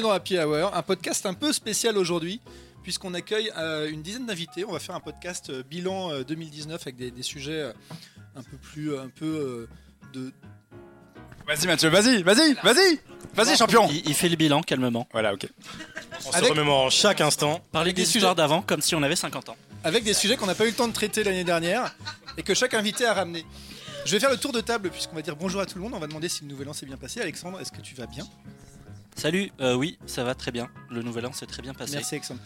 dans Happy Hour, un podcast un peu spécial aujourd'hui, puisqu'on accueille euh, une dizaine d'invités. On va faire un podcast euh, bilan euh, 2019 avec des, des sujets euh, un peu plus. un peu euh, de. Vas-y Mathieu, vas-y, vas-y, vas-y, vas-y champion. Il, il fait le bilan calmement. Voilà, ok. On Avec- se remémore en chaque instant. Parler des des sujets- histoires d'avant comme si on avait 50 ans. avec des sujets qu'on n'a pas eu le temps de traiter l'année dernière et que chaque invité a ramené. Je vais faire le tour de table puisqu'on va dire bonjour à tout le monde. On va demander si le nouvel an s'est bien passé. Alexandre, est-ce que tu vas bien? Salut, euh, oui, ça va très bien. Le nouvel an s'est très bien passé. Merci Alexandre.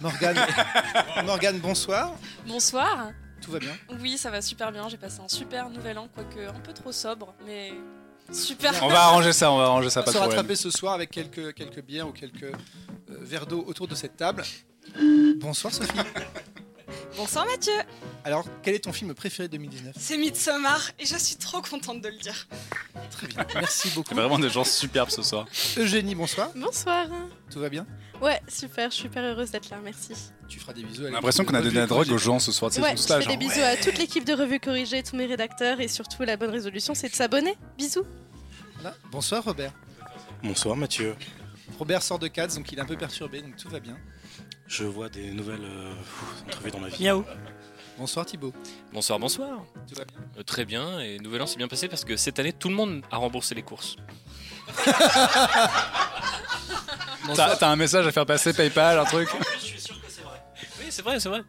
Morgane, Morgane, bonsoir. Bonsoir. Tout va bien Oui, ça va super bien. J'ai passé un super nouvel an, quoique un peu trop sobre, mais super. On va arranger ça, on va arranger ça, On va pas se de problème. rattraper ce soir avec quelques, quelques bières ou quelques euh, verres d'eau autour de cette table. Bonsoir Sophie. Bonsoir Mathieu, Alors, quel est ton film préféré de 2019 c'est Midsommar et je suis trop contente de le dire. Très bien, merci beaucoup. C'est vraiment des gens superbes ce soir. Eugénie, bonsoir. Bonsoir. Tout va bien? Ouais, super, je suis super heureuse d'être là, merci. Tu feras des bisous. J'ai l'impression qu'on a donné la drogue aux gens ce soir. C'est ouais, je fais des bisous à toute l'équipe de Revue Corrigée, tous mes rédacteurs et surtout la bonne résolution, c'est de s'abonner. Bisous. Voilà. Bonsoir Robert. Bonsoir Mathieu. Robert sort de Cats, donc il est un peu perturbé, donc tout va bien. Je vois des nouvelles euh, entrevues dans ma vie. Miaou. Bonsoir Thibaut. Bonsoir, bonsoir. Tout va bien Euh, très bien, et Nouvel An s'est bien passé parce que cette année, tout le monde a remboursé les courses. T'as t'as un message à faire passer, PayPal, un truc Je suis sûr que c'est vrai. Oui, c'est vrai, c'est vrai.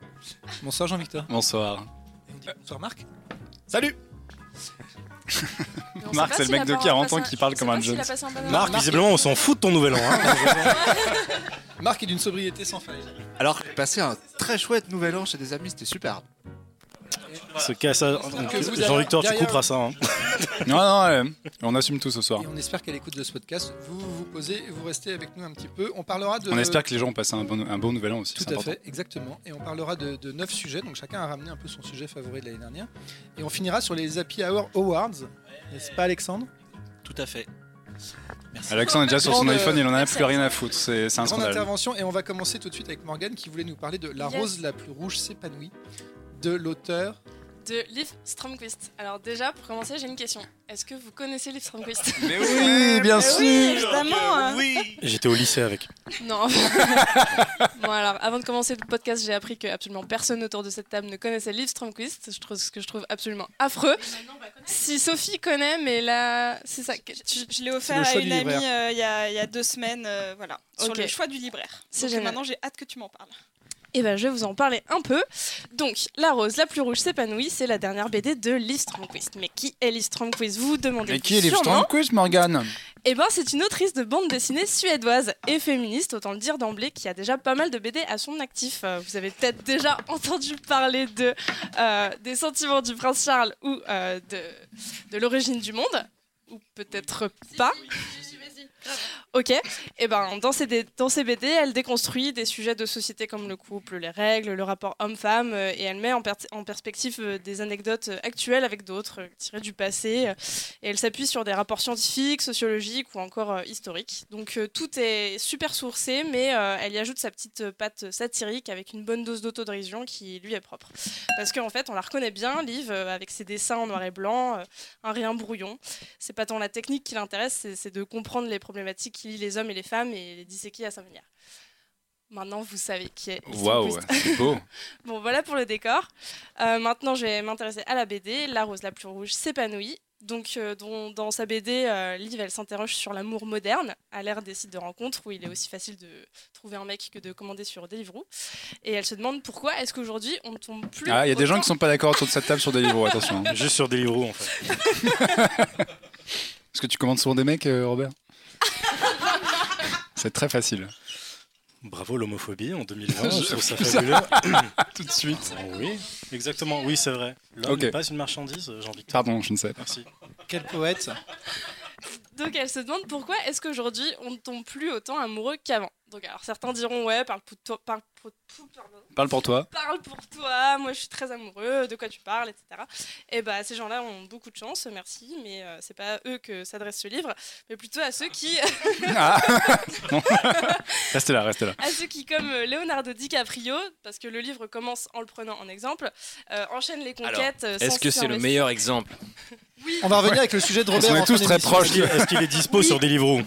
Bonsoir Jean-Victor. Bonsoir. Et on dit bonsoir Marc. Salut Marc, c'est le mec a de pas 40 passé ans qui parle comme un jeune. Marc, visiblement, on s'en fout de ton nouvel an. hein. Marc est d'une sobriété sans faille. Alors, j'ai passé un très chouette nouvel an chez des amis, c'était super. Ce casse à- Jean-Victor, tu couperas ça. hein. Non, non, ouais. on assume tout ce soir. Et on espère qu'à l'écoute de ce podcast, vous vous posez et vous restez avec nous un petit peu. On parlera de. On espère que les gens ont passé un bon, un bon nouvel an aussi. Tout c'est à important. fait, exactement. Et on parlera de, de neuf sujets. Donc chacun a ramené un peu son sujet favori de l'année dernière. Et on finira sur les Happy Hour Awards. N'est-ce pas, Alexandre? Tout à fait. Merci. Alexandre est déjà sur son Grande, iPhone, il en a plus rien à foutre. C'est c'est un Grande scandale. intervention. Et on va commencer tout de suite avec Morgane qui voulait nous parler de La Yes. rose la plus rouge s'épanouit de l'auteur. De Liv Stromquist. Alors déjà, pour commencer, j'ai une question. Est-ce que vous connaissez Liv Stromquist? Mais oui, bien sûr oui, évidemment. hein. J'étais au lycée avec. Non. bon alors, avant de commencer le podcast, j'ai appris que absolument personne autour de cette table ne connaissait Liv Stromquist. Je trouve ce que je trouve absolument affreux. Si Sophie connaît, mais là, c'est ça. que- tu- Je l'ai offert à une amie euh, il y, a, il y a deux semaines, euh, voilà, sur le choix du libraire. C'est Donc, génial. Maintenant, j'ai hâte que tu m'en parles. Eh ben, je vais vous en parler un peu. Donc, La rose la plus rouge s'épanouit, c'est la dernière BD de Liv Stromquist. Mais qui est Liv Stromquist Vous vous demandez Mais qui est Liv sûrement. Stromquist, Morgane Eh ben, c'est une autrice de bande dessinée suédoise et féministe, autant le dire d'emblée, qui a déjà pas mal de BD à son actif. Euh, Vous avez peut-être déjà entendu parler de euh, des sentiments du prince Charles ou euh, de, de l'origine du monde, ou peut-être pas. Ok, et ben dans ces, BD, elle déconstruit des sujets de société comme le couple, les règles, le rapport homme-femme, euh, et elle met en, per- en perspective euh, des anecdotes euh, actuelles avec d'autres, tirées du passé, et elle s'appuie sur des rapports scientifiques, sociologiques ou encore historiques. Donc tout est super sourcé, mais elle y ajoute sa petite patte satirique avec une bonne dose d'autodérision qui lui est propre. Parce qu'en fait, on la reconnaît bien, Liv, avec ses dessins en noir et blanc, un rien brouillon. C'est pas tant la technique qui l'intéresse, c'est de comprendre les problématiques qui lient les hommes et les femmes et les disséquer à sa manière. Maintenant, vous savez qui est Waouh, c'est beau. Bon, voilà pour le décor. Euh, maintenant, je vais m'intéresser à la BD. La rose la plus rouge s'épanouit. Donc, euh, dont- dans sa BD, euh, Liv, elle s'interroge sur l'amour moderne, à l'ère des sites de rencontres, où il est aussi facile de trouver un mec que de commander sur Deliveroo. Et elle se demande pourquoi est-ce qu'aujourd'hui, on ne tombe plus. Ah, il y a des gens qui sont pas d'accord autour de cette table sur des livres, attention. Juste sur Deliveroo, en fait. Est-ce que tu commandes souvent des mecs, euh, Robert? C'est très facile. Bravo l'homophobie en 2020, Je- je trouve ça fabuleux. Tout de suite. Oui, exactement, oui, c'est vrai. L'homme Ok. n'est pas une marchandise, Jean-Victor. Pardon, je ne sais pas. Merci. Quel poète Donc elle se demande pourquoi est-ce qu'aujourd'hui on ne tombe plus autant amoureux qu'avant? Donc alors certains diront ouais par, plutôt- par pour- pour- pardon. Parle pour toi. parle pour toi, moi je suis très amoureux, de quoi tu parles, etc. Et bah ces gens-là ont beaucoup de chance, merci, mais euh, c'est pas à eux que s'adresse ce livre, mais plutôt à ceux qui, Ah. Bon. restez là, restez là. à ceux qui comme euh, Leonardo DiCaprio, parce que le livre commence en le prenant en exemple, euh, enchaînent les conquêtes. euh, Est-ce que c'est le meilleur exemple On va revenir avec le sujet de Robert. On est tous très proches. Est-ce qu'il est dispo sur Deliveroo?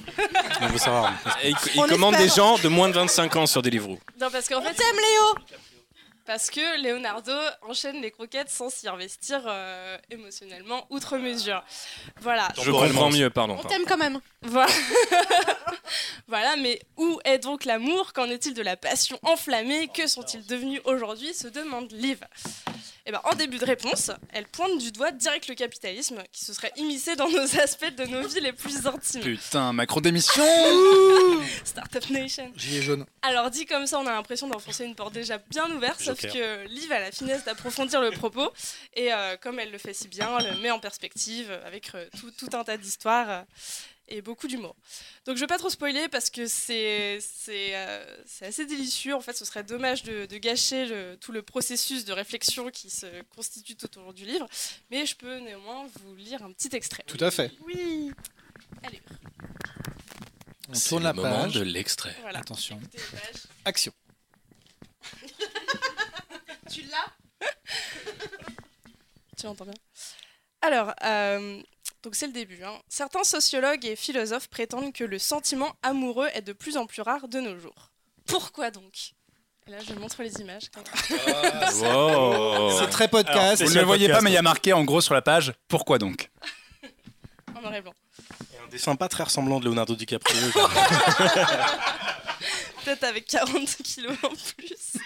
On veut savoir. Et Il, commande espère. des gens de moins de 25 ans sur Deliveroo. Non, parce qu'en fait, T'aimes Léo? Parce que Leonardo enchaîne les croquettes sans s'y investir euh, émotionnellement outre mesure. Voilà. Je comprends mieux, pardon. On t'aime quand même. Voilà. voilà, mais où est donc l'amour? Qu'en est-il de la passion enflammée? Que sont-ils devenus aujourd'hui? se demande Liv. Eh ben, en début de réponse, elle pointe du doigt direct le capitalisme qui se serait immiscé dans nos aspects de nos vies les plus intimes. Putain, macro d'émission Startup Nation. Gilet jaune. Alors dit comme ça, on a l'impression d'enfoncer une porte déjà bien ouverte, sauf que Liv a la finesse d'approfondir le propos, et euh, comme elle le fait si bien, elle le met en perspective euh, avec euh, tout, tout un tas d'histoires euh, et beaucoup d'humour. Donc je vais pas trop spoiler parce que c'est euh, assez délicieux, en fait ce serait dommage de, de gâcher le- tout le processus de réflexion qui se constitue tout au long du livre, mais je peux néanmoins vous lire un petit extrait. Tout à fait. Oui Allez, On tourne le la moment page. de l'extrait. voilà. Attention. Action. Tu l'as Tu l'entends bien Alors, euh, donc c'est le début. hein. Certains sociologues et philosophes prétendent que le sentiment amoureux est de plus en plus rare de nos jours. Pourquoi donc? Et là, je montre les images. Wow. C'est très podcast. Vous ne le voyez pas, mais il y a marqué en gros sur la page Pourquoi donc? En noir et blanc. Et un dessin pas très ressemblant de Leonardo DiCaprio. Peut-être avec 40 kilos en plus.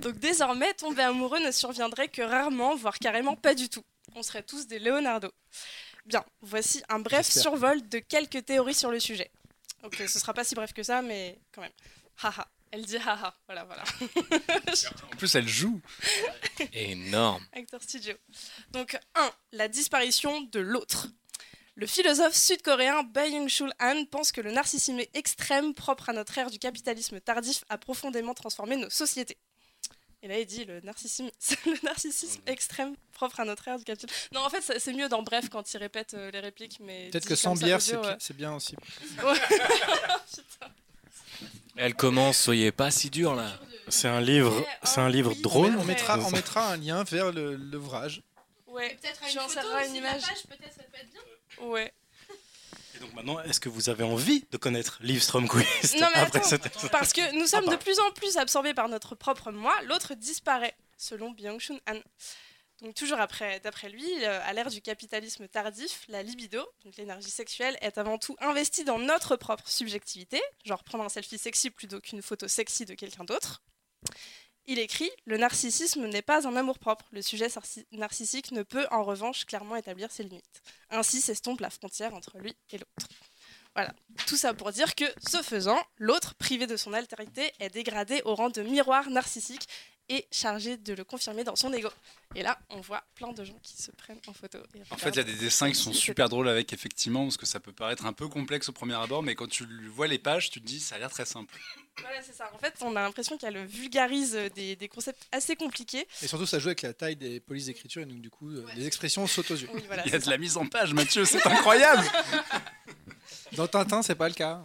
Donc désormais, tomber amoureux ne surviendrait que rarement, voire carrément pas du tout. On serait tous des Leonardo. Bien, voici un bref J'espère. survol de quelques théories sur le sujet. Ok, ce sera pas si bref que ça, mais quand même. Haha. Elle dit haha. Voilà, voilà. En plus, elle joue. Énorme. Acteur studio. Donc 1. La disparition de l'autre. Le philosophe sud-coréen Byung-Chul Han pense que le narcissisme extrême propre à notre ère du capitalisme tardif a profondément transformé nos sociétés. Et là, il dit le narcissisme, le narcissisme extrême propre à notre ère du capitalisme. Non, en fait, c'est mieux dans Bref quand il répète euh, les répliques, mais Peut-être que sans bière, audio, c'est ouais. bien aussi. Elle commence, soyez pas si dur là. C'est un livre, c'est un livre drôle. On mettra, on mettra un lien vers le- l'ouvrage. Ouais, Peut-être tu inséreras une image. peut-être ça peut être bien. Ouais. Et donc maintenant, est-ce que vous avez envie de connaître Liv Stromquist Non, mais après attends. cette... Parce que nous sommes de pardon. plus en plus absorbés par notre propre moi, l'autre disparaît, selon Byung-Chun Han. Donc toujours après, d'après lui, euh, à l'ère du capitalisme tardif, la libido, donc l'énergie sexuelle, est avant tout investie dans notre propre subjectivité, genre prendre un selfie sexy plutôt qu'une photo sexy de quelqu'un d'autre. Il écrit Le narcissisme n'est pas un amour-propre. Le sujet narcissique ne peut en revanche clairement établir ses limites. Ainsi s'estompe la frontière entre lui et l'autre. Voilà. Tout ça pour dire que, ce faisant, l'autre, privé de son altérité, est dégradé au rang de miroir narcissique et chargé de le confirmer dans son ego. Et là, on voit plein de gens qui se prennent en photo. et En fait, il y a des dessins qui sont super drôles avec, effectivement, parce que ça peut paraître un peu complexe au premier abord, mais quand tu vois les pages, tu te dis, ça a l'air très simple. Voilà, c'est ça. En fait, on a l'impression qu'elle vulgarise des, des concepts assez compliqués. Et surtout, ça joue avec la taille des polices d'écriture, et donc du coup, euh, les expressions sautent aux yeux. Oui, voilà, Il y a de la mise en page, Mathieu, c'est incroyable Dans Tintin, c'est pas le cas.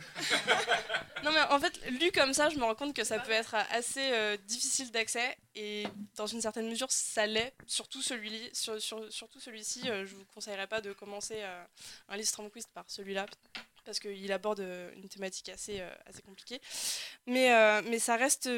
Non mais en fait, lu comme ça, je me rends compte que ça peut être assez euh, difficile d'accès et dans une certaine mesure, ça l'est. Surtout celui-ci, sur, sur- surtout celui-ci, euh, je vous conseillerais pas de commencer euh, un livre Stromquist par celui-là parce qu'il aborde une thématique assez, assez compliquée. Mais ça reste.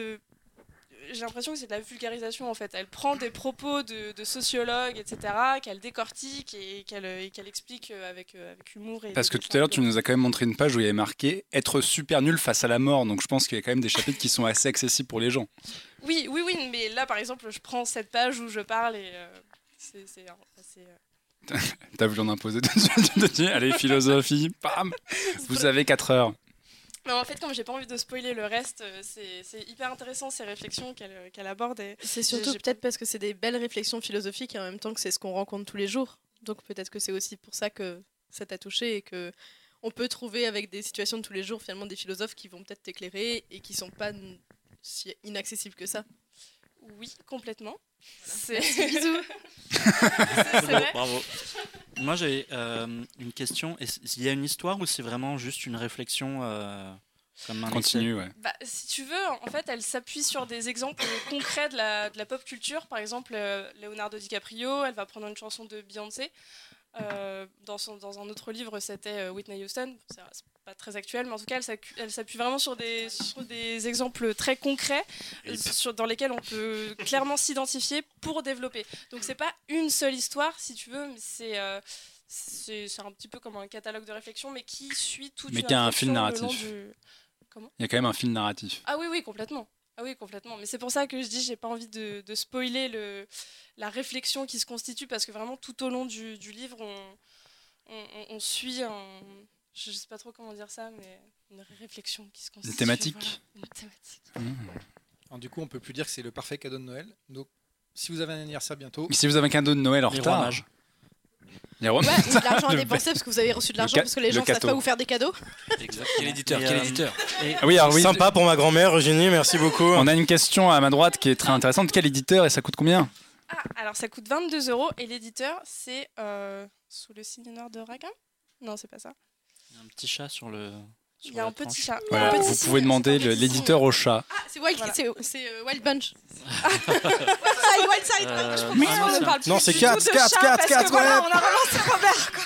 Euh, j'ai l'impression que c'est de la vulgarisation en fait. Elle prend des propos de, de sociologues, etc., qu'elle décortique et qu'elle qu'elle explique euh, avec, euh, avec humour. Et Parce que tout à l'heure, tu nous as quand même montré une page où il y avait marqué être super nul face à la mort. Donc je pense qu'il y a quand même des chapitres qui sont assez accessibles pour les gens. Oui, oui, oui, mais là, par exemple, je prends cette page où je parle et euh, c'est c'est assez. euh, T'as voulu en imposer allez, philosophie, bam Vous avez 4 heures. En fait, comme j'ai pas envie de spoiler le reste, euh, c'est hyper intéressant ces réflexions qu'elle euh, qu'elle aborde. Et... C'est surtout peut-être parce que c'est des belles réflexions philosophiques et en même temps que c'est ce qu'on rencontre tous les jours. Donc peut-être que c'est aussi pour ça que ça t'a touché et que on peut trouver avec des situations de tous les jours finalement des philosophes qui vont peut-être t'éclairer et qui sont pas si inaccessible que ça. Oui, complètement. C'est Bisous. c'est vrai. Bravo. Moi, j'ai euh, une question. Est-ce- Il y a une histoire ou c'est vraiment juste une réflexion euh, comme un Continue, ouais. Bah, si tu veux, en fait, elle s'appuie sur des exemples concrets de la, de la pop culture. Par exemple, euh, Leonardo DiCaprio, elle va prendre une chanson de Beyoncé. Euh, dans, son, dans un autre livre, c'était euh, Whitney Houston. C'est pas très actuel, mais en tout cas, elle s'appuie vraiment sur des, sur des exemples très concrets euh, sur, dans lesquels on peut clairement s'identifier pour développer. Donc, c'est pas une seule histoire, si tu veux, mais c'est. euh, un petit peu comme un catalogue de réflexion, mais qui suit toute Mais qui a un fil narratif. du- Il y a quand même un fil narratif. ah oui, oui, complètement. Ah oui, complètement. Mais c'est pour ça que je dis, j'ai pas envie de, de spoiler le, la réflexion qui se constitue, parce que vraiment, tout au long du, du livre, on, on, on- on suit un. Je sais pas trop comment dire ça, mais une réflexion qui se constitue. thématique. voilà, une thématique. Mmh. Alors, du coup, on peut plus dire que c'est le parfait cadeau de Noël. Donc, si vous avez un anniversaire bientôt, Si vous avez un cadeau de Noël en retard. rois mages. Les rois Ouais, ou de l'argent à dépenser parce que vous avez reçu de l'argent parce que les le gens savent cadeau. pas vous faire des cadeaux. Exact. Quel éditeur Quel euh, éditeur et- Ah oui, alors oui. Sympa pour ma grand-mère, Eugénie, merci beaucoup. On a une question à ma droite qui est très intéressante. Quel éditeur et ça coûte combien? Ah, alors ça coûte 22 euros, et l'éditeur, c'est euh, sous le signe noir de Raqqa Non, c'est pas ça. Il y a un petit chat sur le. Il y a un petit chat. Voilà, Un petit vous pouvez c'est demander l'éditeur au chat. Ah, c'est Wild, Voilà. c'est, c'est, euh, Wild Bunch. Wild, Wild Side. Euh, Mais ah, on ne parle Non, plus c'est Cats, parce Cats, que voilà, ouais. on a relancé Robert. quoi.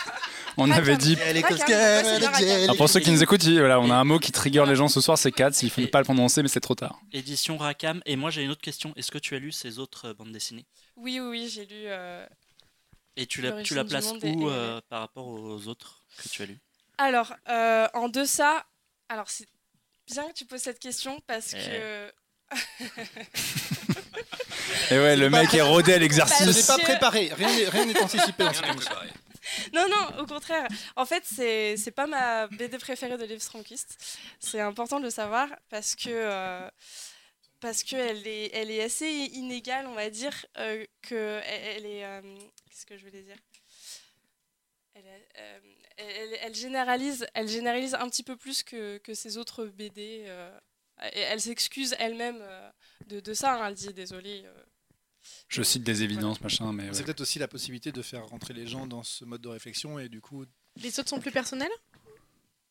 On avait dit. C'est Alors pour ceux qui nous écoutent, il- voilà, on a un mot qui trigger les gens ce soir, c'est Cats. Il faut ne pas le prononcer, mais c'est trop tard. Édition Rackham. Et moi, j'ai une autre question. Est-ce que tu as lu ces autres euh, bandes dessinées? Oui, oui, oui, j'ai lu. euh, Et tu la, tu la places où et- euh, par rapport aux autres que tu as lus Alors, euh, en deçà, alors c'est bien que tu poses cette question parce que. Et ouais, le mec est rodé à ce n'est l'exercice. pas préparé. Rien n'est- rien n'est anticipé dans cette émission. Non, non, au contraire. En fait, c'est c'est pas ma BD préférée de Liv Stromkist. C'est important de le savoir parce que. euh, parce qu'elle est, elle est assez inégale, on va dire, euh, que elle, elle est... euh, Qu'est-ce que je voulais dire? Elle, euh, elle, elle généralise, elle généralise un petit peu plus que, que ses autres BD. euh, et elle s'excuse elle-même euh, de, de ça. hein. elle dit désolée. euh, Je cite des évidences, machin, mais. C'est ouais. peut-être aussi la possibilité de faire rentrer les gens dans ce mode de réflexion et du coup, Les autres sont plus personnels?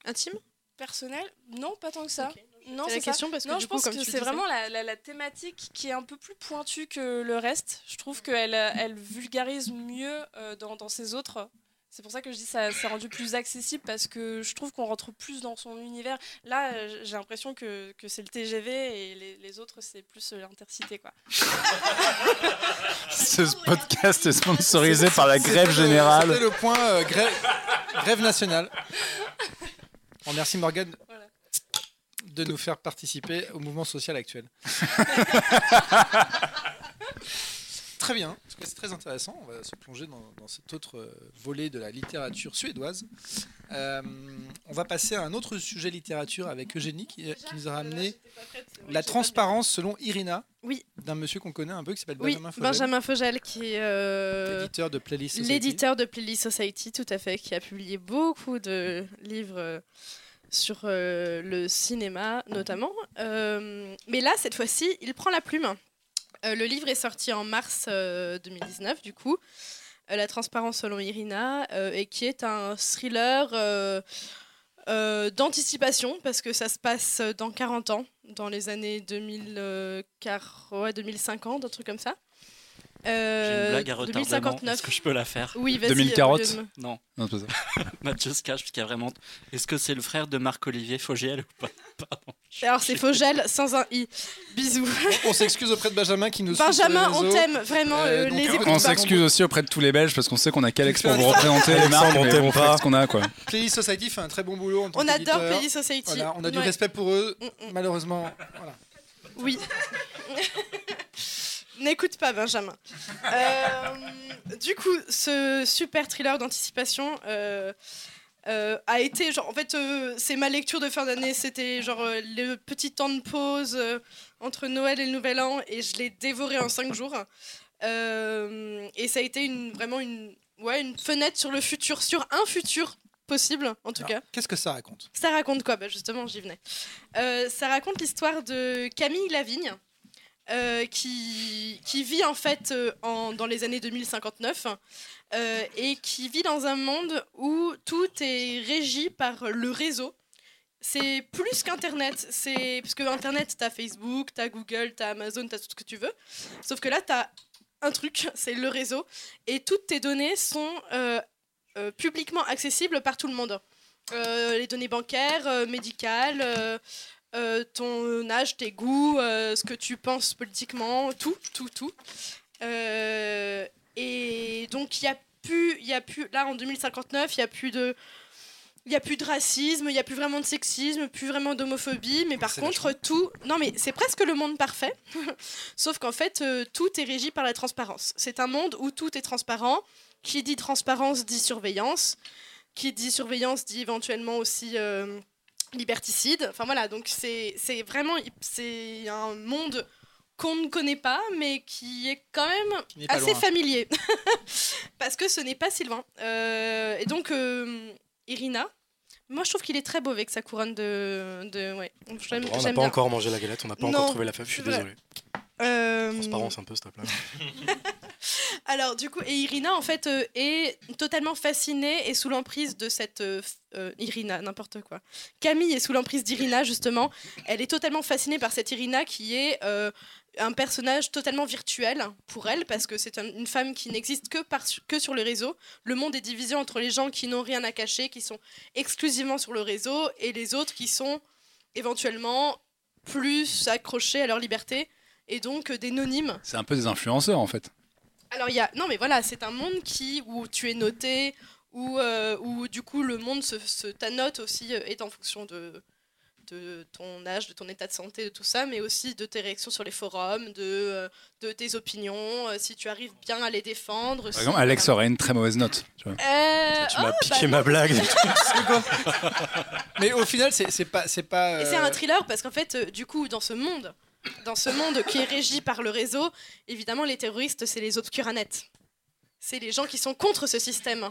Intimes? Personnel, non, pas tant que ça. Non, C'est la c'est ça. question parce que Non, du je coup, pense comme que c'est vraiment la, la- la thématique qui est un peu plus pointue que le reste. Je trouve qu'elle elle vulgarise mieux euh, dans, dans ses autres. C'est pour ça que je dis que ça c'est rendu plus accessible parce que je trouve qu'on rentre plus dans son univers. Là, euh, j'ai l'impression que, que c'est le TGV et les, les autres, c'est plus euh, l'intercité. quoi. Ce podcast est sponsorisé par la grève générale. C'était le point euh, grève, grève nationale. On remercie Morgane Voilà. de nous faire participer au mouvement social actuel. Très bien, c'est très intéressant. On va se plonger dans, dans cet autre euh, volet de la littérature suédoise. Euh, on va passer à un autre sujet littérature avec Eugénie qui, qui nous a ramené la transparence selon Irina. Oui. D'un monsieur qu'on connaît un peu qui s'appelle Oui, Benjamin Fogel, Benjamin Fogel, qui est euh, l'éditeur de Playlist Society. l'éditeur de Playlist Society, tout à fait, qui a publié beaucoup de livres euh, sur euh, le cinéma, notamment. Euh, mais là, cette fois-ci, il prend la plume. Euh, le livre est sorti en mars euh, 2019, du coup. Euh, la transparence selon Irina, euh, et qui est un thriller euh, euh, d'anticipation, parce que ça se passe dans 40 ans, dans les années 2000, euh, car- ouais, 2050, un truc comme ça. J'ai une Euh, blague à retardement. 2059. Est-ce que je peux la faire Oui, vas-y. 2040. euh, Non, Non, c'est pas ça. Mathieu se cache, puisqu'il y a vraiment. Est-ce que c'est le frère de Marc-Olivier Fogiel ou pas Pardon. Alors, c'est Fogel sans un i. Bisous. On s'excuse auprès de Benjamin qui nous suit sur les Benjamin, on t'aime vraiment. Euh, euh, donc, les on s'excuse aussi auprès de tous les Belges parce qu'on sait qu'on a Calex pour vous représenter les marques, on mais t'aime pas. ce qu'on a quoi. Playlist Society fait un très bon boulot en tant On adore. Playlist Society. Voilà, on a du Ouais. respect pour eux. Mm, mm. Malheureusement, voilà. Oui. N'écoute pas Benjamin. Euh, du coup, ce super thriller d'anticipation euh, euh, a été genre en fait c'est ma lecture de fin d'année. C'était genre le petit temps de pause entre Noël et le Nouvel An et je l'ai dévoré en cinq jours. Et ça a été une, vraiment une ouais une fenêtre sur le futur, sur un futur possible, en tout Alors, cas. Qu'est-ce que ça raconte? Ça raconte quoi? Bah Justement, j'y venais. Ça raconte l'histoire de Camille Lavigne, euh, qui, vit en fait euh, dans les années 2059 euh, et qui vit dans un monde où tout est régi par le réseau. C'est plus qu'Internet. Parce que Internet, t'as Facebook, t'as Google, t'as Amazon, t'as tout ce que tu veux. Sauf que là, t'as un truc, c'est le réseau, et toutes tes données sont publiquement accessibles par tout le monde. Les données bancaires, médicales, euh, ton âge, tes goûts, euh, ce que tu penses politiquement, tout, tout, tout. Euh, et donc il y a plus, il y a plus, là en 2059, il y a plus de, il y a plus de racisme, il y a plus vraiment de sexisme, plus vraiment d'homophobie, mais par contre tout, non mais c'est presque le monde parfait, sauf qu'en fait tout est régi par la transparence. C'est un monde où tout est transparent. Qui dit transparence dit surveillance. Qui dit surveillance dit éventuellement aussi liberticide. Enfin voilà, donc c'est vraiment c'est un monde qu'on ne connaît pas, mais qui est quand même assez loin. familier. Parce que ce n'est pas si loin. Euh, et donc, euh, Irina, moi je trouve qu'il est très beau avec sa couronne de. de ouais. J'aime On n'a pas bien. encore mangé la galette, on n'a pas Non, encore trouvé la fève, je suis c'est vrai. désolé. Euh, Transparence un peu, s'il te plaît. Alors, du coup, et Irina, en fait, euh, est totalement fascinée et sous l'emprise de cette. euh, Irina, n'importe quoi. Camille est sous l'emprise d'Irina, justement. Elle est totalement fascinée par cette Irina qui est un personnage totalement virtuel pour elle, parce que c'est un- une femme qui n'existe que, par, que sur le réseau. Le monde est divisé entre les gens qui n'ont rien à cacher, qui sont exclusivement sur le réseau, et les autres qui sont éventuellement plus accrochés à leur liberté, et donc euh, des nonymes. C'est un peu des influenceurs en fait. Alors il y a non mais voilà c'est un monde qui où tu es noté où euh, où du coup le monde se, se ta note aussi euh, est en fonction de de ton âge, de ton état de santé, de tout ça, mais aussi de tes réactions sur les forums, de, euh, de tes opinions, euh, si tu arrives bien à les défendre. Par si- exemple, Alex aurait une très mauvaise note. Tu vois. Euh, Tu m'as oh, piqué bah ma blague. Mais au final, c'est c'est pas. C'est pas Et c'est euh, un thriller parce qu'en fait, euh, du coup, dans ce monde, dans ce monde qui est régi par le réseau, évidemment, les terroristes, c'est les obscuranettes. C'est les gens qui sont contre ce système.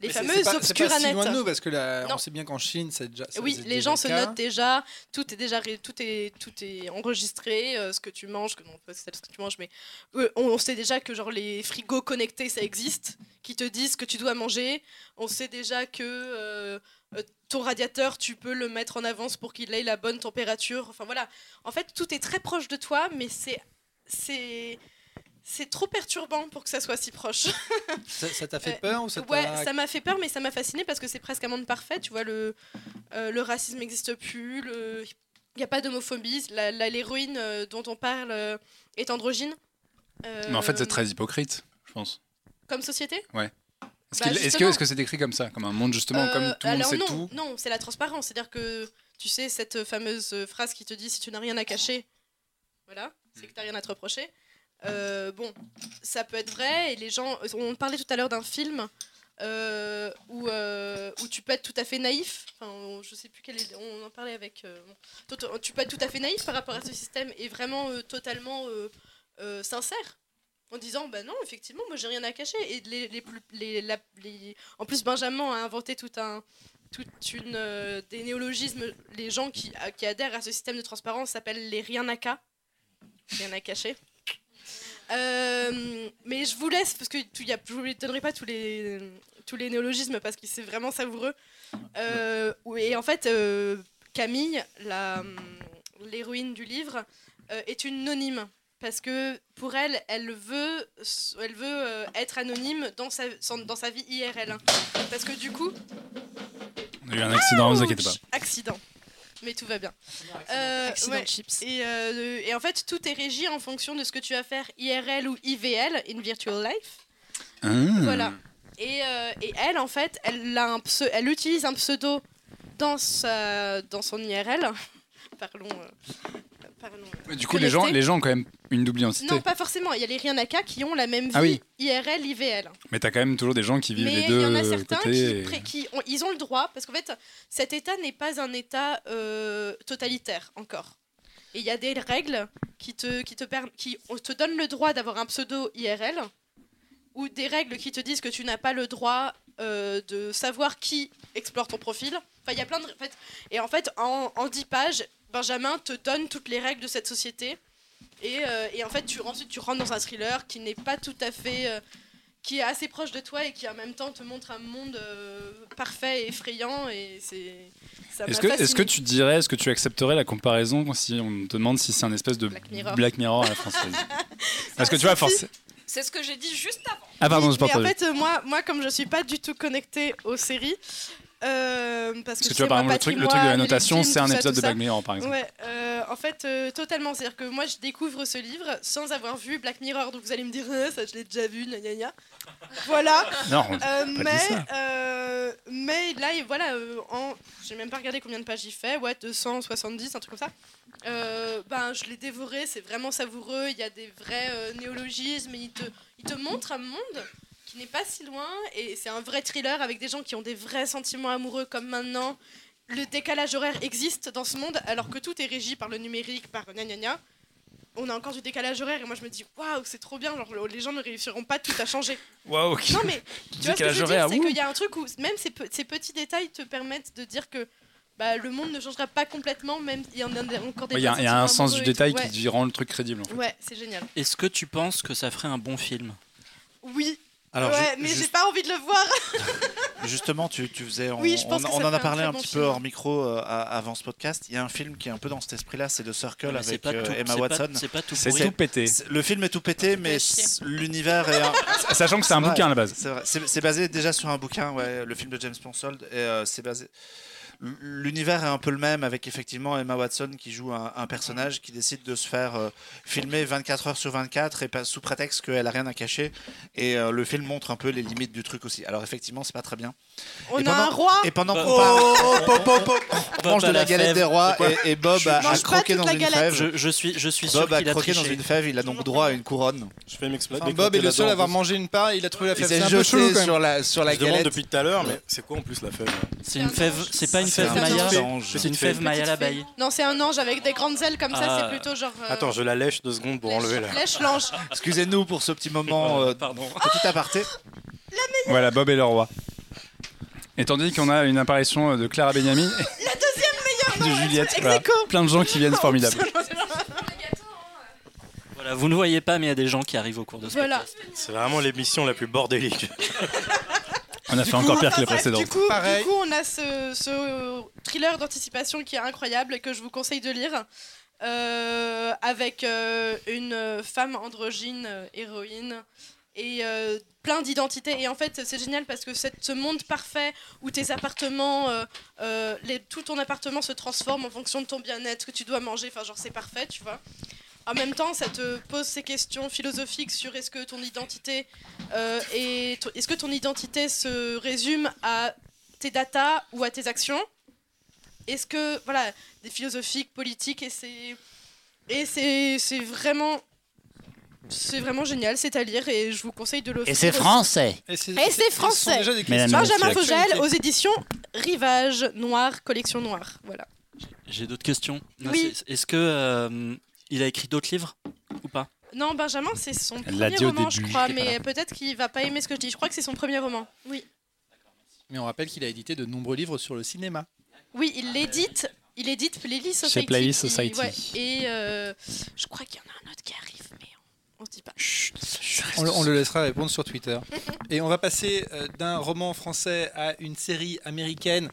Les mais fameuses pas- C'est pas si obscuranettes. loin de nous parce que là, on sait bien qu'en Chine, c'est déjà. ça- Oui, les déjà gens se notent déjà, tout est déjà tout est tout est enregistré, euh, ce que tu manges, que non pas ce que tu manges, mais euh, on, on sait déjà que genre les frigos connectés ça existe, qui te disent ce que tu dois manger. On sait déjà que euh, ton radiateur tu peux le mettre en avance pour qu'il ait la bonne température. Enfin voilà, en fait tout est très proche de toi, mais c'est c'est c'est trop perturbant pour que ça soit si proche. Ça t'a fait Euh, peur ou ça Ouais, ça m'a fait peur, mais ça m'a fasciné parce que c'est presque un monde parfait. Tu vois, le, euh, le racisme n'existe plus, il n'y a pas d'homophobie. L'héroïne euh, dont on parle euh, est androgyne. Euh, Mais en fait, c'est très hypocrite, je pense. Comme société? Est-ce Bah, qu'il- est-ce que justement. est-ce que c'est décrit comme ça, comme un monde justement Euh, comme tout le monde alors sait non, tout? non, c'est la transparence. C'est-à-dire que, tu sais, cette fameuse phrase qui te dit si tu n'as rien à cacher, voilà, c'est que tu n'as rien à te reprocher. Euh, bon, ça peut être vrai, et les gens. On parlait tout à l'heure d'un film. euh, où, euh, où tu peux être tout à fait naïf, enfin, on- je sais plus quel est, on en parlait avec, tu peux être tout à fait naïf par rapport à ce système et vraiment totalement sincère en disant bah non effectivement moi j'ai rien à cacher et les, les, les- la- en plus Benjamin a inventé tout un toute une des néologismes les gens qui, qui adhèrent à ce système de transparence s'appellent les rien à cas rien à cacher Euh, mais je vous laisse parce que tout- y a, je vous ne donnerai pas tous les tous les néologismes parce que c'est vraiment savoureux Euh, et en fait euh, Camille l'héroïne du livre est une anonyme parce que pour elle, elle veut, elle veut être anonyme dans sa, dans sa vie IRL. Parce que du coup, On a eu un accident, ne vous inquiétez pas. accident. Mais tout va bien. Euh, Accident ouais. de chips. Et, euh, et en fait, tout est régi en fonction de ce que tu vas faire IRL ou IVL, in virtual life. Ah. Voilà. Et, euh, et elle, en fait, elle, a un pseu- elle utilise un pseudo dans, sa, dans son IRL. Parlons. Mais Du coup, les gens, les gens ont quand même une double identité. Non, pas forcément. Il y a les Rianaka qui ont la même vie Ah oui. IRL, IVL. Mais t'as quand même toujours des gens qui vivent Mais les il deux y en a certains côtés. qui, et- pré- qui ont, ils ont le droit, parce qu'en fait, cet État n'est pas un État euh, totalitaire encore. Et il y a des règles qui te, qui te, qui te donnent le droit d'avoir un pseudo IRL, ou des règles qui te disent que tu n'as pas le droit euh, de savoir qui explore ton profil. Enfin, il y a plein de. en fait- et en fait, en, en 10 pages, Benjamin te donne toutes les règles de cette société. Et, euh, et en fait, tu, ensuite, tu rentres dans un thriller qui n'est pas tout à fait. euh, qui est assez proche de toi et qui en même temps te montre un monde euh, parfait et effrayant. Et c'est. Est-ce que, est-ce fasciné. que tu dirais, est-ce que tu accepterais la comparaison si on te demande si c'est un espèce de Black Mirror. Black Mirror à la française? Parce que tu vois, forcément. C'est ce que j'ai dit juste avant. Ah, pardon, Oui, pas mais en fait, euh, moi, moi, comme je suis pas du tout connectée aux séries, euh, parce que, Parce que tu vois, par exemple, le truc, le truc de la notation, c'est un ça, épisode de Black. Mirror, par exemple. Ouais, euh, en fait, euh, totalement. C'est-à-dire que moi, je découvre ce livre sans avoir vu Black Mirror, donc vous allez me dire, Ah, ça, je l'ai déjà vu, gna gna gna. Voilà. Non, mais, là, et voilà, en, j'ai même pas regardé combien de pages il fait, ouais, 270, un truc comme ça. Ben, je l'ai dévoré, c'est vraiment savoureux. Il y a des vrais néologismes, et il te, il te montre un monde qui n'est pas si loin, et c'est un vrai thriller avec des gens qui ont des vrais sentiments amoureux comme maintenant. Le décalage horaire existe dans ce monde, alors que tout est régi par le numérique, par gna gna gna. On a encore du décalage horaire, et moi je me dis, waouh, c'est trop bien, genre, les gens ne réussiront pas tout à changer. Waouh, ok. Non, mais tu vois ce que Décalage je veux dire, horaire, c'est qu'il y a un truc où même ces, pe- ces petits détails te permettent de dire que bah, le monde ne changera pas complètement, même il y en a encore des Il y a, vrais il y a un sens du détail tout. qui rend le truc crédible. en fait. Ouais, ouais c'est génial. Est-ce que tu penses que ça ferait un bon film? Oui, Alors, ouais, mais j'ai pas envie de le voir. Justement, tu, tu faisais. On, Oui, je pense on- que on ça en a parlé un bon petit film. peu hors micro euh, avant ce podcast. Il y a un film qui est un peu dans cet esprit-là, c'est The Circle Mais avec pas euh, tout- Emma Watson. c'est pas tout C'est tout pété. Le film est tout pété, mais l'univers est. un- Sachant que c'est un vrai, bouquin à la base. C'est vrai. C'est c'est basé déjà sur un bouquin, ouais, le film de James Ponsoldt. Et euh, c'est basé. L'univers est un peu le même avec effectivement Emma Watson qui joue un, un personnage qui décide de se faire euh, filmer 24 heures sur 24 et pas sous prétexte qu'elle a rien à cacher. Et euh, le film montre un peu les limites du truc aussi. Alors effectivement, c'est pas très bien. On Et a un roi. Et pendant Bah, qu'on parle, Bob mange de la la galette fève. des rois et, et Bob a, a croqué dans une fève. Je, je suis, je suis sûr Bob a qu'il a croqué dans une fève, il a donc droit à une couronne. Je vais m'exploiter. Enfin, Bob est le seul à avoir mangé une part et il a trouvé la fève. C'est un peu chelou quand même. sur la, sur la Je demande galette. depuis tout à l'heure, mais c'est quoi en plus la fève? C'est une fève, c'est pas une fève Maya. C'est une fève Maya la baille. Non, c'est un ange avec des grandes ailes comme ça, Ah. c'est plutôt genre. euh, Attends, je la lèche deux secondes pour enlever la. Lèche l'ange. Excusez-nous pour ce petit moment, euh, Pardon. petit aparté. Voilà, Bob est le roi. Et tandis qu'on a une apparition de Clara Benjamin La deuxième meilleure de Juliette. voilà. Plein de gens qui viennent formidables. Voilà, vous ne voyez pas, mais il y a des gens qui arrivent au cours de ce Voilà. podcast. C'est vraiment l'émission la plus bordélique. On a fait encore pire que les Bref, précédentes. Du coup, Pareil. du coup, on a ce, ce thriller d'anticipation qui est incroyable et que je vous conseille de lire. euh, avec euh, une femme androgyne, euh, héroïne, et euh, plein d'identités. Et en fait, c'est génial parce que cette- ce monde parfait où tes appartements, euh, euh, les- tout ton appartement se transforme en fonction de ton bien-être, que tu dois manger, enfin, genre, c'est parfait, tu vois. En même temps, ça te pose ces questions philosophiques sur est-ce que ton identité euh, est- est-ce que ton identité se résume à tes datas ou à tes actions? Est-ce que voilà des philosophiques politiques et c'est et c'est c'est vraiment c'est vraiment génial, c'est à lire et je vous conseille de le faire. français. Et c'est Et c'est français. Benjamin Fogel aux éditions Rivage Noir collection noire. Voilà. J'ai d'autres questions. Oui. Est-ce que euh, il a écrit d'autres livres ou pas? Non, Benjamin, c'est son premier roman, je crois, mais peut-être qu'il va pas aimer ce que je dis. Je crois que c'est son premier roman. Oui. Mais on rappelle qu'il a édité de nombreux livres sur le cinéma. Oui, il l'édite. Il édite Playlist Society. Playlist qui- Society. ouais, et euh, je crois qu'il y en a un autre qui arrive, mais on, se dit pas. On, le- on le laissera répondre sur Twitter. Et on va passer euh, d'un roman français à une série américaine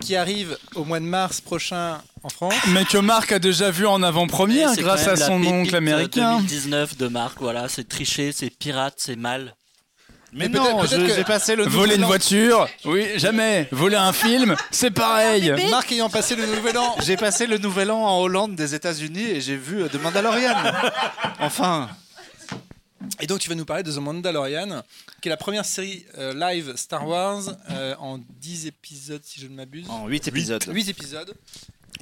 qui arrive au mois de mars prochain en France. Mais que Marc a déjà vu en avant-première grâce à son oncle américain. 2019 de Marc, voilà, c'est triché, c'est pirate, c'est mal. Mais Mais non, peut-être que- j'ai passé le Voler une an- voiture Oui, jamais. Voler un film C'est pareil. Marc ayant passé le nouvel an. J'ai passé le nouvel an en Hollande des États-Unis et j'ai vu euh, The Mandalorian. Enfin, Et donc tu vas nous parler de The Mandalorian, qui est la première série euh, live Star Wars euh, en 10 épisodes si je ne m'abuse. en 8 épisodes. 8 épisodes.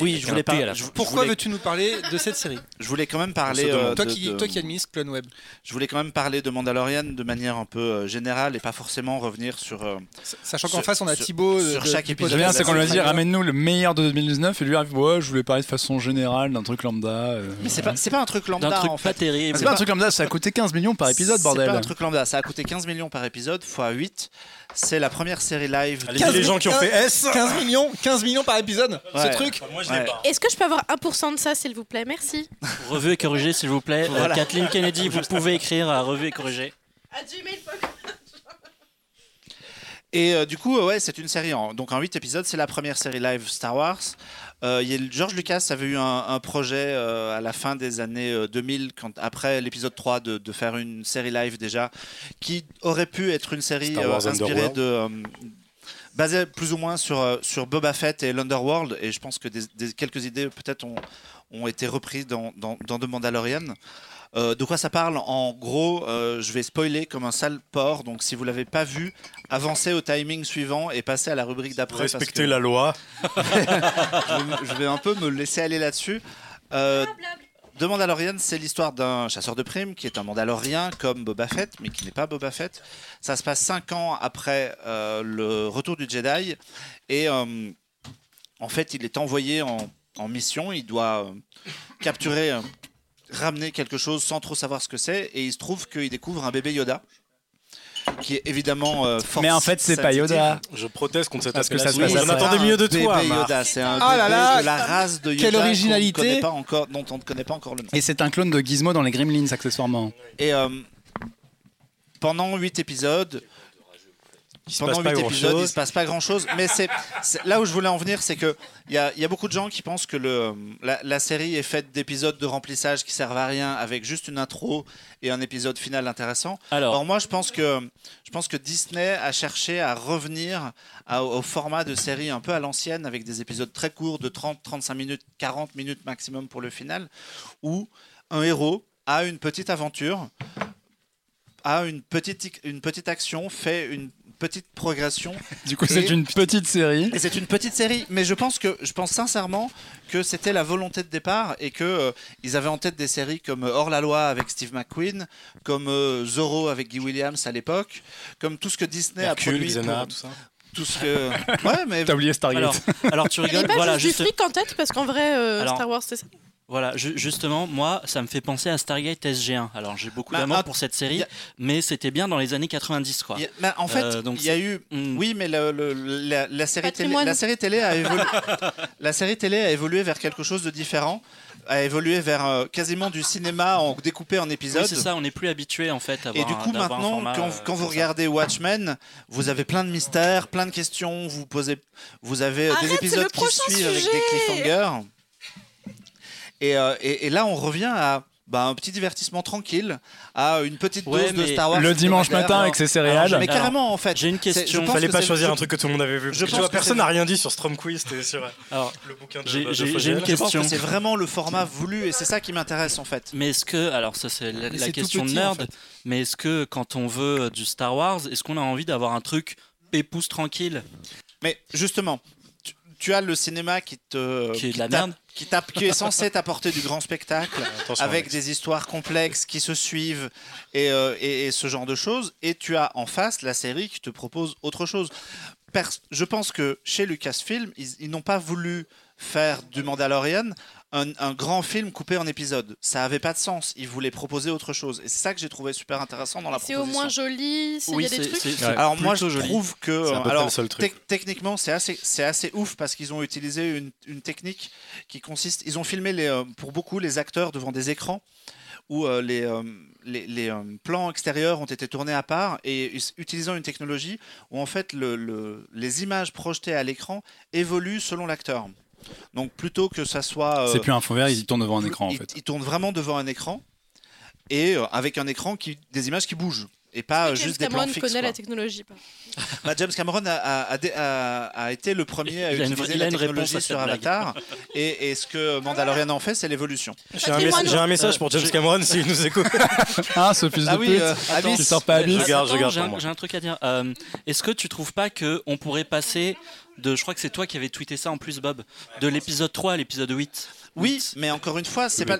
Oui, je voulais, pas, je Pourquoi voulais, veux-tu nous parler de cette série je voulais quand même parler. Euh, toi, de- qui, de- toi qui administre Clone Web, Je voulais quand même parler de Mandalorian de manière un peu euh, générale et pas forcément revenir sur. euh, sachant qu'en face on a sur- Thibaut. de- sur de- chaque épisode. Bien, c'est qu'on lui a dit ramène-nous le meilleur de 2019 et lui arrive ouais, je voulais parler de façon générale d'un truc lambda. euh, Mais c'est pas, c'est pas un truc lambda D'un truc en pas fait. terrible. C'est pas un truc lambda, ça a coûté 15 millions par épisode, C'est bordel. pas un truc lambda, ça a coûté 15 millions par épisode fois 8. C'est la première série live. Allez, 15 les gens qui ont fait S 15 millions, 15 millions par épisode, Ouais. ce truc. Moi, je Ouais. l'ai pas. Est-ce que je peux avoir 1% de ça, s'il vous plaît? Merci. Revue et corrigée, s'il vous plaît. Euh. Kathleen Kennedy, vous pouvez écrire à revue et corrigée. Et euh, du coup, euh, ouais, c'est une série en, donc en 8 épisodes. C'est la première série live Star Wars. Euh, George Lucas avait eu un, un projet euh, à la fin des années euh, 2000, quand, après l'épisode 3, de, de faire une série live déjà, qui aurait pu être une série euh, inspirée de. euh, basée plus ou moins sur, euh, sur Boba Fett et l'Underworld. Et je pense que des, des- quelques idées peut-être ont, ont été reprises dans, dans, dans The Mandalorian. Euh, de quoi ça parle En gros, euh, je vais spoiler comme un sale porc. Donc, si vous l'avez pas vu, avancez au timing suivant et passez à la rubrique d'après. Respectez que la loi. je, vais, un peu me laisser aller là-dessus. Euh, The Mandalorian, c'est l'histoire d'un chasseur de primes qui est un Mandalorien comme Boba Fett, mais qui n'est pas Boba Fett. Ça se passe cinq ans après euh, le retour du Jedi. Et euh, en fait, il est envoyé en, en mission. Il doit euh, capturer, ramener quelque chose sans trop savoir ce que c'est. Et il se trouve qu'il découvre un bébé Yoda. Qui est évidemment euh, Mais en fait, c'est pas. Yoda. Je proteste contre cette Parce que ça se passe On après. attendait mieux de toi. Yoda, c'est un Ah là bébé là, de la race de Yoda quelle originalité. connaît pas encore, dont on ne connaît pas encore le nom. Et c'est un clone de Gizmo dans les Gremlins, accessoirement. Et euh, pendant 8 épisodes, Il se pendant passe pas 8 épisodes, il se passe pas grand chose. Mais c'est là où je voulais en venir, c'est que il y y a beaucoup de gens qui pensent que le, la, la série est faite d'épisodes de remplissage qui servent à rien, avec juste une intro et un épisode final intéressant. Alors, Or moi, je pense que je pense que Disney a cherché à revenir à- au format de série un peu à l'ancienne, avec des épisodes très courts de 30, 35 minutes, 40 minutes maximum pour le final, où un héros a une petite aventure, a une petite une petite action, fait une petite progression Du coup, c'est une petite série. et c'est une petite série, mais je pense que je pense sincèrement que c'était la volonté de départ et que euh, ils avaient en tête des séries comme Hors la loi avec Steve McQueen, comme euh, Zorro avec Guy Williams à l'époque, comme tout ce que Disney a Hercule, produit, Xena, pour- tout ça. tout ce que ouais, mais T'as oublié Stargate. alors, alors tu a rigoles. pas Voilà, juste du juste- fric en tête parce qu'en vrai, euh, Alors- Star Wars, c'est ça. Voilà, ju- justement, moi, ça me fait penser à Stargate SG1. Alors, j'ai beaucoup Bah, d'amour ah, pour cette série, a- mais c'était bien dans les années 90, quoi. a- mais en fait, Euh, il y a eu Hmm. oui, mais le- le- la, la série télé, la série télé a évolué, la série télé a évolué vers quelque chose de différent, a évolué vers euh, quasiment du cinéma en découpé en Oui, épisodes. c'est ça, on n'est plus habitué en fait à Et avoir du un- coup, un maintenant, format, quand, euh, quand vous ça. regardez Watchmen, vous avez plein de mystères, plein de questions, vous posez, vous avez euh, des épisodes le qui prochain suivent avec sujet. des cliffhangers. Et, euh, et, et là, on revient à bah, un petit divertissement tranquille, à une petite Ouais, dose de Star Wars. Le dimanche matin avec ses céréales. alors, Mais Alors, carrément, en fait. J'ai une question. pense Fallait que pas choisir un truc que tout le monde avait vu. je Parce que tu pense vois, que personne n'a rien dit sur Strom Quiz, c'était sur Alors, le bouquin de, J'ai- une question. c'est vraiment le format voulu et c'est ça qui m'intéresse en fait. mais est-ce que, alors ça c'est la, question petit, de en nerd, fait. mais est-ce que quand on veut euh, du Star Wars, est-ce qu'on a envie d'avoir un truc pépouze tranquille? Mais justement, tu, as le cinéma qui te. Qui est de la merde. Qui, qui est censé t'apporter du grand spectacle. Avec des histoires complexes qui se suivent et, euh, et- et ce genre de choses. Et tu as en face la série qui te propose autre chose. Pers- je pense que chez Lucasfilm, ils, ils n'ont pas voulu faire du Mandalorian un, un grand film coupé en épisodes. Ça n'avait pas de sens. Ils voulaient proposer autre chose. Et c'est ça que j'ai trouvé super intéressant dans la C'est proposition. au moins joli, s'il y a des trucs. c'est Ouais. Alors moi je joli. trouve que C'est à peu près alors le seul truc. tec- techniquement c'est assez c'est assez ouf parce qu'ils ont utilisé une, une technique qui consiste ils ont filmé les euh, pour beaucoup les acteurs devant des écrans où euh, les, euh, les, les, euh, plans extérieurs ont été tournés à part et utilisant une technologie où en fait le, le- les images projetées à l'écran évoluent selon l'acteur. Donc plutôt que ça soit euh, C'est plus un fond vert, ils tournent devant un écran en il, fait. il tourne vraiment devant un écran et euh, avec un écran qui des images qui bougent. et pas euh, James juste des plans Cameron fixes. connaît quoi. la technologie. Bah, James Cameron a, a- a dé- a- a été le premier à Il utiliser il la technologie sur. Avatar. Et, et ce que Mandalorian en fait, c'est l'évolution. J'ai un, message pour James Cameron s'il nous écoute. Hein, ce fils Ah de oui, pute euh, Abyss. Tu sors pas Abyss Je garde, je Attends, garde j'ai un- un truc à dire. Euh, Est-ce que tu trouves pas que on pourrait passer de, je crois que c'est toi qui avais tweeté ça en plus, Bob, de l'épisode 3 à l'épisode 8 Oui, mais encore une fois, c'est pas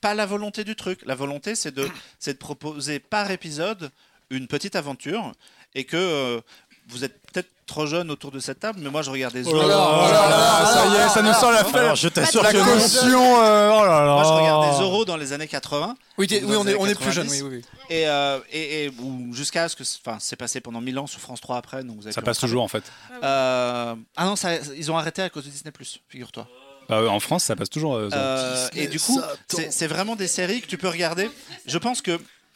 pas la volonté du truc. La volonté, c'est de c'est de proposer par épisode une petite aventure et que euh, vous êtes peut-être trop jeune autour de cette table, mais moi je regarde des Oh Zorro. là, Oh là là, ça y est, ça nous sort la fête. je t'assure La que non. caution, euh, oh là là. Moi je regarde des Zorro dans les années 80 Oui, oui, on est, on est plus jeune. 90. Oui, oui, oui. et, euh, et, et- jusqu'à ce que c'est- enfin c'est passé pendant 1000 ans sur France 3 après donc vous avez Ça passe toujours en fait. Euh, ah non, ça, ils ont arrêté à cause de Disney figure-toi. Bah, ouais, en France, ça passe toujours. euh. Euh, et du coup, c'est c'est vraiment des séries que tu peux regarder. Je pense que,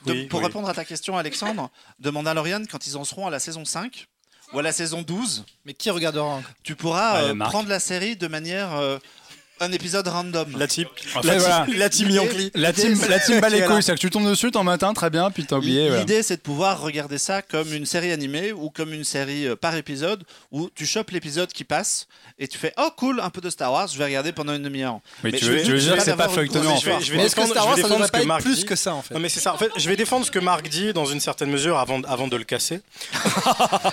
de- Oui, pour oui. répondre à ta question, Alexandre, de Mandalorian, quand ils en seront à la saison 5 ou à la saison 12, Mais qui regardera encore? Tu pourras Ouais, euh, prendre la série de manière. Un épisode random. La team, En fait, la, voilà. team- la team Yankee. La team, la team bat les Qui est là. couilles, c'est-à-dire que tu tombes dessus, t'en matin, très bien, puis t'as oublié. voilà. L'idée, c'est de pouvoir regarder ça comme une série animée ou comme une série euh, par épisode où tu chopes l'épisode qui passe et tu fais Oh cool, un peu de Star Wars, je vais regarder pendant une demi-heure. Mais Mais tu veux, dire que c'est pas feuilletonnant. Je vais Mais que défendre- Star je Wars, ça devrait pas que être Marc plus dit. que ça en fait Non mais c'est ça. En fait, je vais défendre ce que Marc dit dans une certaine mesure avant, avant de le casser.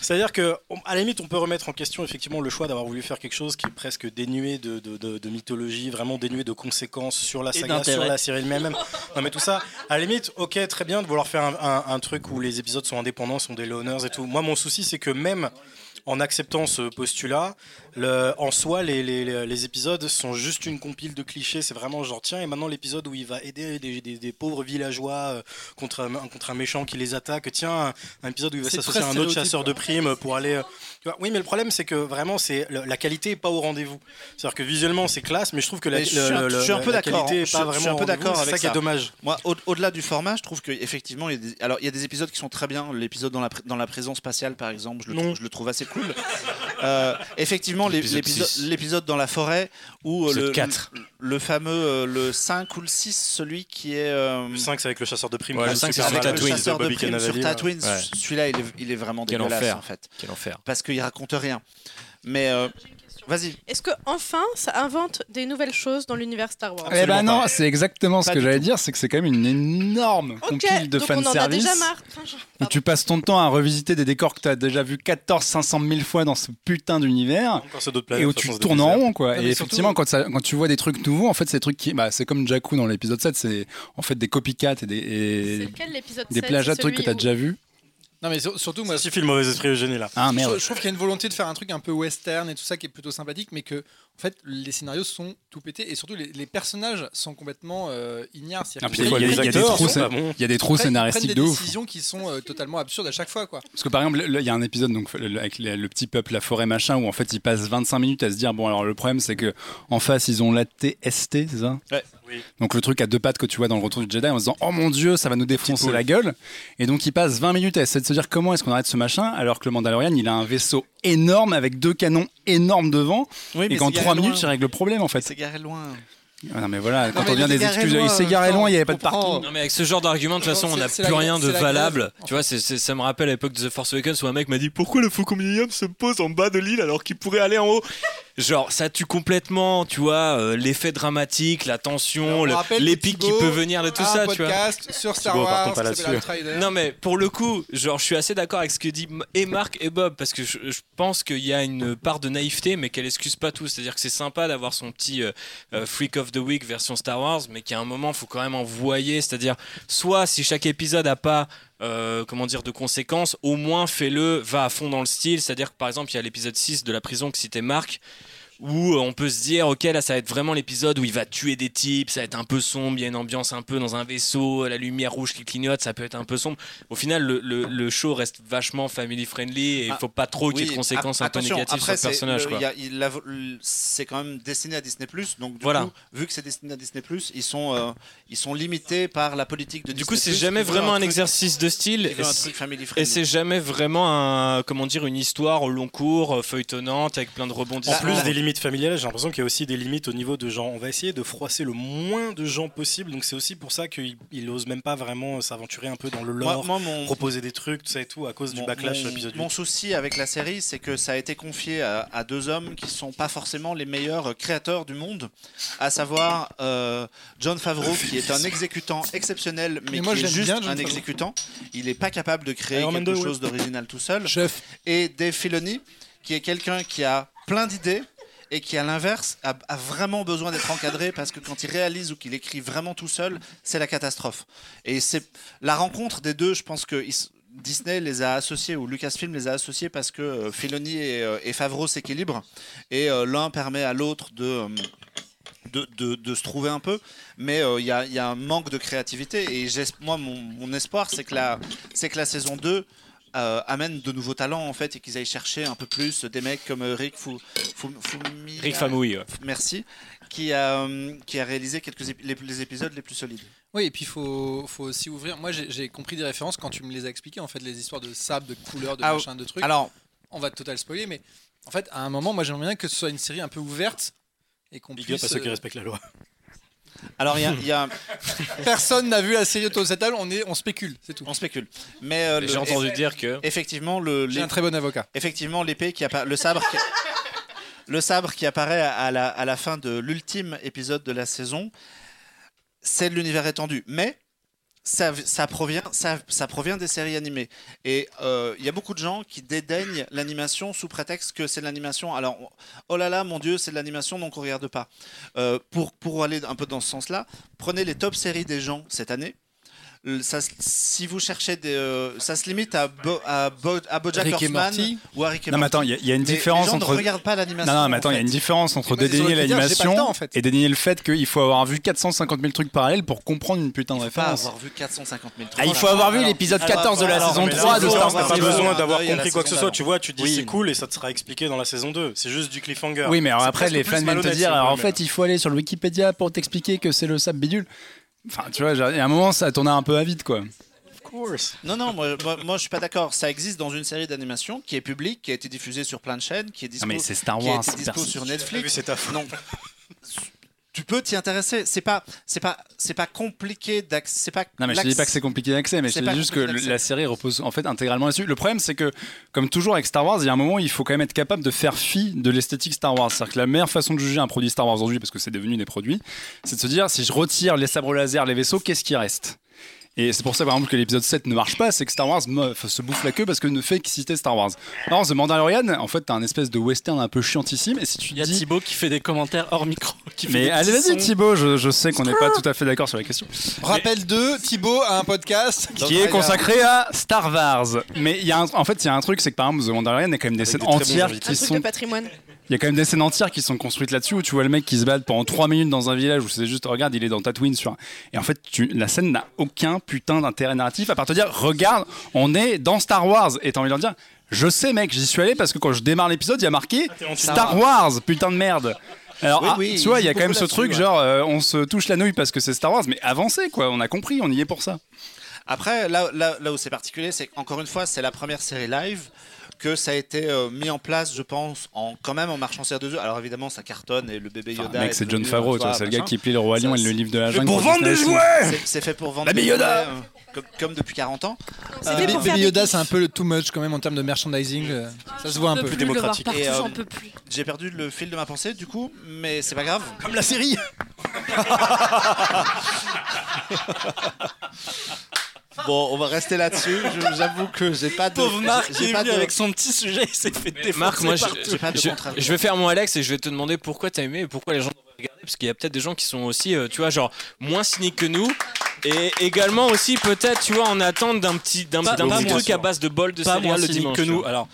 C'est-à-dire que, à la limite, on peut remettre en question effectivement le choix d'avoir voulu faire quelque chose qui est presque dénué de, de- de- de mythologie, vraiment dénué de conséquences sur la Et saga, d'intérêt. sur la série elle-même. Non mais tout ça, à la limite, ok, très bien de vouloir faire un, un- un truc où les épisodes sont indépendants, sont des loners et tout. Moi, mon souci, c'est que même en acceptant ce postulat, le- en soi, les, les- les épisodes sont juste une compile de clichés. C'est vraiment genre, tiens, et maintenant l'épisode où il va aider des, des- des pauvres villageois euh, contre, un, contre un méchant qui les attaque. Tiens, un, un épisode où il va s'associer à un autre chasseur de primes pour aller. oui, mais le problème, c'est que vraiment, c'est la qualité est pas au rendez-vous. C'est-à-dire que visuellement, c'est classe, mais je trouve que la, je suis un- le- je suis un le- peu la qualité est Je- pas je vraiment suis un peu d'accord avec ça qui est dommage. Moi, au- au-delà du format, je trouve qu'effectivement, il y a des... alors il y a des épisodes qui sont très bien. L'épisode dans la, dans la prison spatiale, par exemple, je le, Non. trouve, je le trouve assez cool. Euh, effectivement, l'é- L'épisode dans la forêt où euh, le, quatre. Le, fameux euh, le 5 ou le 6, celui qui est. euh, Le 5, c'est avec le chasseur de primes. Ouais, le est 5, c'est avec mal. le Tatooine, chasseur de Bobby primes sur. Tatooine. Ouais. Celui-là, il est, il est vraiment Quel dégueulasse enfer. en fait. Quel enfer. Parce qu'il raconte rien. Mais euh, vas-y. Est-ce que enfin ça invente des nouvelles choses dans l'univers Star Wars? Eh ben Absolument non, pas. c'est exactement ce Pas que j'allais tout. dire, c'est que c'est quand même une énorme Ok, compile de donc on en a déjà marre. Où tu passes ton temps à revisiter des décors que tu as déjà vu 14 500 000 fois dans ce putain d'univers. Et où de tu tournes en rond, quoi. Non, et mais effectivement, surtout- quand, ça- quand tu vois des trucs nouveaux, en fait, c'est trucs qui. Bah, c'est comme Jakku dans l'épisode 7, c'est en fait des copycats et des, et C'est lequel l'épisode des 7, plagiats de trucs que tu as déjà vu. Non, mais sur- surtout, moi, Ça suffit le mauvais esprit Eugénie là. Ah je, merde. je trouve qu'il y a une volonté de faire un truc un peu western et tout ça qui est plutôt sympathique, mais que en fait les scénarios sont tout pétés et surtout les, les personnages sont complètement euh, ignares. Ah, il y a- y des y a prennent scénaristiques des de ouf. décisions qui sont euh, totalement absurdes à chaque fois, quoi. Parce que par exemple, là, il y a un épisode donc, le- avec le petit peuple, la forêt machin, où en fait ils passent 25 minutes à se dire bon, alors le problème c'est que en face ils ont la TST, c'est ça? Ouais. Oui. Donc le truc à deux pattes que tu vois dans le retour du Jedi en se disant oh mon dieu, ça va nous défoncer la gueule. Et donc ils passent 20 minutes à essayer de se dire comment est-ce qu'on arrête ce machin, alors que le Mandalorian il a un vaisseau énorme avec deux canons énormes devant, Oui, et qu'en 3 minutes il règle le problème en fait. C'est garé loin. Ah non mais voilà, quand mais on il vient des s'est garé excuses, loin, il s'est garé loin, il n'y avait pas de parking. Non mais avec ce genre d'argument, de toute façon, on n'a plus la- rien de valable. Tu vois, ça me rappelle l'époque de The Force Awakens où un mec m'a dit pourquoi le Faucon Millennium se pose en bas de l'île alors qu'il pourrait aller en haut? Genre, ça tue complètement, tu vois, euh, l'effet dramatique, la tension, On le- rappelle que l'épique qui Thibaut peut venir de tout a ça, un tu vois. podcast sur Star Thibaut, Wars pas qui s'appelle là-dessus. Outrider. Non mais pour le coup, genre je suis assez d'accord avec ce que dit M- et Marc et Bob parce que je, je pense qu'il y a une part de naïveté mais qu'elle excuse pas tout. C'est-à-dire que c'est sympa d'avoir son petit euh, euh, Freak of the Week version Star Wars mais qu'à un moment faut quand même envoyer. C'est-à-dire soit si chaque épisode a pas euh, comment dire de conséquences, au moins fais-le, va à fond dans le style. C'est-à-dire que par exemple il y a l'épisode 6 de la prison que citait Marc où euh, on peut se dire ok là ça va être vraiment l'épisode où il va tuer des types ça va être un peu sombre il y a une ambiance un peu dans un vaisseau la lumière rouge qui clignote ça peut être un peu sombre au final le, le- le show reste vachement family friendly et il Ah, faut pas trop qu'il y ait de conséquences un peu négatives après, sur le c'est personnage C'est quand même destiné à Disney donc du Voilà. coup, vu que c'est destiné à Disney ils sont euh, ils sont limités par la politique de du Disney+. coup c'est jamais vraiment un, truc- exercice de style et c'est- jamais vraiment un comment dire une histoire au long cours euh, feuilletonnante avec plein de En rebondissements plus des la limites familiales, j'ai l'impression qu'il y a aussi des limites au niveau de genre, on va essayer de froisser le moins de gens possible. Donc c'est aussi pour ça qu'il il ose même pas vraiment s'aventurer un peu dans le lore, Moi, moi, mon, proposer des trucs, tout ça et tout, à cause du backlash mon- de l'épisode 8. Mon souci avec la série, c'est que ça a été confié à, à deux hommes qui sont pas forcément les meilleurs créateurs du monde, à savoir euh, John Favreau, qui est un exécutant exceptionnel, mais, Mais moi, qui est juste bien, un Favreau. exécutant. Il n'est pas capable de créer Iron quelque 2, ouais. chose d'original tout seul. Chef. Et Dave Filoni, qui est quelqu'un qui a plein d'idées et qui, à l'inverse, a, vraiment besoin d'être encadré parce que quand il réalise ou qu'il écrit vraiment tout seul, c'est la catastrophe. Et c'est la rencontre des deux, je pense que Disney les a associés ou Lucasfilm les a associés parce que euh, Filoni et, euh, et Favreau s'équilibrent et euh, l'un permet à l'autre de, de, se trouver un peu, mais il y, a, un manque de créativité et moi mon, espoir c'est que que la saison 2 euh, amène de nouveaux talents en fait et qu'ils aillent chercher un peu plus des mecs comme euh, Rick Fou, Fou- Fumi- Rick Famouille. ouais. merci qui a, euh, qui a réalisé quelques ép- les, les épisodes les plus solides. Oui, et puis il faut, faut aussi ouvrir. Moi, j'ai compris des références quand tu me les as expliquées, en fait, les histoires de sable, de couleurs, de Ah, machin, de trucs. Alors on va total spoiler, mais en fait, à un moment, moi, j'aimerais bien que ce soit une série un peu ouverte et qu'on Big up puisse. à ceux qui euh, respectent la loi. Alors il y a- y a Personne n'a vu la série autour de cette table, on, est, on spécule, c'est tout. on spécule, mais euh, le- J'ai entendu dire que. effectivement le J'ai un très bon avocat. effectivement l'épée qui apparaît, le sabre qui... le sabre qui apparaît à à la, à la fin de l'ultime épisode de la saison, c'est de l'univers étendu, mais ça, provient, ça, ça provient des séries animées. Et euh, il y a beaucoup de gens qui dédaignent l'animation sous prétexte que c'est de l'animation. Alors, oh là là, mon Dieu, c'est de l'animation, donc on regarde pas. Euh, pour, pour aller un peu dans ce sens-là, prenez les top séries des gens cette année. Ça, si vous cherchez des, euh, ça se limite à, Bo, à, Bo- à BoJack Horseman Morty. ou à Rick et Non, mais Morty. attends, il y, a- il y a une différence les gens entre. ne regardent pas l'animation. Non, non, mais attends, en il y a une différence entre dédaigner l'animation temps, en fait. et dédaigner le fait qu'il faut avoir vu 450 000 trucs parallèles pour comprendre une putain de Il faut pas référence. avoir vu 450 000 trucs. Ah, il faut avoir vu l'épisode 14 de la alors, saison mais là, 3 il de Star Wars. T'as pas besoin d'avoir la compris quoi que ce soit, tu vois, tu dis c'est cool et ça te sera expliqué dans la saison 2. C'est juste du cliffhanger. Oui, mais après, les fans viennent te dire, en fait, il faut aller sur le Wikipédia pour t'expliquer que c'est le sable bidule. Enfin, tu vois, il y a un moment, ça tournait un peu à vide, quoi. Of course. Non, non, moi, moi, moi, je suis pas d'accord. Ça existe dans une série d'animation qui est publique, qui a été diffusée sur plein de chaînes, qui est dispo, Non, mais c'est Star qui a Wars. été dispo sur Netflix. c'est ta faute. Non. Tu peux t'y intéresser. C'est pas, c'est pas, c'est pas compliqué d'accès. C'est pas. Non mais je te dis pas que c'est compliqué d'accès, mais je te dis juste que la série repose en fait intégralement là-dessus. Le problème c'est que, comme toujours avec Star Wars, il y a un moment où il faut quand même être capable de faire fi de l'esthétique Star Wars. C'est-à-dire que la meilleure façon de juger un produit Star Wars aujourd'hui, parce que c'est devenu des produits, c'est de se dire si je retire les sabres laser, les vaisseaux, qu'est-ce qui reste? Et c'est pour ça par exemple que l'épisode 7 ne marche pas, c'est que Star Wars se bouffe la queue parce que ne fait que citer Star Wars. Alors The Mandalorian, en fait t'as un espèce de western un peu chiantissime et si tu Il y a dis Thibaut qui fait des commentaires hors micro. Qui mais des allez vas-y sons. Thibaut, je, je sais qu'on n'est pas tout à fait d'accord sur la question. Rappel 2, Thibaut a un podcast qui est consacré à Star Wars. Mais il y a un- en fait, il y a un truc, c'est que par exemple, The Mandalorian, il y a quand même des Avec scènes entières qui Un truc sont. de patrimoine. Il y a quand même des scènes entières qui sont construites là-dessus où tu vois le mec qui se balade pendant 3 minutes dans un village où c'est juste, regarde, il est dans Tatooine sur. un- Et en fait, tu, la scène n'a aucun putain d'intérêt narratif à part te dire, regarde, on est dans Star Wars. Et t'as envie de leur dire, je sais, mec, j'y suis allé parce que quand je démarre l'épisode, il y a marqué en Star Wars, putain de merde. Alors, Oui, ah, oui, tu vois, il y a quand même ce truc, genre, euh, on se touche la nouille parce que c'est Star Wars, mais avancez, quoi, on a compris, on y est pour ça. Après, là, là, là où c'est particulier, c'est qu'encore une fois, c'est la première série live que ça a été euh, mis en place, je pense, en, quand même en marchant sur deux œufs. Alors évidemment, ça cartonne et le bébé Yoda. Enfin, mec, est c'est John Favreau, c'est le gars qui plie le Roi Lion et le livre de la c'est jungle. pour vendre des jouets C'est- fait pour vendre Baby des Yoda. jouets, euh, comme, comme depuis 40 ans. Baby, Baby des Yoda, c'est un peu le too much quand même en termes de merchandising. euh, ça se voit un peu. plus démocratique. euh, j'en peux plus. J'ai perdu le fil de ma pensée, du coup, mais c'est pas grave. Comme la série Bon, on va rester là-dessus. Je- J'avoue que j'ai pas de. Pauvre Marc j'ai- qui j'ai est pas venu de- avec son petit sujet, il s'est fait défoncer. Marc, moi, je, partout. J'ai pas de je- je vais faire mon Alex et je vais te demander pourquoi t'as aimé et pourquoi les gens devraient regarder. Parce qu'il y a peut-être des gens qui sont aussi, euh, tu vois, genre moins cyniques que nous. Et également aussi, peut-être, tu vois, en attente d'un petit, d'un, petit truc à base de bol de pas céréales le cynique dimanche. que nous. Alors,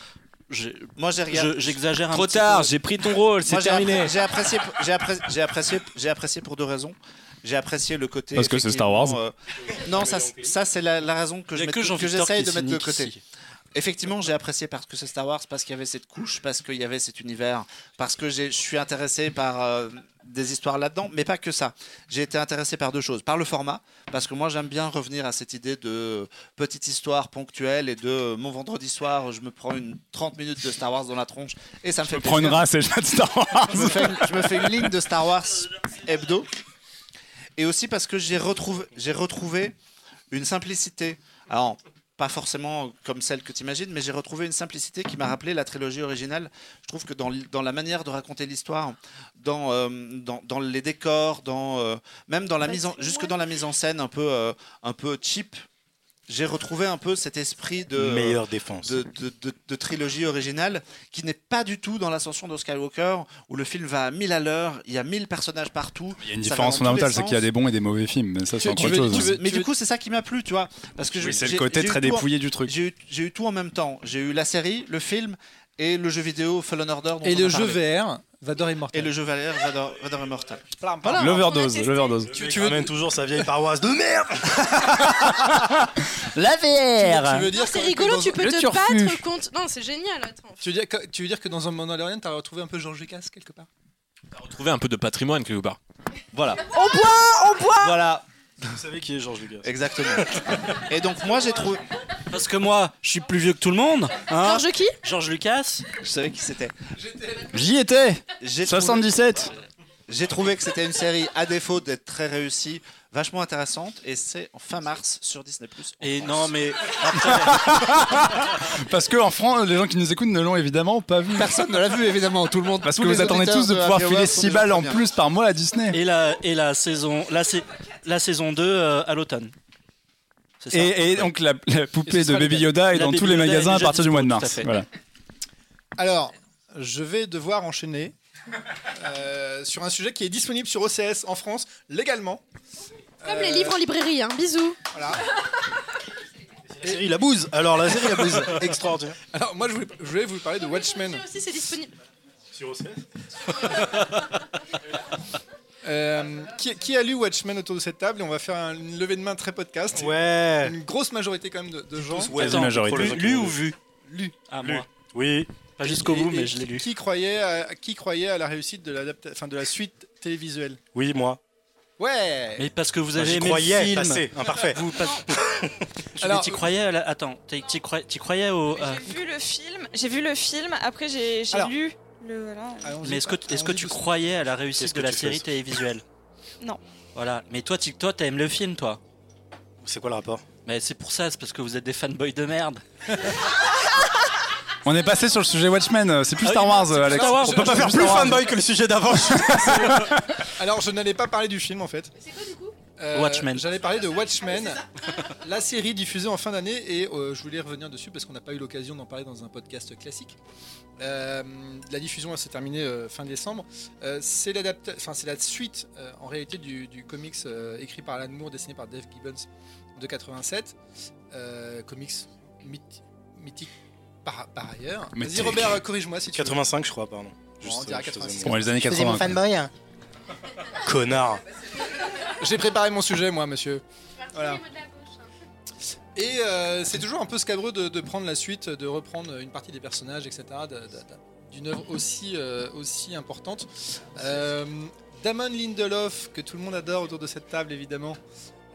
j'ai- Moi, j'ai regardé. je- j'exagère un Trop petit tard, peu. j'ai pris ton rôle, c'est terminé. J'ai apprécié, j'ai apprécié, j'ai apprécié, j'ai apprécié pour deux raisons. J'ai apprécié le côté. Parce que c'est Star Wars. euh, non, ça, ça c'est la, la raison que je j'essaye de mettre de côté. ici. effectivement, j'ai apprécié parce que c'est Star Wars, parce qu'il y avait cette couche, parce qu'il y avait cet univers, parce que je suis intéressé par euh, des histoires là-dedans, mais pas que ça. J'ai été intéressé par deux choses. Par le format, parce que moi j'aime bien revenir à cette idée de petite histoire ponctuelle et de euh, mon vendredi soir, je me prends une 30 minutes de Star Wars dans la tronche et ça me fait Je prends une race et je mets Star Wars. Je me, fais une, je me fais une ligne de Star Wars hebdo. Et aussi parce que j'ai retrouvé, j'ai retrouvé une simplicité. Alors, pas forcément comme celle que tu imagines, mais j'ai retrouvé une simplicité qui m'a rappelé la trilogie originale. Je trouve que dans, dans la manière de raconter l'histoire, dans, euh, dans, dans les décors, dans, euh, même dans la mise en, jusque dans la mise en scène un peu, euh, un peu cheap, j'ai retrouvé un peu cet esprit de Meilleure défense. de, de- de- de trilogie originale qui n'est pas du tout dans l'ascension de Skywalker où le film va à 1000 à l'heure, il y a 1000 personnages partout. Il y a une différence fondamentale, c'est qu'il y a des bons et des mauvais films. Mais ça, c'est encore veux- tu chose. veux- Mais du coup, c'est ça qui m'a plu, tu vois. Parce que Oui, c'est le j'ai- côté très tout en- dépouillé du truc. J'ai eu, tout en même temps. J'ai eu la série, le film et le jeu vidéo Fallen Order. dont Et on le a jeu. VR, Vador Immortal. Et le jeu Valère, Vador, Vador Immortal. Voilà. L'overdose, l'overdose. Tu, tu amènes toujours sa vieille paroisse de merde La Tu VR veux dire Non, c'est que- rigolo, tu peux Le te turfu. battre contre. Non, c'est génial, attends. Tu veux dire que, tu veux dire que dans un Mandalorian, t'as retrouvé un peu George Lucas quelque part? Trouver un peu de patrimoine quelque part. Voilà. On boit, on boit Voilà. Vous savez qui est Georges Lucas Exactement. et donc, moi, j'ai trouvé. Parce que moi, je suis plus vieux que tout le monde. Hein Georges qui? Georges Lucas. Je savais qui c'était. J'y étais J'ai trouvé- 77 J'ai trouvé que c'était une série, à défaut d'être très réussie, vachement intéressante. Et c'est en fin mars sur Disney. Et non, mais Parce que en France, les gens qui nous écoutent ne l'ont évidemment pas vu. Personne ne l'a vu, évidemment. Tout le monde. Parce que vous attendez tous de pouvoir filer Hour sont 6 des gens balles en plus par mois à Disney. et la et la saison la, la saison 2 euh, à l'automne. Ça. Et, et donc la, la poupée de Baby. Yoda est dans Baby tous les Yoda magasins à partir du mois de mars. Voilà. Alors, je vais devoir enchaîner euh, sur un sujet qui est disponible sur OCS en France légalement. Comme Euh, les livres en librairie, hein. Bisous. Voilà. La série La Bouse Alors, la série La Bouse, extraordinaire. Alors, moi, je voulais, je voulais vous parler de Watchmen. aussi, c'est disponible. Sur OCS Euh, qui, qui a lu Watchmen autour de cette table? Et on va faire un- une levée de main très podcast. Ouais Une grosse majorité quand même de, de gens. ouais, Quasi majorité. lu, lu ou vu. vu? Lu. Ah Lu. moi. Oui. Pas jusqu'au bout, mais je l'ai lu. Qui croyait, à, qui croyait à la réussite de, l'adapta- enfin, de la suite télévisuelle? Oui, moi. Ouais Mais parce que vous avez aimé le croyais, film. passé, imparfait. Vous pas... Alors, mais t'y croyais à la... Attends, t'y croyais, croyais au. euh, J'ai vu le film, j'ai vu le film, après j'ai lu le. Voilà. Mais est-ce que, est-ce que tu croyais à la réussite de la tu série télévisuelle? Non. Voilà. Mais toi, tu toi, t'aimes le film, toi? C'est quoi le rapport? Mais c'est pour ça, c'est parce que vous êtes des fanboys de merde. On est passé sur le sujet Watchmen, euh, c'est plus Ah Star Wars, Alex. Star Wars. On peut pas faire plus fanboy que le sujet d'avant. Alors, je n'allais pas parler du film en fait. C'est quoi du coup? Euh, Watchmen. J'allais parler de Watchmen, la série diffusée en fin d'année, et euh, je voulais revenir dessus parce qu'on n'a pas eu l'occasion d'en parler dans un podcast classique. Euh, la diffusion s'est terminée euh, fin décembre. Euh, c'est la suite euh, en réalité du, du comics euh, écrit par Alan Moore, dessiné par Dave Gibbons de 87. Euh, comics mythi- mythique par, par ailleurs. Vas-y. Robert, corrige-moi si tu veux. 85, je crois, pardon. Bon, on dirait 86. Bon, les années 80. quoi. Connard. J'ai préparé mon sujet, moi, monsieur. Voilà. Et euh, c'est toujours un peu scabreux de, de prendre la suite, de reprendre une partie des personnages, etc. D'une œuvre aussi, euh, aussi importante. Euh, Damon Lindelof, que tout le monde adore autour de cette table, évidemment.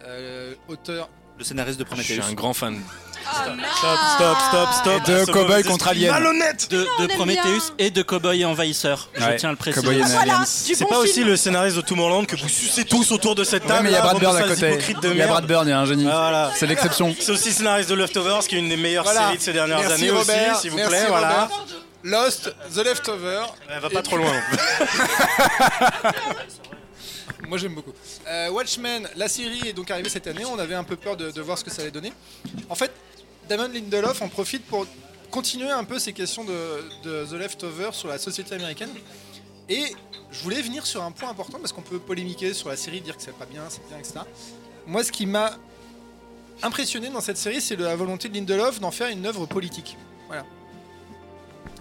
Euh, auteur. Le scénariste de Je Prometheus. suis un grand fan. Stop, stop, stop, stop. Et de Cowboy contre Alien. Malhonnête De, Prometheus et de Cowboy et Envahisseur. Ouais, Je tiens à le préciser. C'est bon pas aussi le scénariste de Tomorrowland que vous sucez tous autour de cette Ouais, table mais il y a Brad Bird à côté. Il y a. Brad Bird, il y a un génie. Ah, voilà. C'est l'exception. C'est aussi le scénariste de Leftovers, qui est une des meilleures Voilà. séries de ces dernières Merci, années Robert. aussi, s'il vous Merci, plaît. Voilà. Lost, The Leftover. Elle va pas trop loin. Moi j'aime beaucoup. Euh, Watchmen, la série est donc arrivée cette année. On avait un peu peur de, de voir ce que ça allait donner. En fait, Damon Lindelof en profite pour continuer un peu ces questions de, de The Leftover sur la société américaine. Et je voulais venir sur un point important parce qu'on peut polémiquer sur la série, dire que c'est pas bien, c'est bien, etc. Moi, ce qui m'a impressionné dans cette série, c'est la volonté de Lindelof d'en faire une œuvre politique. Voilà.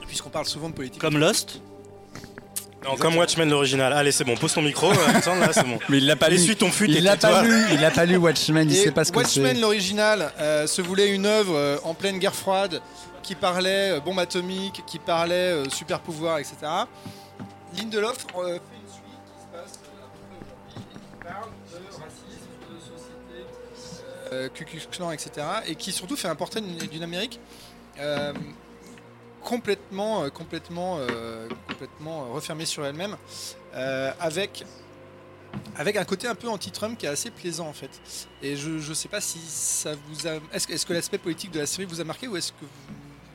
Puisqu'on parle souvent de politique. Comme Lost? Non, comme Watchmen l'original. Allez, c'est bon, pose ton micro. euh, Alexandre, là, c'est bon. Mais il l'a pas lu. Essuie ton fut Il l'a pas lu. Il l'a pas lu Watchmen. Il Et sait pas ce que Watchmen, c'est. l'original, euh, se voulait une œuvre euh, en pleine guerre froide qui parlait euh, bombe atomique, qui parlait euh, super pouvoir, etc. Lindelof fait une suite qui se passe à peu près aujourd'hui et qui parle de racisme, de société, euh, Ku Klux Klan, etc. Et qui surtout fait un portrait d'une d'une Amérique euh, complètement, euh, complètement, euh, complètement euh, refermée sur elle-même, avec avec un côté un peu anti-Trump qui est assez plaisant en fait. Et je ne sais pas si ça vous a. Est-ce que l'aspect politique de la série vous a marqué ou est-ce que vous,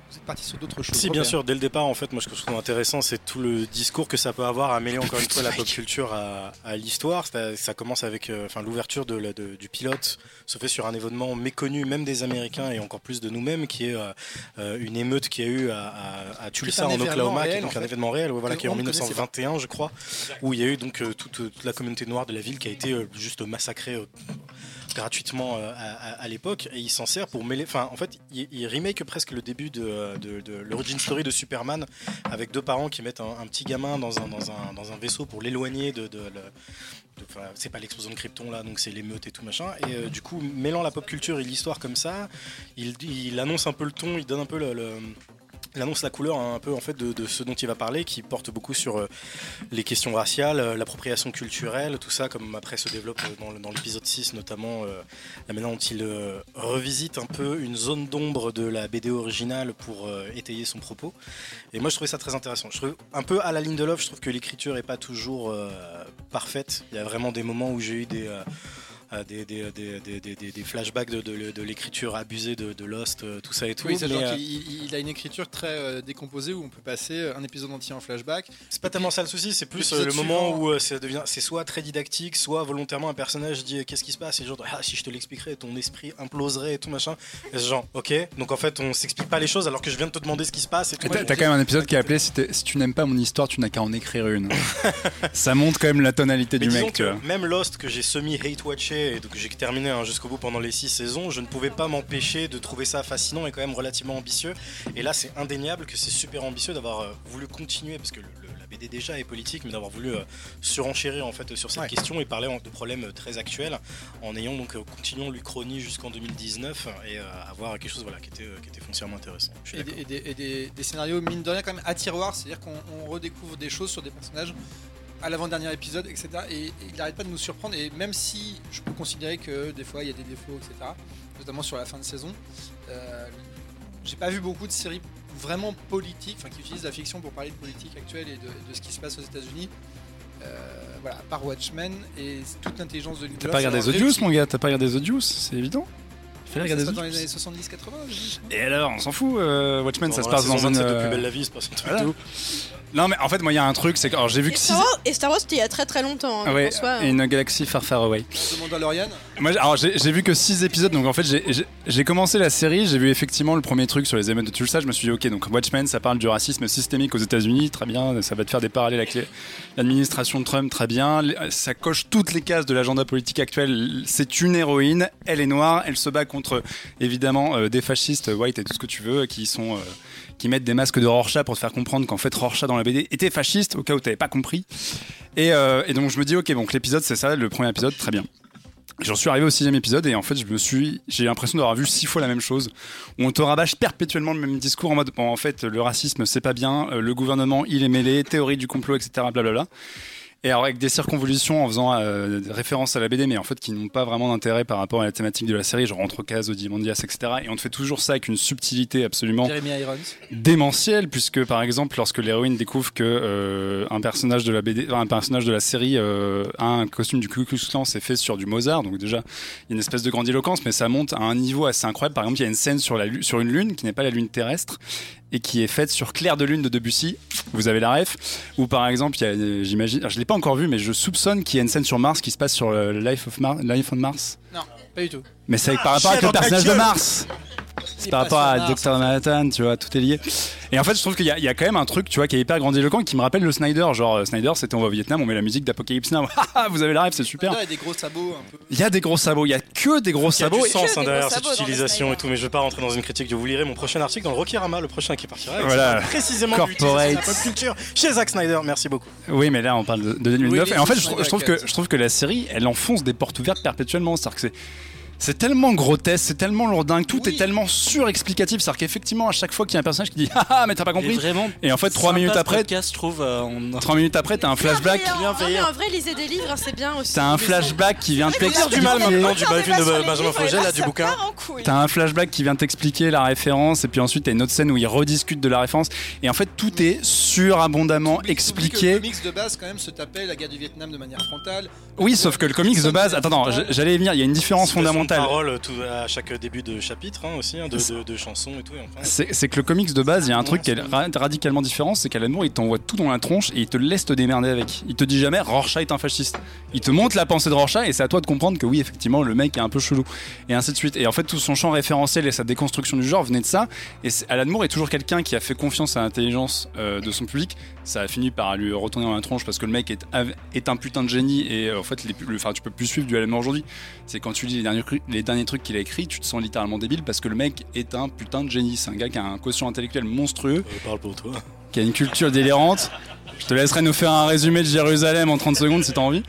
vous êtes parti sur d'autres choses Si, bien sûr, dès le départ, en fait, moi, ce que je trouve intéressant, c'est tout le discours que ça peut avoir à mêler encore une fois la pop culture à, à l'histoire. Ça, ça commence avec, euh, l'ouverture de, la- de- du pilote se fait sur un événement méconnu, même des Américains et encore plus de nous-mêmes, qui est euh, euh, une émeute qui a eu à, à, à Tulsa en Oklahoma, qui est donc en un événement réel, ouais, voilà, que qui est en on ne connaissait 1921, je crois, où il y a eu donc toute, toute la communauté noire de la ville qui a été juste massacrée. Gratuitement euh, à, l'époque et il s'en sert pour mêler enfin en fait il, remake presque le début de, de, de l'origin story de Superman avec deux parents qui mettent un, petit gamin dans un, dans un, dans un vaisseau pour l'éloigner de, de, c'est pas l'explosion de Krypton là donc c'est l'émeute et tout machin. Et euh, du coup mêlant la pop culture et l'histoire comme ça il, annonce un peu le ton il donne un peu le il annonce la couleur hein, un peu en fait de, ce dont il va parler, qui porte beaucoup sur euh, les questions raciales, euh, l'appropriation culturelle, tout ça, comme après se développe euh, dans, l'épisode 6 notamment, la manière dont il revisite un peu une zone d'ombre de la BD originale pour étayer son propos. Et moi je trouvais ça très intéressant. Je trouve un peu à la ligne de Love, je trouve que l'écriture est pas toujours parfaite. Il y a vraiment des moments où j'ai eu des... euh, euh, des, des, des, des, des- des- des flashbacks de, de- de l'écriture abusée de, de Lost, euh, tout ça et tout. Oui, c'est mais, genre euh, il- il a une écriture très euh, décomposée où on peut passer un épisode entier en flashback. C'est pas tellement ça le souci, c'est plus le moment suivant- où euh, ça devient, c'est soit très didactique, soit volontairement un personnage dit qu'est-ce qui se passe? Et genre ah, si je te l'expliquerais ton esprit imploserait et tout machin. Et c'est genre ok, donc en fait on s'explique pas les choses alors que je viens de te demander ce qui se passe T'as quand même un épisode qui est appelé si, tu n'aimes pas mon histoire, tu n'as qu'à en écrire une. ça montre quand même la tonalité Mais du mec. tu que vois. même Lost que j'ai semi hate watché et donc j'ai terminé hein, jusqu'au bout pendant les six saisons, je ne pouvais pas m'empêcher de trouver ça fascinant et quand même relativement ambitieux. Et là c'est indéniable que c'est super ambitieux d'avoir euh, voulu continuer parce que le- le- la BD déjà est politique, mais d'avoir voulu euh, surenchérir en fait sur cette Ouais. question et parler de problèmes euh, très actuels en ayant donc continuons l'Uchronie jusqu'en 2019 et avoir quelque chose voilà qui était qui était foncièrement intéressant. Et, des, et des- et des- des scénarios, mine de rien, quand même à tiroir, c'est-à-dire qu'on on redécouvre des choses sur des personnages à l'avant-dernier épisode, etc. Et, et il n'arrête pas de nous surprendre. Et même si je peux considérer que des fois il y a des défauts, etc., notamment sur la fin de saison, euh, j'ai pas vu beaucoup de séries vraiment politiques, enfin qui utilisent la fiction pour parler de politique actuelle et de, de ce qui se passe aux États-Unis. Euh, voilà, à part Watchmen et toute l'intelligence de T'as pas regardé The Deuce, mon gars T'as pas regardé The Deuce C'est évident. Il fallait regarder passe dans les années 70-80, je dis, Et alors, on s'en fout. euh, Watchmen, ça se passe dans une. 27 de Plus belle la vie, c'est pas son truc voilà. Non, mais en fait, moi, il y a un truc, c'est que alors, j'ai vu Et que Star, 6 Wars, et Star Wars, c'était il y a très très longtemps. hein, Ouais, en soi. une galaxie far far away. The Mandalorian. Moi, alors j'ai j'ai vu que 6 épisodes, donc en fait j'ai- j'ai j'ai commencé la série, j'ai vu effectivement le premier truc sur les émeutes de Tulsa, je me suis dit ok, donc Watchmen ça parle du racisme systémique aux États-Unis, très bien, ça va te faire des parallèles avec les- l'administration de Trump, très bien, ça coche toutes les cases de l'agenda politique actuel, c'est une héroïne, elle est noire, elle se bat contre évidemment euh, des fascistes, white et tout ce que tu veux, qui sont... euh, qui mettent des masques de Rorschach pour te faire comprendre qu'en fait Rorschach dans la BD était fasciste, au cas où t'avais pas compris. Et, euh, et donc je me dis ok, donc l'épisode c'est ça, le premier épisode, très bien. J'en suis arrivé au sixième épisode et en fait je me suis, j'ai l'impression d'avoir vu six fois la même chose. Où on te rabâche perpétuellement le même discours en mode en fait le racisme c'est pas bien, euh, le gouvernement il est mêlé, théorie du complot etc. Blablabla. Et alors avec des circonvolutions en faisant euh, référence à la BD mais en fait qui n'ont pas vraiment d'intérêt par rapport à la thématique de la série, genre entre cases, Ozymandias etc. Et on te fait toujours ça avec une subtilité absolument Jeremy Irons. démentiel puisque par exemple lorsque l'héroïne découvre que euh, un personnage de la BD enfin, un personnage de la série euh, a un costume du Ku Klux Klan c'est fait sur du Mozart donc déjà il y a une espèce de grandiloquence mais ça monte à un niveau assez incroyable par exemple il y a une scène sur la sur une lune qui n'est pas la lune terrestre et qui est faite sur Clair de lune de Debussy vous avez la ref ou par exemple il y a euh, j'imagine je l'ai pas encore vu mais je soupçonne qu'il y a une scène sur Mars qui se passe sur le Life of Mars Life on Mars Non, pas du tout. mais c'est avec- par rapport avec le personnage de. Mars c'est par rapport à Dr Manhattan, tu vois, tout est lié. Et en fait, je trouve qu'il y, a- il y a quand même un truc, tu vois, qui est hyper grandiloquent, qui me rappelle le Snyder. Genre, euh, Snyder, c'était on va au Vietnam, on met la musique d'Apocalypse Now. Ah, Vous avez la rêve, c'est super. Il y a des gros sabots un peu. Il y a des gros sabots, il y a que des gros Il y a sabots. du sens hein, derrière cette sabots utilisation et tout, mais je vais pas rentrer dans une critique. Vous lirez mon prochain article dans le Rokirama, le prochain qui partira. avec Voilà. précisément Corporate. de la pop culture chez Zack Snyder. Merci beaucoup. Oui, mais là, on parle de, de 2009. Oui, et en fait, je, je trouve que, je trouve que la série, elle enfonce des portes ouvertes perpétuellement. C'est-à-dire que c'est. C'est tellement grotesque, c'est tellement lourdingue, tout Oui. est tellement surexplicatif. C'est-à-dire qu'effectivement, à chaque fois qu'il y a un personnage qui dit Ah ah, mais t'as pas compris. vraiment Et en fait, trois minutes après, podcast, je trouve. euh, on- trois minutes après, t'as un flashback. Non, mais en- vrai, lisez des livres, c'est bien aussi. T'as un flashback qui vient Dire du mal t'expliquer. maintenant du film de Benjamin et Fogel, là, là, du bouquin. T'as un flashback qui vient t'expliquer la référence, et puis ensuite t'as une autre scène où ils rediscutent de la référence. Et en fait, tout est surabondamment expliqué. Le comics de base, quand même, se tapait la guerre du Vietnam de manière frontale. Oui, sauf que le comics de base. Attends, j'allais y venir. Il y a une différence fondamentale. Parole tout à chaque début de chapitre hein, aussi, hein, de, de, de chansons et tout. enfin, C'est que le comics de base, il y a un truc qui est ra- radicalement différent, c'est qu'Alan Moore, il t'envoie tout dans la tronche et il te laisse te démerder avec. Il te dit jamais Rorschach est un fasciste. Il te montre la pensée de Rorschach et c'est à toi de comprendre que oui, effectivement, le mec est un peu chelou. Et ainsi de suite. Et en fait, tout son champ référentiel et sa déconstruction du genre venait de ça. Et Alan Moore est toujours quelqu'un qui a fait confiance à l'intelligence euh, de son public. Ça a fini par lui retourner dans la tronche parce que le mec est, est un putain de génie et euh, en fait, les, le- enfin, tu peux plus suivre du Alan Moore aujourd'hui. C'est quand tu lis les derniers, les derniers trucs qu'il a écrits, tu te sens littéralement débile parce que le mec est un putain de génie. C'est un gars qui a un quotient intellectuel monstrueux, euh, parle pour toi. qui a une culture délirante. Je te laisserai nous faire un résumé de Jérusalem en 30 secondes si t'as envie.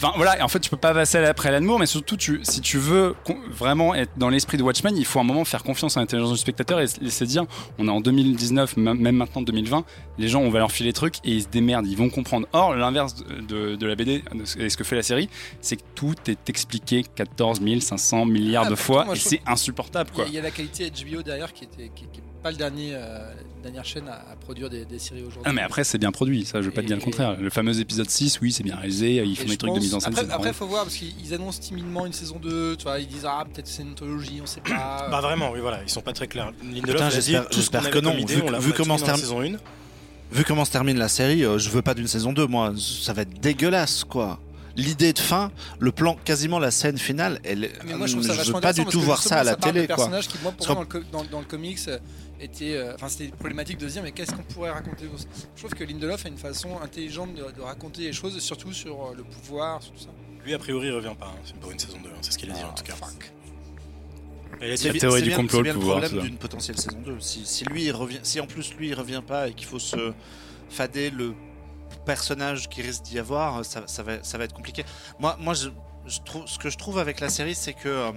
Enfin voilà, et en fait tu peux pas passer après Alan Moore, mais surtout tu, si tu veux vraiment être dans l'esprit de Watchmen, il faut un moment faire confiance à l'intelligence du spectateur et se laisser dire, on est en 2019, m- même maintenant 2020, les gens on va leur filer les trucs et ils se démerdent, ils vont comprendre. Or l'inverse de, de- de la BD et ce que fait la série, c'est que tout est expliqué 14 500 milliards Ah, de pourtant, fois et c'est insupportable Il y, a, y la qualité HBO derrière qui était qui, qui est pas le dernier, euh, la dernière chaîne à, à produire des, des séries aujourd'hui. Ah mais après c'est bien produit, ça je veux pas te dire le Et- contraire. Le fameux épisode 6, oui c'est bien réalisé, ils font des trucs de mise en scène. Après, après, faut voir parce qu'ils annoncent timidement une saison 2. Tu vois, ils disent ah peut-être c'est une anthologie, on sait pas. Bah vraiment, oui, voilà, ils sont pas très clairs. Lindelof Putain, j'espère- que non, idée, vu on comment se saison 1. Vu comment se termine la série, euh, je veux pas d'une saison 2, moi. Ça va être dégueulasse, quoi. L'idée de fin, le plan, quasiment la scène finale, elle, Mais moi je trouve ça je vachement veux pas du tout voir ça à la télé, quoi. personnages qui moi Parce moi dans le, dans, dans le comics euh, était, euh, enfin c'était problématique de se dire mais qu'est-ce qu'on pourrait raconter Je trouve que Lindelof a une façon intelligente de, de raconter les choses, surtout sur euh, le pouvoir, sur tout ça. Lui, a priori, il revient pas hein, c'est pour une saison 2, hein, c'est ce qu'il a dit en tout cas. Fuck. C'est La théorie c'est du bien- complot, c'est bien le le pouvoir, problème d'une potentielle saison 2. Si, si lui il revient, si en plus lui il revient pas et qu'il faut se fader le personnage qui risque d'y avoir, ça, ça va, ça va être compliqué. Moi, moi je, je trouve, ce que je trouve avec la série, c'est que euh,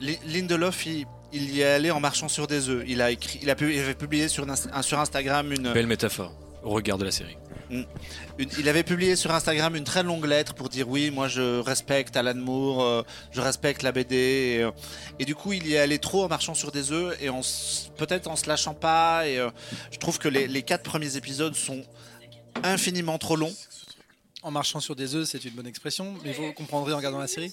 Li- Lindelof, il, il y est allé en marchant sur des œufs. Il a écrit, il a pu- il avait publié sur, sur Instagram une, Belle métaphore au regard de la série. une- il avait publié sur Instagram une très longue lettre pour dire oui, moi je respecte Alan Moore, euh, je respecte la BD. Et, euh, et du coup, il y est allé trop en marchant sur des œufs et peut-être en se lâchant pas. Et euh, je trouve que les, les quatre premiers épisodes sont infiniment trop longs. En marchant sur des œufs, c'est une bonne expression, mais vous comprendrez en regardant la série.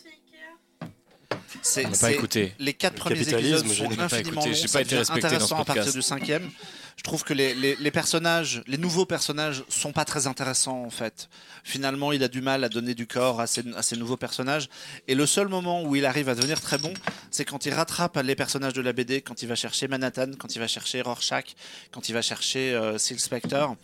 C'est On n'a c'est- pas écouté. les quatre Le premiers épisodes je sont pas infiniment longs. j'ai pas été respecté dans ce à partir du cinquième. Je trouve que les, les- les personnages, les nouveaux personnages, sont pas très intéressants en fait. Finalement, il a du mal à donner du corps à ces, à ces nouveaux personnages. Et le seul moment où il arrive à devenir très bon, c'est quand il rattrape les personnages de la BD, quand il va chercher Manhattan, quand il va chercher Rorschach, quand il va chercher euh, Silk Spectre.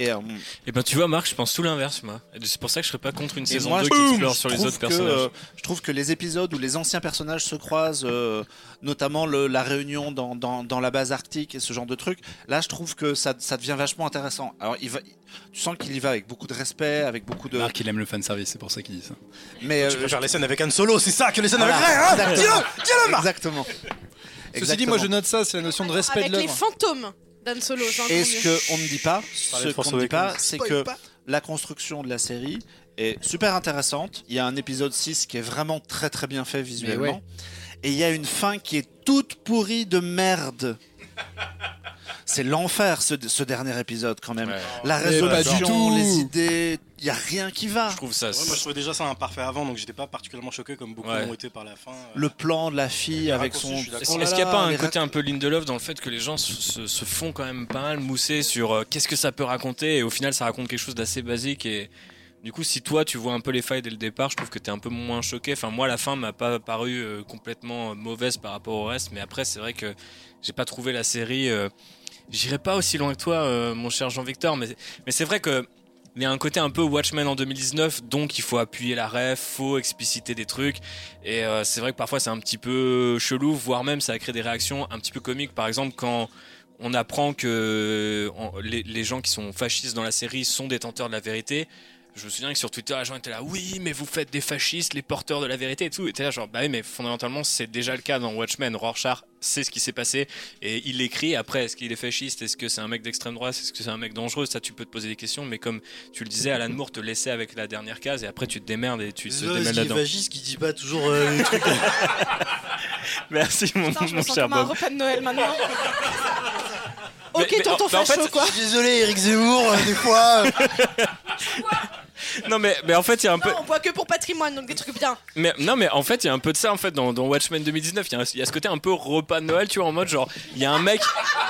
Et, euh, Et ben tu vois Marc, je pense tout l'inverse moi. C'est pour ça que je serais pas contre une saison moi, 2 je- qui explore je sur les trouve autres que, personnages. euh, je trouve que les épisodes où les anciens personnages se croisent, euh, notamment le- la réunion dans, dans, dans la base arctique et ce genre de trucs, là je trouve que ça, ça devient vachement intéressant. Alors il va, tu sens qu'il y va avec beaucoup de respect, avec beaucoup de. Marc il aime le fanservice, c'est pour ça qu'il dit ça. Mais Tu euh, préfères les scènes avec Han Solo, c'est ça que les scènes voilà, avec Ray, hein exactement. Dis-le Marc Exactement. Ceci dit, moi je note ça, c'est la notion de respect Avec de les l'œuvre. fantômes d'Anne Solo. Et ce qu'on ne dit pas, ce qu'on ne dit pas, c'est que la construction de la série est super intéressante. Il y a un épisode 6 qui est vraiment très très bien fait visuellement. ouais. Et il y a une fin qui est toute pourrie de merde. C'est l'enfer ce, ce dernier épisode quand même. Ouais. La pas résolution, les idées, il y a rien qui va. Je trouve ça. Ouais, moi je trouvais déjà ça imparfait avant, donc j'étais pas particulièrement choqué comme beaucoup Ouais. l'ont été par la fin. Le plan de la fille avec son. Est-ce Oh qu'il n'y a là, pas un côté un peu Lindelof dans le fait que les gens se, font quand même pas mal mousser sur euh, qu'est-ce que ça peut raconter et au final ça raconte quelque chose d'assez basique et Du coup, si toi tu vois un peu les failles dès le départ, je trouve que t'es un peu moins choqué. Enfin, moi, la fin m'a pas paru euh, complètement euh, mauvaise par rapport au reste, mais après, c'est vrai que j'ai pas trouvé la série. euh, J'irai pas aussi loin que toi, euh, mon cher Jean-Victor, mais, mais c'est vrai que. Il y a un côté un peu Watchmen en 2019, donc il faut appuyer la ref, faut expliciter des trucs. Et euh, c'est vrai que parfois c'est un petit peu chelou, voire même ça crée des réactions un petit peu comiques. Par exemple, quand on apprend que les, les gens qui sont fascistes dans la série sont détenteurs de la vérité. Je me souviens que sur Twitter, les gens étaient là, oui, mais vous faites des fascistes, les porteurs de la vérité et tout. Et t'es là, genre, bah oui, mais fondamentalement, c'est déjà le cas dans Watchmen. Rorschach sait ce qui s'est passé et il l'écrit. Après, est-ce qu'il est fasciste Est-ce que c'est un mec d'extrême droite Est-ce que c'est un mec dangereux? Ça, tu peux te poser des questions. Mais comme tu le disais, Alan Moore te laissait avec la dernière case et après, tu te démerdes et tu te est là-dedans. vagiste qui dit pas toujours euh, les trucs. Merci, mon, Putain, je me mon sens cher comme un Bob. repas de Noël maintenant. Ok, mais en- tonton mais en fait, facho, quoi. Je suis désolé, Eric Zemmour, euh, des fois. euh, Non, mais, mais en fait, il y a un peu. On boit que pour patrimoine, donc des trucs bien. Mais non, mais en fait, il y a un peu de ça en fait dans, dans Watchmen 2019. Il y, a un- il y a ce côté un peu repas de Noël, tu vois, en mode genre, il y a un mec,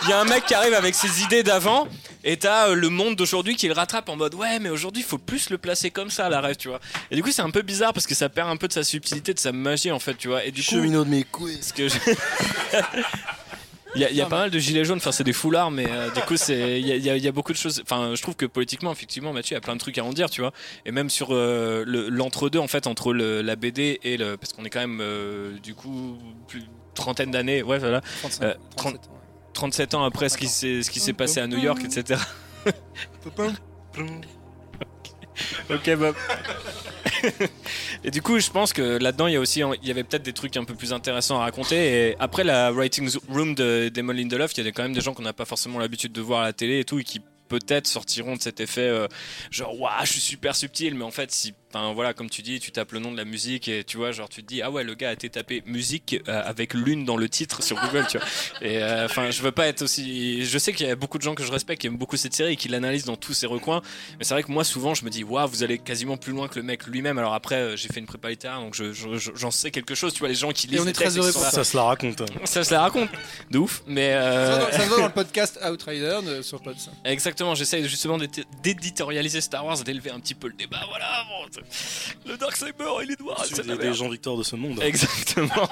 il y a un mec qui arrive avec ses idées d'avant, et t'as euh, le monde d'aujourd'hui qui le rattrape en mode ouais, mais aujourd'hui, il faut plus le placer comme ça, la rêve, tu vois. Et du coup, c'est un peu bizarre parce que ça perd un peu de sa subtilité, de sa magie en fait, tu vois. Et du coup, Cheminot de mes couilles. ce que je- Il y a, il y a pas mal de gilets jaunes, enfin c'est des foulards, mais euh, du coup c'est il y a, il y a- il y a beaucoup de choses. Enfin, je trouve que politiquement, effectivement, Mathieu, il y a plein de trucs à en dire, tu vois. Et même sur euh, le- l'entre-deux, en fait, entre le- la BD et le, parce qu'on est quand même euh, du coup plus trentaine d'années, ouais voilà, 35, Euh, 37 ans. 37 ans après ce qui s'est ce qui s'est passé à New York, etc. ok Bob. et du coup, je pense que là-dedans, il y a aussi, avait peut-être des trucs un peu plus intéressants à raconter. Et après la writing room de Damon Lindelof, il y a quand même des gens qu'on n'a pas forcément l'habitude de voir à la télé et tout, et qui peut-être sortiront de cet effet euh, genre waouh je suis super subtil mais en fait si enfin voilà comme tu dis tu tapes le nom de la musique et tu vois genre tu te dis ah ouais le gars a été tapé musique euh, avec lune dans le titre sur Google tu vois et euh, enfin je veux pas être aussi je sais qu'il y a beaucoup de gens que je respecte qui aiment beaucoup cette série et qui l'analysent dans tous ses recoins mais c'est vrai que moi souvent je me dis waouh vous allez quasiment plus loin que le mec lui-même alors après euh, j'ai fait une prépa littéraire donc je- je- je- j'en sais quelque chose tu vois les gens qui lisent on est très et heureux là, Ça se la raconte. hein. ça se la raconte de ouf mais Ça, euh, se voit dans- ça se voit dans le podcast Outrider de- sur Pod. ça. Exactement, j'essaye justement d'éditorialiser Star Wars, d'élever un petit peu le débat. Voilà, bon, le Darksaber, il est noir. C'est des, Jean-Victor de ce monde. Exactement.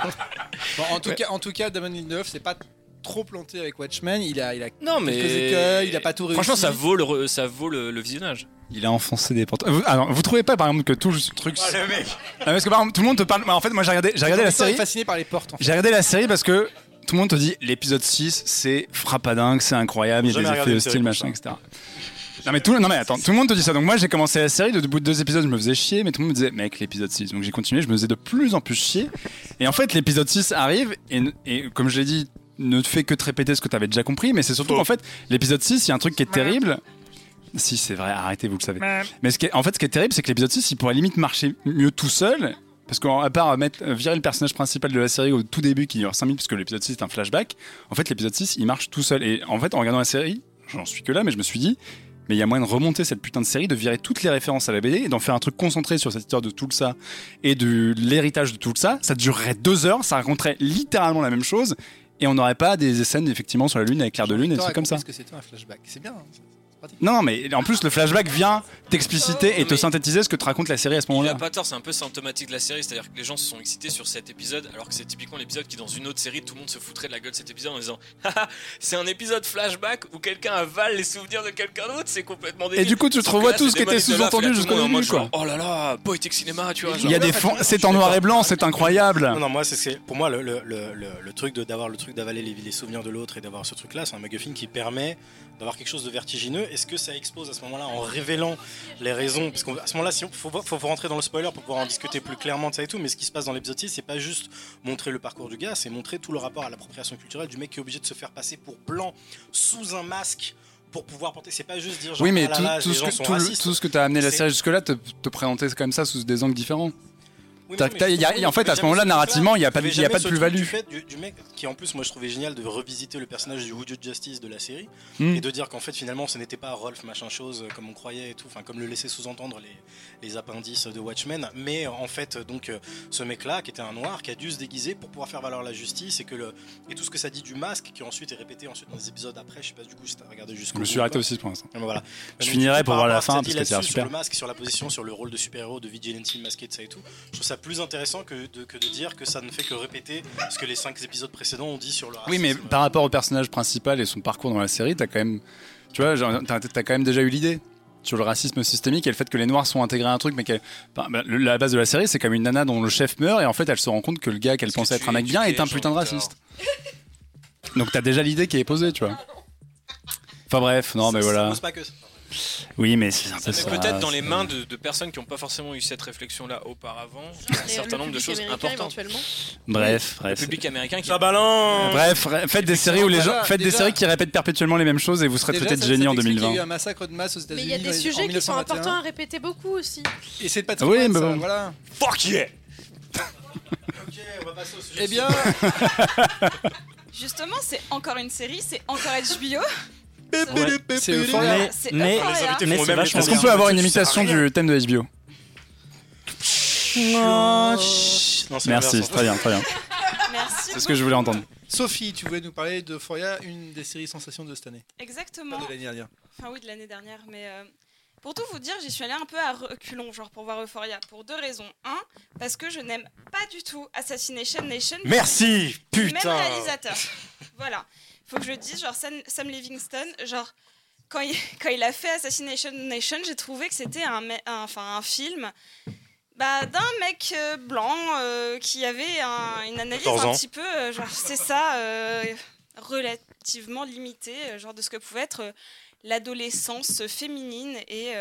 Bon, en, tout cas, en tout cas, Damon Lindelof, c'est pas trop planté avec Watchmen. Il a, il a Non, mais. quelques écueils, il a pas tout réussi. Franchement, ça vaut le, re- ça vaut le, le visionnage. Il a enfoncé des portes. Vous, alors, vous trouvez pas par exemple que tout le truc. Ah, le mec Non, parce que par exemple, tout le monde te parle. En fait, moi j'ai regardé, j'ai regardé la série. fasciné par les portes. En fait. J'ai regardé la série parce que tout le monde te dit l'épisode 6 c'est frappadingue, c'est incroyable, il y a des effets hostiles, série machin, etc. Non mais, tout, non mais attends, tout le monde te dit ça. Donc moi j'ai commencé la série, de bout de deux épisodes je me faisais chier, mais tout le monde me disait mec l'épisode 6. Donc j'ai continué, je me faisais de plus en plus chier. Et en fait l'épisode 6 arrive et, et comme je l'ai dit, ne te fait que te répéter ce que tu avais déjà compris, mais c'est surtout qu'en fait l'épisode 6 il y a un truc qui est terrible. Si c'est vrai, arrêtez, vous le savez. Mais ce qui est- en fait ce qui est terrible c'est que l'épisode 6 il pourrait limite marcher mieux tout seul. Parce qu'à part mettre, euh, virer le personnage principal de la série au tout début qui dure 5 minutes, parce l'épisode 6 est un flashback, en fait l'épisode 6 il marche tout seul. Et en fait en regardant la série, j'en suis que là, mais je me suis dit, mais il y a moyen de remonter cette putain de série, de virer toutes les références à la BD et d'en faire un truc concentré sur cette histoire de Tulsa et de l'héritage de Tulsa. Ça durerait deux heures, ça raconterait littéralement la même chose et on n'aurait pas des scènes effectivement sur la lune avec clair de lune et des trucs comme ça. que c'était un flashback? C'est bien. hein. Non, mais en plus le flashback vient t'expliciter et te synthétiser ce que te raconte la série à ce Il a moment-là. pas tort, c'est un peu symptomatique de la série, c'est-à-dire que les gens se sont excités sur cet épisode, alors que c'est typiquement l'épisode qui, dans une autre série, tout le monde se foutrait de la gueule de cet épisode en disant Haha, c'est un épisode flashback où quelqu'un avale les souvenirs de quelqu'un d'autre, c'est complètement Et débile. du coup, tu te revois tout ce qui était sous-entendu et jusqu'au début, quoi. Oh là là, poétique cinéma, tu vois. Il y a des fonds, c'est en noir et blanc, c'est incroyable. Non, non, moi, c'est- pour moi le, truc de- d'avoir le truc d'avaler les, les souvenirs de l'autre et d'avoir ce truc-là, c'est un MacGuffin qui permet d'avoir quelque chose de vertigineux. Est-ce que ça expose à ce moment-là en révélant les raisons? Parce qu'à ce moment-là, il faut, faut, faut rentrer dans le spoiler pour pouvoir en discuter plus clairement de ça et tout. Mais ce qui se passe dans l'épisode 6, c'est pas juste montrer le parcours du gars, c'est montrer tout le rapport à l'appropriation culturelle du mec qui est obligé de se faire passer pour blanc sous un masque pour pouvoir porter. C'est pas juste dire genre, Oui, mais ah là tout, là, tout les ce que, tout, le- tout ce que tu as amené la série jusque-là te, te présentait comme ça sous des angles différents. Oui, mais il y a- en fait, à ce moment-là, narrativement, il y a pas y a pas de plus-value. Du, fait du, du mec qui en plus moi je trouvais génial de revisiter le personnage du Woodrow Justice de la série Hmm. et de dire qu'en fait finalement ce n'était pas Rolf machin chose comme on croyait et tout, enfin comme le laissaient sous-entendre les, les appendices de Watchmen, mais en fait donc euh, ce mec-là qui était un noir qui a dû se déguiser pour pouvoir faire valoir la justice et que le et tout ce que ça dit du masque qui ensuite est répété ensuite dans des épisodes après, je sais pas du coup si t'as regardé jusqu'au Je me suis arrêté aussi pour l'instant. Voilà. Je finirai pour voir la fin, parce que là-dessus, super. Sur le masque, sur la position, sur le rôle de super-héros, de vigilante masqué, de ça et tout, je trouve ça plus intéressant que de, que de dire que ça ne fait que répéter ce que les cinq épisodes précédents ont dit sur le racisme. Oui, mais par rapport au personnage principal et son parcours dans la série, t'as quand même, tu vois, t'as t'as quand même déjà eu l'idée sur le racisme systémique et le fait que les noirs sont intégrés à un truc, mais que bah, bah, la base de la série, c'est comme une nana dont le chef meurt et en fait, elle se rend compte que le gars qu'elle Parce pensait être un mec bien est un putain de raciste. Donc t'as déjà l'idée qui est posée, tu vois. Enfin bref, non, mais Ça- ça voilà. pose pas que ça. Oui, mais c'est Ça ça. peut-être dans les mains de, de personnes qui n'ont pas forcément eu cette réflexion-là auparavant un certain nombre de choses importantes. éventuellement. Bref, Le bref. public américain qui Ça balance Bref, faites des séries où les gens, faites des séries qui répètent perpétuellement les mêmes choses et vous serez traité de génie en t'explique qu'il y a eu 2020. un massacre de masse aux Mais États-Unis. il y a des sujets qui sont 1921. importants à répéter beaucoup aussi. Et c'est patrimoine, Oui, mais bon. voilà. Fuck yeah Ok, on va passer au sujet. Eh bien, Justement, c'est encore une série, c'est encore HBO. C'est Euphoria. Mais, mais, c'est vachement Est-ce qu'on peut avoir une imitation du thème de HBO Merci, l'inverse. très bien, très bien. C'est ce que je voulais entendre. Sophie, tu voulais nous parler d'Euphoria, une des séries sensations de cette année. Exactement. Pas de l'année dernière. Enfin oui, de l'année dernière, mais euh, pour tout vous dire, j'y suis allée un peu à reculons, genre pour voir Euphoria, pour deux raisons. Un, parce que je n'aime pas du tout Assassination Nation. Merci, du Même putain. réalisateur. voilà. Faut que je le dise, genre Sam, Sam Livingston, genre quand il, quand il a fait Assassination Nation, j'ai trouvé que c'était un, me- un- enfin, un film bah, d'un mec euh, blanc euh, qui avait un- une analyse 14 un petit peu, euh, genre c'est ça, euh, relativement limitée, genre de ce que pouvait être l'adolescence féminine. Et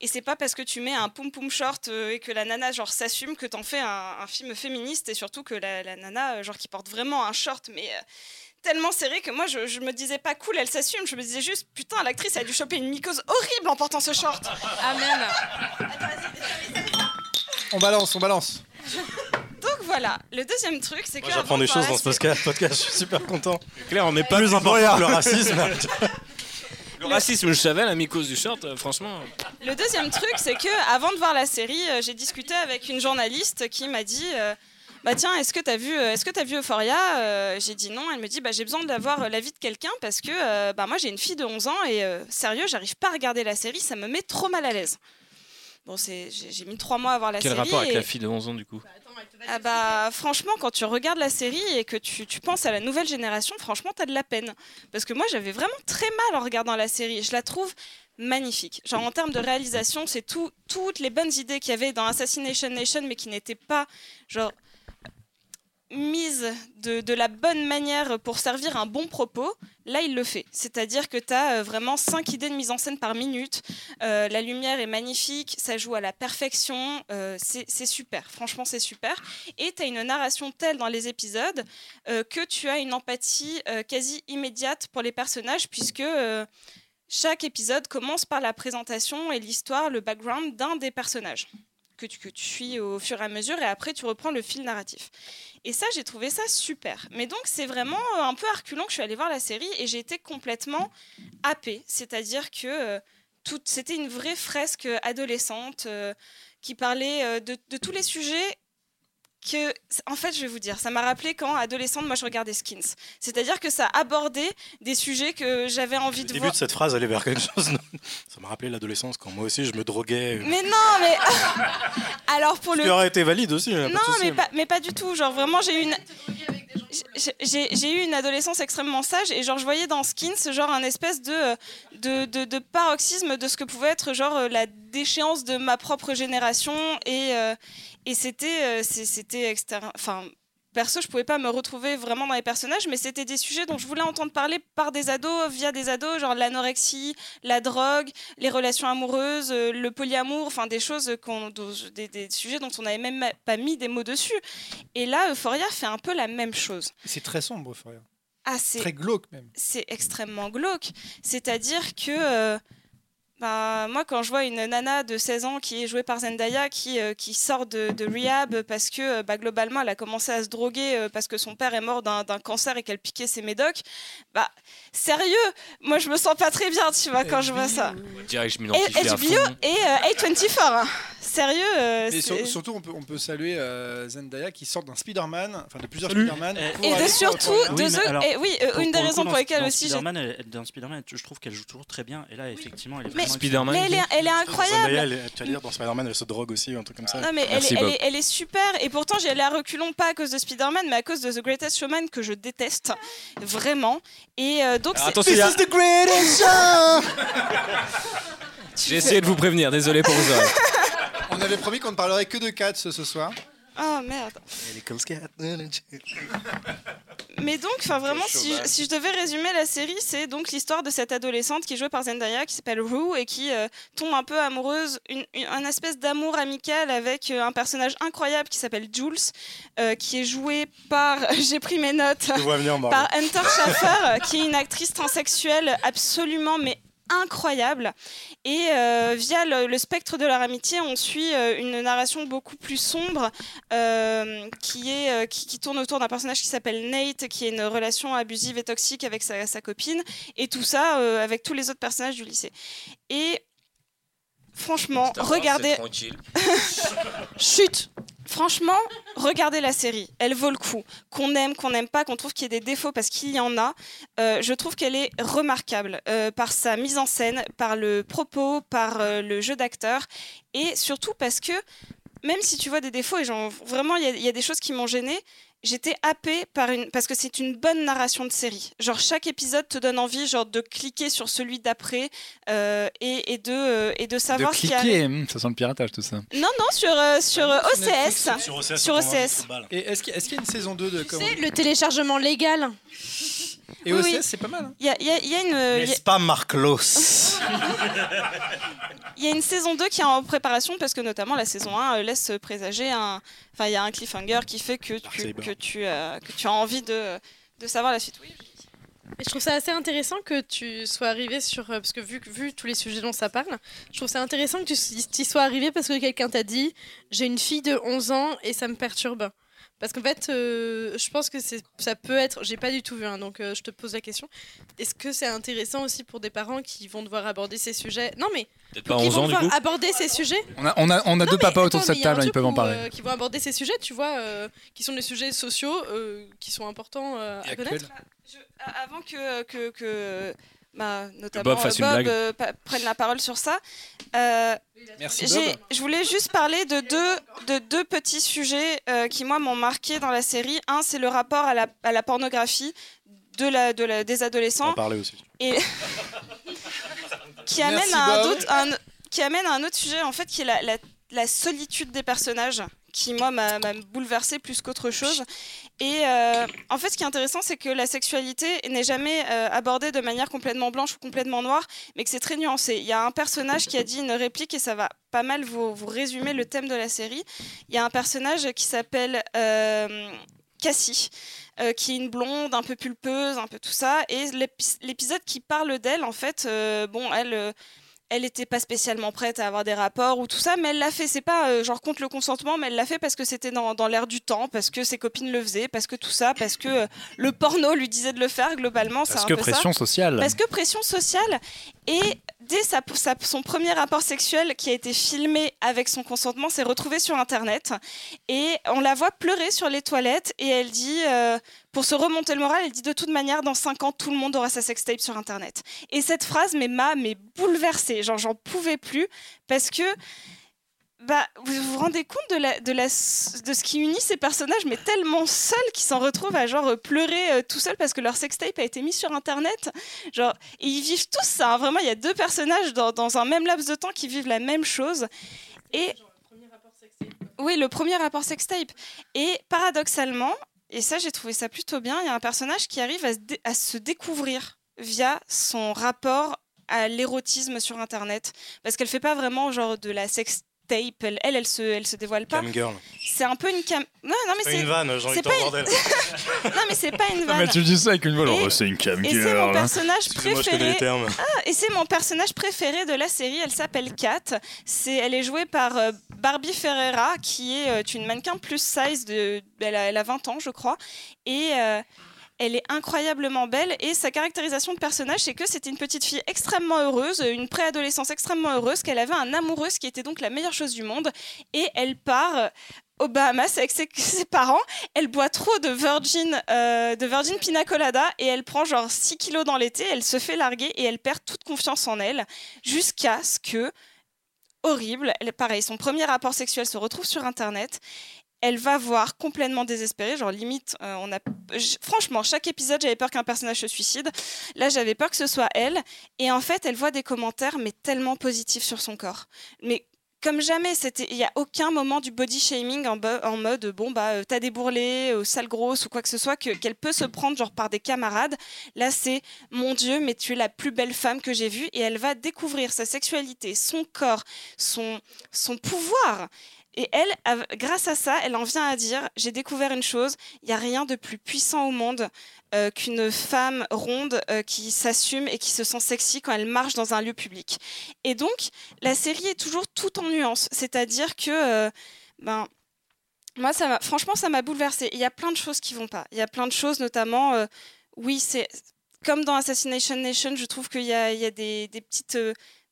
et c'est pas parce que tu mets un poum poum short et que la nana genre s'assume que t'en fais un, un film féministe et surtout que la, la nana genre qui porte vraiment un short mais tellement serré que moi je, je me disais pas cool elle s'assume je me disais juste putain l'actrice elle a dû choper une mycose horrible en portant ce short Amen. On balance, on balance. donc voilà le deuxième truc c'est que j'apprends des choses dans ce podcast, podcast, je suis super content. Claire, on n'est pas Plus important que le racisme. le racisme, je savais, la mycose du short, euh, franchement. Le deuxième truc, c'est que avant de voir la série, euh, j'ai discuté avec une journaliste qui m'a dit euh, Bah tiens, est-ce que t'as vu, euh, est-ce que t'as vu Euphoria Euh, J'ai dit non. Elle me dit Bah j'ai besoin d'avoir euh, l'avis de quelqu'un parce que euh, bah moi j'ai une fille de 11 ans et euh, sérieux, j'arrive pas à regarder la série, ça me met trop mal à l'aise. Bon, c'est, j'ai, mis trois mois à voir la Quel série. rapport avec la fille de 11 ans du coup? Ah bah franchement quand tu regardes la série et que tu, tu penses à la nouvelle génération, franchement t'as de la peine. Parce que moi j'avais vraiment très mal en regardant la série. Je la trouve magnifique. Genre en termes de réalisation, c'est tout, toutes les bonnes idées qu'il y avait dans Assassination Nation mais qui n'étaient pas genre mise de, la bonne manière pour servir un bon propos, là il le fait. C'est-à-dire que tu as vraiment cinq idées de mise en scène par minute, Euh, la lumière est magnifique, ça joue à la perfection, euh, c'est super, franchement c'est super. Et tu as une narration telle dans les épisodes euh, que tu as une empathie euh, quasi immédiate pour les personnages puisque... euh, chaque épisode commence par la présentation et l'histoire, le background d'un des personnages que tu, que tu suis au fur et à mesure et après tu reprends le fil narratif. Et ça, j'ai trouvé ça super. Mais donc, c'est vraiment euh, un peu à reculons que je suis allée voir la série et j'ai été complètement happée. C'est-à-dire que euh, c'était une vraie fresque adolescente euh, qui parlait de, de tous les sujets que, en fait, je vais vous dire, ça m'a rappelé quand, adolescente, moi, je regardais Skins. C'est-à-dire que ça abordait des sujets que j'avais envie Le de début voir. de cette phrase allait vers quelque chose. Ça m'a rappelé l'adolescence quand moi aussi je me droguais. Mais non, mais... Alors, pour Ce le qui aurait été valide aussi. hein, pas Non, souci. mais pas, mais pas du tout. Genre, vraiment, j'ai eu une. J'ai- eu une adolescence extrêmement sage et genre je voyais dans Skins genre un espèce de, de, de, de paroxysme de ce que pouvait être genre euh, la déchéance de ma propre génération et, euh, et c'était euh, c'était externe enfin perso je pouvais pas me retrouver vraiment dans les personnages mais c'était des sujets dont je voulais entendre parler par des ados via des ados genre l'anorexie la drogue les relations amoureuses euh, le polyamour enfin des choses qu'on dont- des, des sujets dont on n'avait même pas mis des mots dessus et là Euphoria fait un peu la même chose C'est très sombre, Euphoria. ah c'est Très glauque même. c'est extrêmement glauque. C'est-à-dire que, euh, Bah, moi, quand je vois une nana de 16 ans qui est jouée par Zendaya, qui, euh, qui sort de, de rehab parce que euh, bah, globalement, elle a commencé à se droguer euh, parce que son père est mort d'un cancer et qu'elle piquait ses médocs, bah, sérieux, moi, je me sens pas très bien, tu vois, quand je vois ça. On dirait que je Et m'identifie à fond. et euh, A24, hein. sérieux. euh, Et sur- surtout, on peut, on peut saluer euh, Zendaya qui sort d'un Spider-Man, enfin de plusieurs. Spider-Man. Et- de surtout, de Oui, alors, et oui, euh, Pour- une des raisons coup, pour lesquelles aussi Spider-Man, elle- dans Spider-Man, je trouve qu'elle joue toujours très bien. Et là, effectivement, elle est Mais- vraiment Spider-Man. Mais elle est, elle est incroyable. Zendaya, elle est- tu vas dire, dans Spider-Man, elle se drogue aussi, ou un truc comme ça. Non mais elle Merci, est, elle, est, elle est super et pourtant allais à reculons pas à cause de Spider-Man mais à cause de The Greatest Showman que je déteste vraiment et euh, donc Alors, c'est- attention, il y a- the greatest show J'ai essayé de vous prévenir, désolé pour oreilles. On avait promis qu'on ne parlerait que de Cats ce soir. oh merde mais donc enfin vraiment si je, si je devais résumer la série c'est donc l'histoire de cette adolescente qui est jouée par Zendaya qui s'appelle Rue et qui euh, tombe un peu amoureuse une, une- un espèce d'amour amical avec euh, un personnage incroyable qui s'appelle Jules euh, qui est joué par j'ai pris mes notes venir, par Hunter Schafer, euh, qui est une actrice transsexuelle absolument mais incroyable. Et euh, via le, le spectre de leur amitié, on suit euh, une narration beaucoup plus sombre euh, qui, est, qui, qui tourne autour d'un personnage qui s'appelle Nate, qui a une relation abusive et toxique avec sa, sa copine, et tout ça avec tous les autres personnages du lycée. Et franchement, regardez. tranquille. Chut Franchement, regardez la série. Elle vaut le coup. Qu'on aime, qu'on n'aime pas, qu'on trouve qu'il y ait des défauts parce qu'il y en a. euh, je trouve qu'elle est remarquable euh, par sa mise en scène, par le propos, par euh, le jeu d'acteur et surtout parce que même si tu vois des défauts et genre, vraiment il y, a- y a des choses qui m'ont gêné. J'étais happée par une parce que c'est une bonne narration de série. Genre chaque épisode te donne envie genre de cliquer sur celui d'après euh, et, et de euh, et de De savoir ce qui arrive. cliquer, hum, ça sent le piratage tout ça. Non non sur euh, sur Sur Netflix, OCS. Sur OCS, Sur. Et est-ce qu'il y, est-ce qu'il y a une saison 2 de Tu comment sais, le téléchargement légal. Et Oui, OCS, oui. c'est pas mal. hein. Il y a, il y a- il y a une N'est-ce pas, Marclos il y a une saison 2 qui est en préparation parce que notamment la saison 1 euh, laisse présager un enfin il y a un cliffhanger qui fait que tu que tu euh, que tu as envie de de savoir la suite. Oui. Et je trouve ça assez intéressant que tu sois arrivé sur. euh, Parce que vu, vu tous les sujets dont ça parle, je trouve ça intéressant que tu y sois arrivé parce que quelqu'un t'a dit J'ai une fille de 11 ans et ça me perturbe. Parce qu'en fait, euh, je pense que c'est- ça peut être. J'ai pas du tout vu, hein, donc euh, je te pose la question. Est-ce que c'est intéressant aussi pour des parents qui vont devoir aborder ces sujets? Non, mais. Peut-être pas qui 11 vont ans du devoir coup. aborder ces sujets? On a, on a, on a Non, deux papas autour de cette table, ils peuvent en parler. euh, qui vont aborder ces sujets, tu vois, euh, qui sont des sujets sociaux, euh, qui sont importants euh, à connaître. Je- avant que que, que bah, notamment Bob fasse euh, une blague. euh, la parole sur ça. euh, Merci Bob. Je voulais juste parler de deux, de deux petits sujets euh, qui, moi, m'ont marqué dans la série. Un, c'est le rapport à la, à la pornographie de la, de la, des On adolescents en parlait aussi. et qui amène, Merci, à un Bob. autre, un- qui amène à un autre sujet, en fait, qui est la, la, la solitude des personnages, qui, moi, m'a bouleversée plus qu'autre chose. Et euh, en fait, ce qui est intéressant, c'est que la sexualité n'est jamais euh, abordée de manière complètement blanche ou complètement noire, mais que c'est très nuancé. Il y a un personnage qui a dit une réplique, et ça va pas mal vous, résumer le thème de la série. Il y a un personnage qui s'appelle euh, Cassie. qui est une blonde un peu pulpeuse, un peu tout ça, et l'épi- l'épisode qui parle d'elle, en fait, bon, elle, elle était pas spécialement prête à avoir des rapports ou tout ça, mais elle l'a fait. C'est pas euh, genre contre le consentement, mais elle l'a fait parce que c'était dans, dans l'air du temps, parce que ses copines le faisaient, parce que tout ça, parce que euh, le porno lui disait de le faire globalement. c'est Parce un que peu ça. pression sociale. Parce que pression sociale. Et dès son premier rapport sexuel qui a été filmé avec son consentement s'est retrouvé sur Internet. Et on la voit pleurer sur les toilettes et elle dit, euh, pour se remonter le moral, elle dit de toute manière, dans 5 ans, tout le monde aura sa sextape sur Internet. Et cette phrase m'a bouleversée. Genre, j'en pouvais plus parce que. Bah, vous vous rendez compte de, la, de, la, de ce qui unit ces personnages, mais tellement seuls qu'ils s'en retrouvent à genre pleurer euh, tout seuls parce que leur sextape a été mis sur internet. Genre, et ils vivent tous ça. hein. Vraiment, il y a deux personnages dans, dans un même laps de temps qui vivent la même chose. Et oui, le premier rapport sextape. Et paradoxalement, et ça j'ai trouvé ça plutôt bien, il y a un personnage qui arrive à se, à se découvrir via son rapport à l'érotisme sur internet parce qu'elle fait pas vraiment genre de la sex tape. Elle, elle, elle se, elle se dévoile pas. Cam girl. C'est un peu une cam. Non, non, mais C'est une vanne, j'ai envie de une- bordel. Non, mais c'est pas une vanne. mais tu dis ça avec une voix. Et- Oh, c'est une cam Et c'est mon girl. personnage préféré. les termes. Ah, et c'est mon personnage préféré de la série. Elle s'appelle Kat. C'est, elle est jouée par euh, Barbie Ferreira, qui est euh, une mannequin plus size. De, elle, a, elle a 20 ans, je crois. Et euh, elle est incroyablement belle. Et sa caractérisation de personnage, c'est que c'était une petite fille extrêmement heureuse, une préadolescence extrêmement heureuse, qu'elle avait un amoureux qui était donc la meilleure chose du monde. Et elle part. euh, aux Bahamas avec ses, parents, elle boit trop de Virgin, euh, de Virgin Pina Colada et elle prend genre 6 kilos dans l'été, elle se fait larguer et elle perd toute confiance en elle jusqu'à ce que, horrible, pareil, son premier rapport sexuel se retrouve sur Internet. Elle va voir complètement désespérée, genre limite, euh, on a, franchement, chaque épisode, j'avais peur qu'un personnage se suicide. Là, j'avais peur que ce soit elle. Et en fait, elle voit des commentaires, mais tellement positifs sur son corps. Mais comme jamais, il y a aucun moment du body shaming en mode bon bah euh, t'as des bourrelets, euh, sale grosse ou quoi que ce soit que qu'elle peut se prendre genre par des camarades. Là c'est mon Dieu, mais tu es la plus belle femme que j'ai vue et elle va découvrir sa sexualité, son corps, son son pouvoir. Et elle, grâce à ça, elle en vient à dire j'ai découvert une chose, il n'y a rien de plus puissant au monde euh, qu'une femme ronde euh, qui s'assume et qui se sent sexy quand elle marche dans un lieu public. Et donc, la série est toujours tout en nuances, c'est-à-dire que, euh, ben, moi, ça franchement, ça m'a bouleversée. Il y a plein de choses qui vont pas. Il y a plein de choses, notamment, oui, c'est comme dans Assassination Nation, je trouve qu'il y a, des, petites,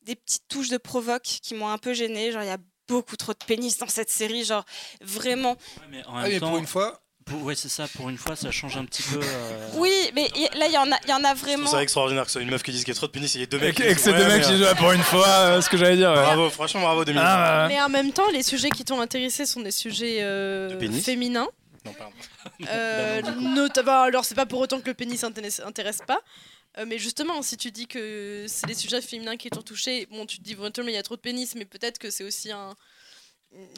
des petites touches de provoque qui m'ont un peu gênée. Genre, il y a beaucoup trop de pénis dans cette série, genre vraiment. Ouais, mais en Ah, même mais temps, pour une fois, pour- ouais, c'est ça. Pour une fois, ça change un petit peu. euh, Oui, mais y- là, il y en a, y en a vraiment. C'est extraordinaire que ce soit une meuf qui dise qu'il y a trop de pénis, il y a deux mecs. Et qui que disent, c'est deux mecs qui euh, jouent pour une fois, euh, ce que j'allais dire. ouais. Bravo, franchement bravo Dominique. Ah, ouais. Mais en même temps, les sujets qui t'ont intéressé sont des sujets euh, De pénis féminins. Non, pardon. Euh, Bah non, notamment, alors c'est pas pour autant que le pénis intéresse, intéresse pas. Euh, mais justement, si tu dis que c'est les sujets féminins qui t'ont touché, bon, tu te dis éventuellement il y a trop de pénis, mais peut-être que c'est aussi un,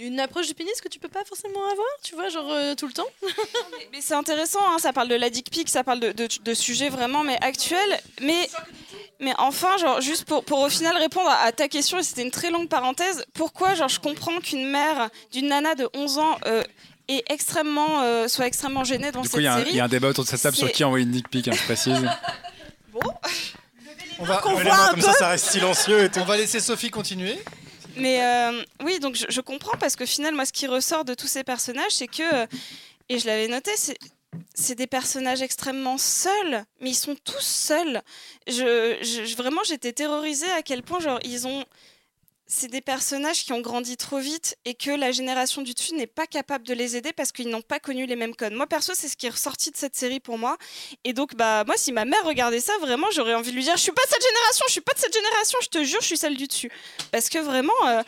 une approche du pénis que tu peux pas forcément avoir, tu vois, genre euh, tout le temps. Mais, mais c'est intéressant, hein, ça parle de la dick pic, ça parle de, de- de sujets vraiment mais actuels. Mais, mais enfin, genre, juste pour, pour au final répondre à, à ta question, et c'était une très longue parenthèse, pourquoi genre, je comprends qu'une mère d'une nana de 11 ans euh, est extrêmement, euh, soit extrêmement gênée dans Du coup, cette il y, a un- série il y a un débat autour de cette table sur qui a envoyé une dick pic, hein, je précise. on va, voit un comme peu. ça, ça reste silencieux et on va laisser Sophie continuer. Mais euh, oui, donc je, je comprends parce que final, moi, ce qui ressort de tous ces personnages, c'est que, euh, et je l'avais noté, c'est c'est des personnages extrêmement seuls, mais ils sont tous seuls. Je- vraiment, j'étais terrorisée à quel point, genre, ils ont. C'est des personnages qui ont grandi trop vite et que la génération du dessus n'est pas capable de les aider parce qu'ils n'ont pas connu les mêmes codes. Moi, perso, c'est ce qui est ressorti de cette série pour moi. Et donc, bah, moi, si ma mère regardait ça, vraiment, j'aurais envie de lui dire Je suis pas de cette génération, je suis pas de cette génération, je te jure, je suis celle du dessus. Parce que vraiment. euh,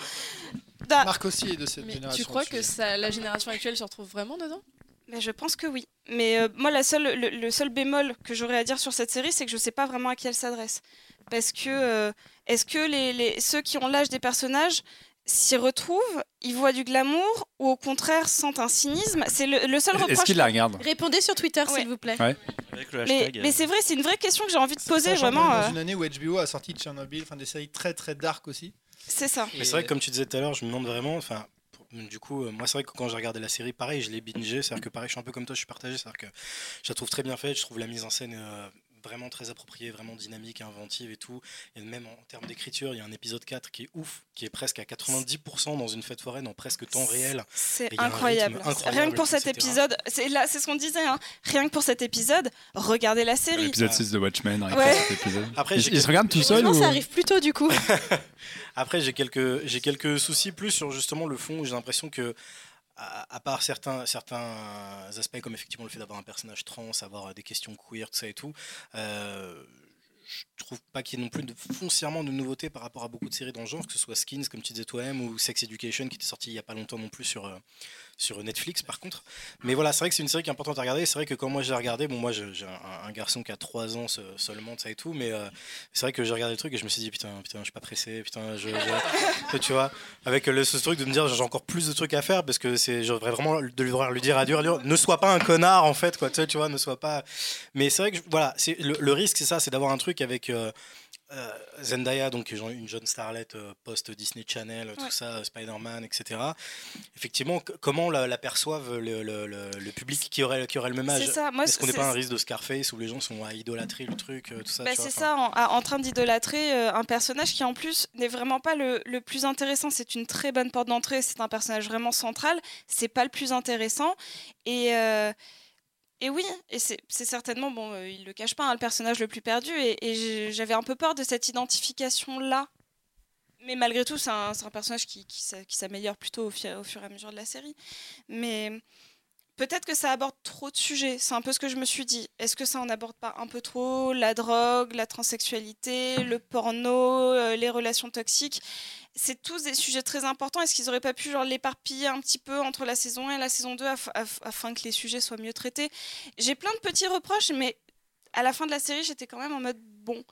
da- Marc aussi est de cette Mais génération. tu crois que ça, la génération actuelle se retrouve vraiment dedans? Mais je pense que oui. Mais euh, moi, la seule, le, le seul bémol que j'aurais à dire sur cette série, c'est que je sais pas vraiment à qui elle s'adresse. Parce que euh, est-ce que les, les- ceux qui ont l'âge des personnages s'y retrouvent, ils voient du glamour ou au contraire sentent un cynisme? C'est le, le seul Est-ce reproche. qu'il la regarde? Répondez sur Twitter, Ouais. s'il vous plaît. Ouais. Avec le Mais, euh, mais c'est vrai, c'est une vraie question que j'ai envie de poser vraiment. est euh, Dans une année où HBO a sorti Tchernobyl, enfin des séries très très dark aussi. c'est ça. Mais c'est vrai que comme tu disais tout à l'heure, je me demande vraiment, enfin, du coup, euh, moi c'est vrai que quand j'ai regardé la série, pareil, je l'ai bingé, c'est-à-dire que pareil, je suis un peu comme toi, je suis partagé, c'est-à-dire que je la trouve très bien faite, je trouve la mise en scène euh, vraiment très appropriée, vraiment dynamique, inventive et tout. Et même en termes d'écriture, il y a un épisode 4 qui est ouf, qui est presque à 90% dans une fête foraine en presque temps réel. C'est incroyable. Rien que pour cet épisode, c'est là, c'est ce qu'on disait. hein. Rien que pour cet épisode, regardez la série. L'épisode 6 de Watchmen, rien que Ouais. pour cet épisode. Après, il, j'ai il se regarde tout seul Non, ou... ça arrive plus tôt du coup. Après, j'ai quelques, j'ai quelques soucis plus sur justement le fond où j'ai l'impression que, à, part certains, certains aspects comme effectivement le fait d'avoir un personnage trans, avoir des questions queer, tout ça et tout, euh, je trouve pas qu'il y ait non plus foncièrement de nouveautés par rapport à beaucoup de séries dans le genre, que ce soit Skins, comme tu disais toi-même, ou Sex Education, qui était sorti il y a pas longtemps non plus sur, euh, sur Netflix par contre. Mais voilà, c'est vrai que c'est une série qui est importante à regarder. C'est vrai que quand moi j'ai regardé, bon, moi j'ai un, un garçon qui a 3 ans se- seulement, ça et tout, mais euh, c'est vrai que j'ai regardé le truc et je me suis dit, putain, putain, je suis pas pressé, putain, je. je- tu vois, avec le, ce truc de me dire, j'ai encore plus de trucs à faire parce que c'est, j'aurais vraiment de lui, dire à dur, ne sois pas un connard en fait, quoi, tu vois, ne sois pas. Mais c'est vrai que, voilà, le risque, c'est ça, c'est d'avoir un truc avec. euh, euh, Zendaya, donc une jeune starlet euh, post-Disney Channel, Ouais. tout ça, euh, Spider-Man, etc. Effectivement, comment la, la perçoivent le, le- le- le public qui aurait, qui aurait le même âge? Est-ce qu'on n'est pas un risque de Scarface où les gens sont à idolâtrer le truc, tout ça Bah, c'est ça, en, en train d'idolâtrer un personnage qui en plus n'est vraiment pas le, le plus intéressant. C'est une très bonne porte d'entrée, c'est un personnage vraiment central. C'est pas le plus intéressant. Et, euh, et oui, et c'est certainement, bon, euh, il le cache pas, hein, le personnage le plus perdu. Et, j'avais un peu peur de cette identification-là. Mais malgré tout, c'est un, personnage qui, qui s'a- qui s'améliore plutôt au fur et à mesure de la série. Mais peut-être que ça aborde trop de sujets. C'est un peu ce que je me suis dit. Est-ce que ça en aborde pas un peu trop La drogue, la transsexualité, le porno, euh, les relations toxiques? C'est tous des sujets très importants. Est-ce qu'ils auraient pas pu genre, l'éparpiller un petit peu entre la saison 1 et la saison 2 aff- aff- afin que les sujets soient mieux traités? J'ai plein de petits reproches, mais à la fin de la série, j'étais quand même en mode bon.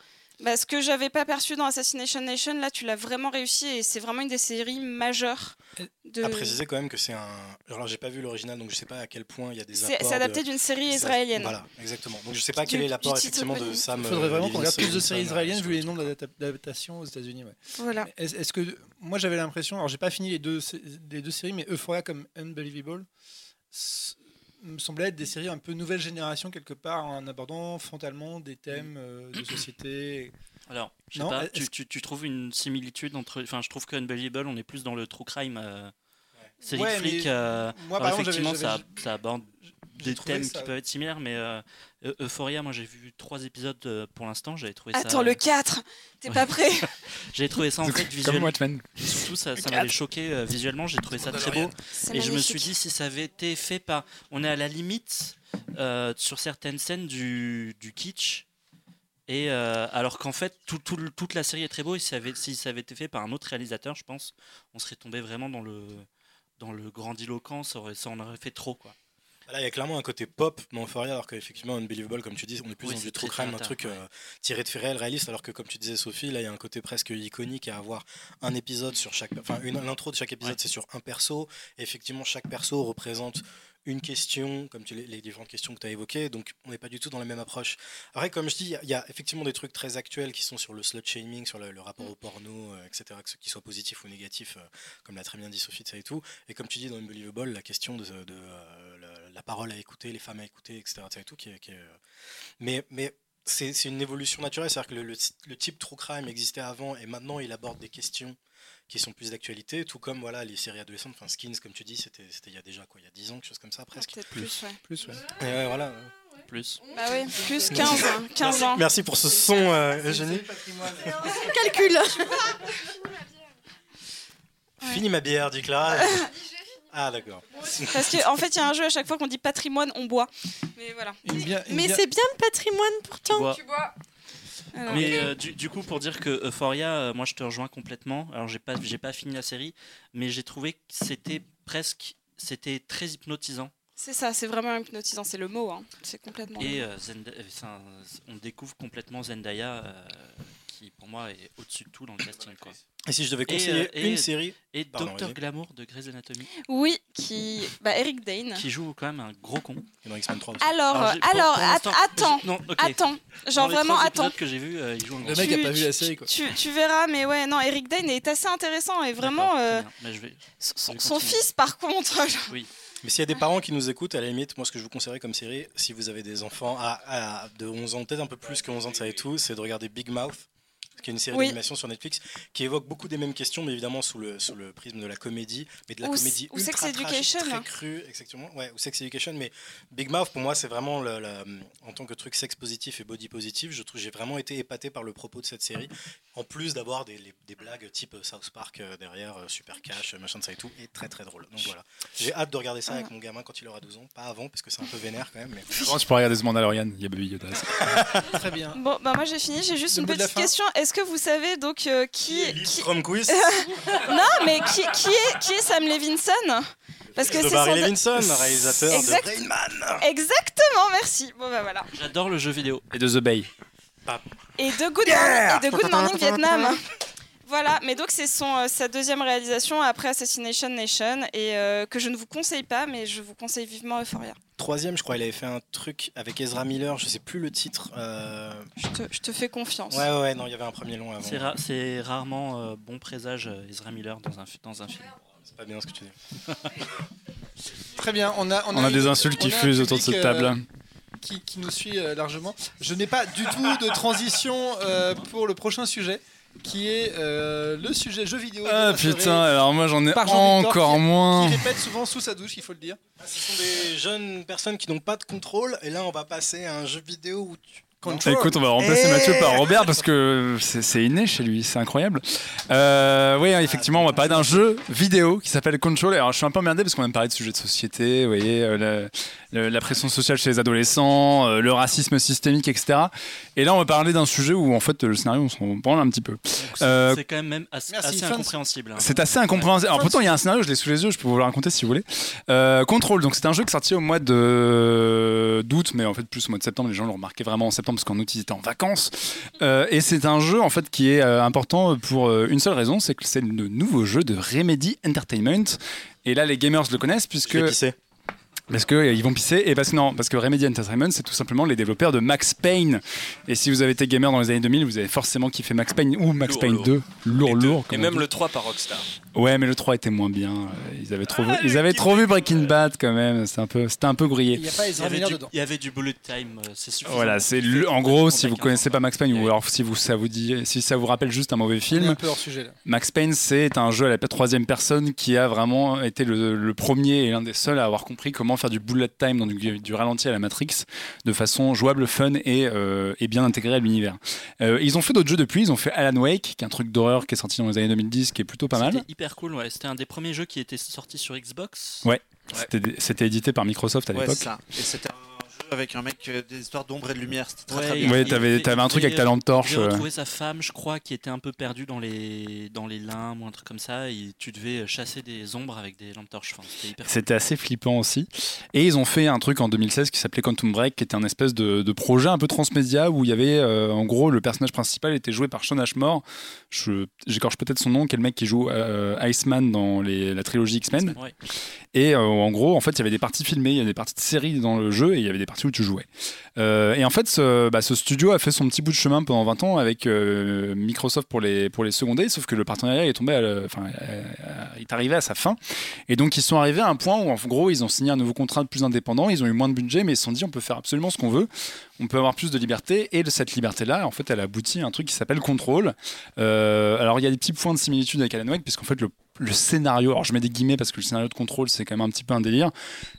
Bah, ce que j'avais pas perçu dans Assassination Nation, là, tu l'as vraiment réussi et c'est vraiment une des séries majeures. De... À préciser quand même que c'est un. Alors, j'ai pas vu l'original, donc je sais pas à quel point il y a des C'est- apports. c'est adapté de- d'une série israélienne. Voilà, exactement. Donc je sais pas Du- quel est l'apport effectivement de. Sam. Il faudrait vraiment euh, qu'on regarde plus de séries israéliennes euh, vu les nombres d'adap- d'adaptations aux États-Unis. ouais. Voilà. Est-ce que moi j'avais l'impression, alors j'ai pas fini les deux, les deux séries, mais Euphoria comme Unbelievable me semblait être des séries un peu nouvelle génération quelque part en abordant frontalement des thèmes euh, de société. Alors, je sais Non, pas, tu, tu- tu trouves une similitude entre. Enfin, je trouve que Unbelievable, on est plus dans le true crime. Euh, série Ouais, de flics. euh, moi, alors par exemple, effectivement, ça, ça aborde des thèmes ça- qui peuvent être similaires, mais euh, Eu- Euphoria, moi j'ai vu trois épisodes euh, pour l'instant, j'avais trouvé ça. Attends, le 4 T'es pas prêt J'avais trouvé ça en fait Comme visuellement. Watchmen. Surtout, ça, ça m'avait choqué euh, visuellement. J'ai trouvé ça très beau. Et je me suis dit, si ça avait été fait par. On est à la limite euh, sur certaines scènes du, du kitsch. Et euh, alors qu'en fait, tout- tout le- toute la série est très beau. Et si ça, avait, si ça avait été fait par un autre réalisateur, je pense, on serait tombé vraiment dans le, dans le grandiloquent. Ça, aurait, ça en aurait fait trop. Quoi. Là, il y a clairement un côté pop dans Euphoria, alors qu'effectivement, Unbelievable, comme tu dis, on est plus Oui, dans du true crime, un truc euh, tiré de réels, réaliste, alors que, comme tu disais, Sophie, là, il y a un côté presque iconique à avoir un épisode sur chaque. Enfin, une- l'intro de chaque épisode, Ouais. c'est sur un perso, et effectivement, chaque perso représente une question, comme tu, les, différentes questions que tu as évoquées, donc on n'est pas du tout dans la même approche. Après, comme je dis, il y a- il y, a effectivement des trucs très actuels qui sont sur le slut shaming, sur le, le rapport au porno, euh, etc., que ce qui soit positif ou négatif, euh, comme l'a très bien dit Sophie, ça et tout. Et comme tu dis dans Unbelievable, la question de, de, euh, la, la parole à écouter, les femmes à écouter, etc., et tout, qui qui mais, mais c'est c'est une évolution naturelle, c'est-à-dire que le, le, le type true crime existait avant et maintenant il aborde des questions qui sont plus d'actualité, tout comme voilà les séries adolescentes, enfin Skins comme tu dis, c'était c'était il y a déjà quoi, il y a 10 ans, quelque chose comme ça presque. Peut-être plus, ouais. Plus, ouais. Et ouais, voilà. Plus. Bah oui, plus 15, hein, 15 ans. Merci pour ce son, euh, Eugénie. Calcul Fini ma bière, dit Clara. Ah d'accord. Parce qu'en en fait, il y a un jeu à chaque fois qu'on dit patrimoine, on boit. Mais voilà. Une bien- une Mais c'est bien le patrimoine pourtant. Bois. Tu vois Alors, Mais euh, du, du coup, pour dire que Euphoria, euh, moi je te rejoins complètement. Alors, j'ai pas, j'ai pas fini la série, mais j'ai trouvé que c'était presque. C'était très hypnotisant. c'est ça, c'est vraiment hypnotisant, c'est le mot. hein. C'est complètement. Et euh, euh, un- on découvre complètement Zendaya, qui pour moi est au-dessus de tout dans le casting. Quoi. Et si je devais Et, conseiller euh, et- une série, Et Docteur. Glamour de Grey's Anatomy, Oui, qui. Bah, Eric Dane. qui joue quand même un gros con. et dans X-Men 3 aussi. Alors, Alors, j'ai- pour- alors, pour at- l'instant- attends, non, ok. attends. Dans Genre les vraiment, attends. que j'ai vu, euh, il joue un gros Le mec a Tu- pas vu la tu- série quoi. Tu, tu verras, mais ouais, non, Eric Dane est assez intéressant et vraiment. Euh. Mais je vais- son, vais son continuer. fils, par contre. genre, Oui. Mais s'il y a des parents qui nous écoutent, à la limite, moi ce que je vous conseillerais comme série, si vous avez des enfants à, à- de 11 ans, peut-être un peu plus que 11 ans ça et tout, c'est de regarder Big Mouth, qui est une série Oui. d'animation sur Netflix, qui évoque beaucoup des mêmes questions, mais évidemment sous le, sous le prisme de la comédie, mais de la Ou- comédie ou Sex ultra trash, Education. très crue, exactement, ouais, ou Sex Education, mais Big Mouth pour moi c'est vraiment le, le- en tant que truc sexe positif et body positif, je trouve j'ai vraiment été épaté par le propos de cette série, en plus d'avoir des, les- des blagues type South Park euh, derrière, euh, super cash, euh, machin de ça et tout, et très très drôle. Donc voilà, j'ai hâte de regarder ça avec mon gamin quand il aura 12 ans, pas avant parce que c'est un peu vénère quand même, mais tu pourrais regarder The Mandalorian, il y a Baby Yoda. Très bien. Bon, bah moi j'ai fini, j'ai juste Le une la petite question. Est-ce que vous savez donc euh, qui, qui- From Quiz Non, mais qui, qui est, qui est Sam Levinson? Parce que de c'est Barry son. Levinson, réalisateur Exact- de Rain Man. Exactement, merci. Bon bah voilà. J'adore le jeu vidéo. Et de The Bay. Et de Good Morning, et de Good Morning Vietnam. Voilà, mais donc c'est son, euh, sa deuxième réalisation après Assassination Nation et euh, que je ne vous conseille pas, mais je vous conseille vivement Euphoria. Troisième, je crois, il avait fait un truc avec Ezra Miller, je sais plus le titre. euh, Je te, je te fais confiance. Ouais, ouais, non, il y avait un premier long avant. C'est ra- c'est rarement euh, bon présage Ezra Miller dans un, dans un film. C'est pas bien ce que tu dis. Très bien, on a, On a des insultes qui fusent autour de cette euh, table. qui, qui nous suit euh, largement. Je n'ai pas du tout de transition euh, pour le prochain sujet, qui est euh, le sujet jeu vidéo. de Ah putain, alors moi j'en ai encore qui- moins. Qui répète souvent sous sa douche, il faut le dire. Ce sont des jeunes personnes qui n'ont pas de contrôle, et là on va passer à un jeu vidéo où tu. Écoute, on va remplacer Eh Mathieu par Robert parce que c'est inné chez lui, c'est incroyable. Euh, oui, effectivement, on va parler d'un jeu vidéo qui s'appelle Control. Alors, je suis un peu emmerdé parce qu'on aime parler de sujets de société, vous voyez, euh, la, pression sociale chez les adolescents, euh, le racisme systémique, etc. Et là, on va parler d'un sujet où, en fait, le scénario, on s'en branle un petit peu. C'est Euh, quand même, même assez, merci, assez Fans. incompréhensible. hein. C'est assez incompréhensible. Alors pourtant il y a un scénario, je l'ai sous les yeux, je peux vous le raconter si vous voulez. Euh, Control, donc c'est un jeu qui est sorti au mois de d'août, mais en fait plus au mois de septembre. Les gens l'ont remarqué vraiment en septembre parce qu'en août ils étaient en vacances. Euh, et c'est un jeu en fait qui est euh, important pour euh, une seule raison, c'est que c'est le nouveau jeu de Remedy Entertainment. Et là les gamers le connaissent puisque parce que euh, ils vont pisser et parce que non, parce que Remedy Entertainment c'est tout simplement les développeurs de Max Payne. Et si vous avez été gamer dans les années 2000, vous avez forcément kiffé Max Payne ou Max Lourd, Payne lourd. 2, lourd lourd. Et même dit. le 3 par Rockstar. Ouais, mais le 3 était moins bien. Euh, Ils avaient trop, vu, ils avaient trop vu Breaking Bad quand même. C'était un peu, c'était un peu Il grillé. n'y a pas Il y, avait du, il y avait du bullet time, euh, c'est suffisant. Voilà, c'est Il en gros, si vous connaissez pas Max Payne ou alors si vous ça vous dit, si ça vous rappelle juste un mauvais On est film, un peu hors sujet là. Max Payne c'est un jeu à la troisième personne qui a vraiment été le, le premier et l'un des seuls à avoir compris comment faire du bullet time dans du, du ralenti à la Matrix de façon jouable, fun et, euh, et bien intégrée à l'univers. Euh, ils ont fait d'autres jeux depuis. Ils ont fait Alan Wake, qui est un truc d'horreur qui est sorti dans les années 2010, qui est plutôt pas mal. C'était cool, ouais. C'était un des premiers jeux qui était sorti sur Xbox. Ouais. C'était C'était édité par Microsoft à Ouais, l'époque. c'est ça. Et c'était un jeu avec un mec, euh, des histoires d'ombre et de lumière. C'était très, Ouais, très bien. Ouais, t'avais un truc avec ta lampe torche. Tu devais euh. retrouver sa femme, je crois, qui était un peu perdue dans les, dans les limbes ou un truc comme ça. Et tu devais chasser des ombres avec des lampes torches. Enfin, c'était hyper C'était assez flippant aussi. Et ils ont fait un truc en 2016 qui s'appelait Quantum Break, qui était un espèce de, de projet un peu transmédia où il y avait, euh, en gros, le personnage principal était joué par Sean Ashmore. Je- J'écorche peut-être son nom, qui est le mec qui joue euh, Iceman dans les- la trilogie X-Men. Ouais. Et euh, en gros, en fait, il y avait des parties filmées, il y avait des parties de séries dans le jeu et il y avait des parties où tu jouais. Euh, et en fait, ce, bah, ce studio a fait son petit bout de chemin pendant 20 ans avec euh, Microsoft pour les, pour les seconder, sauf que le partenariat est tombé, enfin, euh, est arrivé à sa fin. Et donc, ils sont arrivés à un point où, en gros, ils ont signé un nouveau contrat plus indépendant, ils ont eu moins de budget, mais ils se sont dit, on peut faire absolument ce qu'on veut, on peut avoir plus de liberté. Et de cette liberté-là, en fait, elle aboutit à un truc qui s'appelle Control. Alors, il y a des petits points de similitude avec Alan Wake, puisqu'en fait, le le scénario, alors je mets des guillemets parce que le scénario de contrôle c'est quand même un petit peu un délire.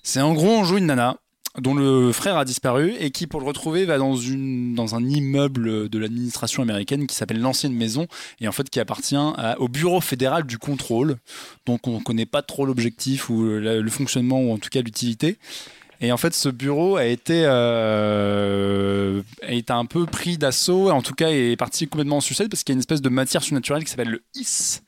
C'est en gros on joue une nana dont le frère a disparu et qui pour le retrouver va dans, une, dans un immeuble de l'administration américaine qui s'appelle l'ancienne maison et en fait qui appartient à- au bureau fédéral du contrôle. Donc on ne connaît pas trop l'objectif ou le, le fonctionnement ou en tout cas l'utilité. Et en fait, ce bureau a été, euh, a été un peu pris d'assaut, en tout cas est parti complètement en sucette parce qu'il y a une espèce de matière surnaturelle qui s'appelle le IS,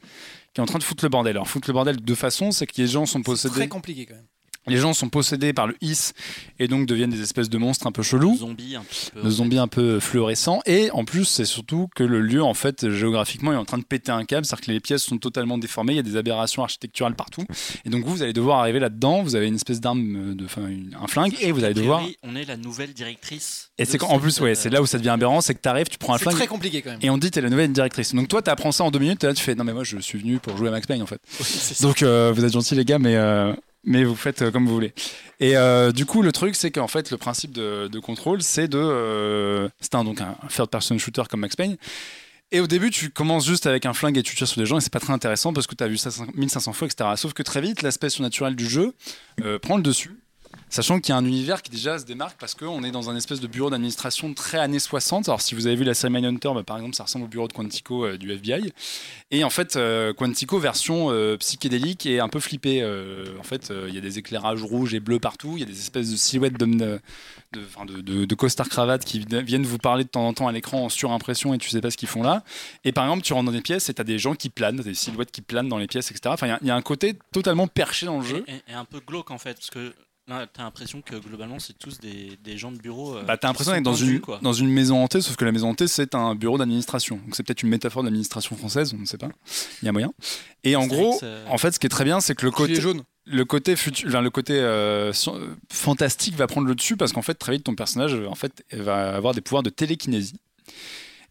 qui est en train de foutre le bordel. Alors, foutre le bordel de deux façons, c'est que les gens sont C'est possédés. très compliqué quand même. Les gens sont possédés par le IS et donc deviennent des espèces de monstres un peu chelous. Zombies un petit peu. De zombies un peu fluorescents et en plus c'est surtout que le lieu en fait géographiquement est en train de péter un câble c'est-à-dire que les pièces sont totalement déformées il y a des aberrations architecturales partout et donc vous vous allez devoir arriver là-dedans vous avez une espèce d'arme de enfin une- un flingue et vous allez devoir On est la nouvelle directrice. et c'est quand- en plus ouais euh, c'est là où ça devient aberrant c'est que t'arrives tu prends un C'est flingue très compliqué quand même. et on dit t'es la nouvelle directrice donc toi t'apprends ça en deux minutes là tu fais non mais moi je suis venu pour jouer à Max Payne en fait donc euh, vous êtes gentils les gars, mais, euh, mais vous faites euh, comme vous voulez. Et euh, du coup, le truc, c'est qu'en fait, le principe de, contrôle, c'est de... euh, c'est un, donc un third-person shooter comme Max Payne. Et au début, tu commences juste avec un flingue et tu tires sur des gens, et c'est pas très intéressant parce que tu as vu ça 1500 fois, etc. Sauf que très vite, l'aspect surnaturel du jeu prend le dessus. Sachant qu'il y a un univers qui déjà se démarque parce qu'on est dans un espèce de bureau d'administration très années 60. Alors si vous avez vu la série Mindhunter, bah, par exemple, ça ressemble au bureau de Quantico euh, du FBI. Et en fait, euh, Quantico version euh, psychédélique et un peu flippé. Euh, en fait, il y a des éclairages rouges et bleus partout. Il y a des espèces de silhouettes de, de, de, de, de costards cravates qui vi- viennent vous parler de temps en temps à l'écran en surimpression et tu sais pas ce qu'ils font là. Et par exemple, tu rentres dans des pièces et tu as des gens qui planent, des silhouettes qui planent dans les pièces, etc. Enfin, il y a- un côté totalement perché dans le jeu. Et, et- et un peu glauque en fait, parce que non, t'as l'impression que globalement, c'est tous des, des gens de bureau. euh, Bah, t'as l'impression d'être dans une, quoi. dans une maison hantée, sauf que la maison hantée, c'est un bureau d'administration. Donc c'est peut-être une métaphore d'administration française, on ne sait pas. Il y a moyen. Et en gros, euh, en fait, ce qui est très bien, c'est que le côté, jaune. le côté, futu- enfin, le côté euh, fantastique va prendre le dessus parce qu'en fait, très vite, ton personnage en fait, va avoir des pouvoirs de télékinésie.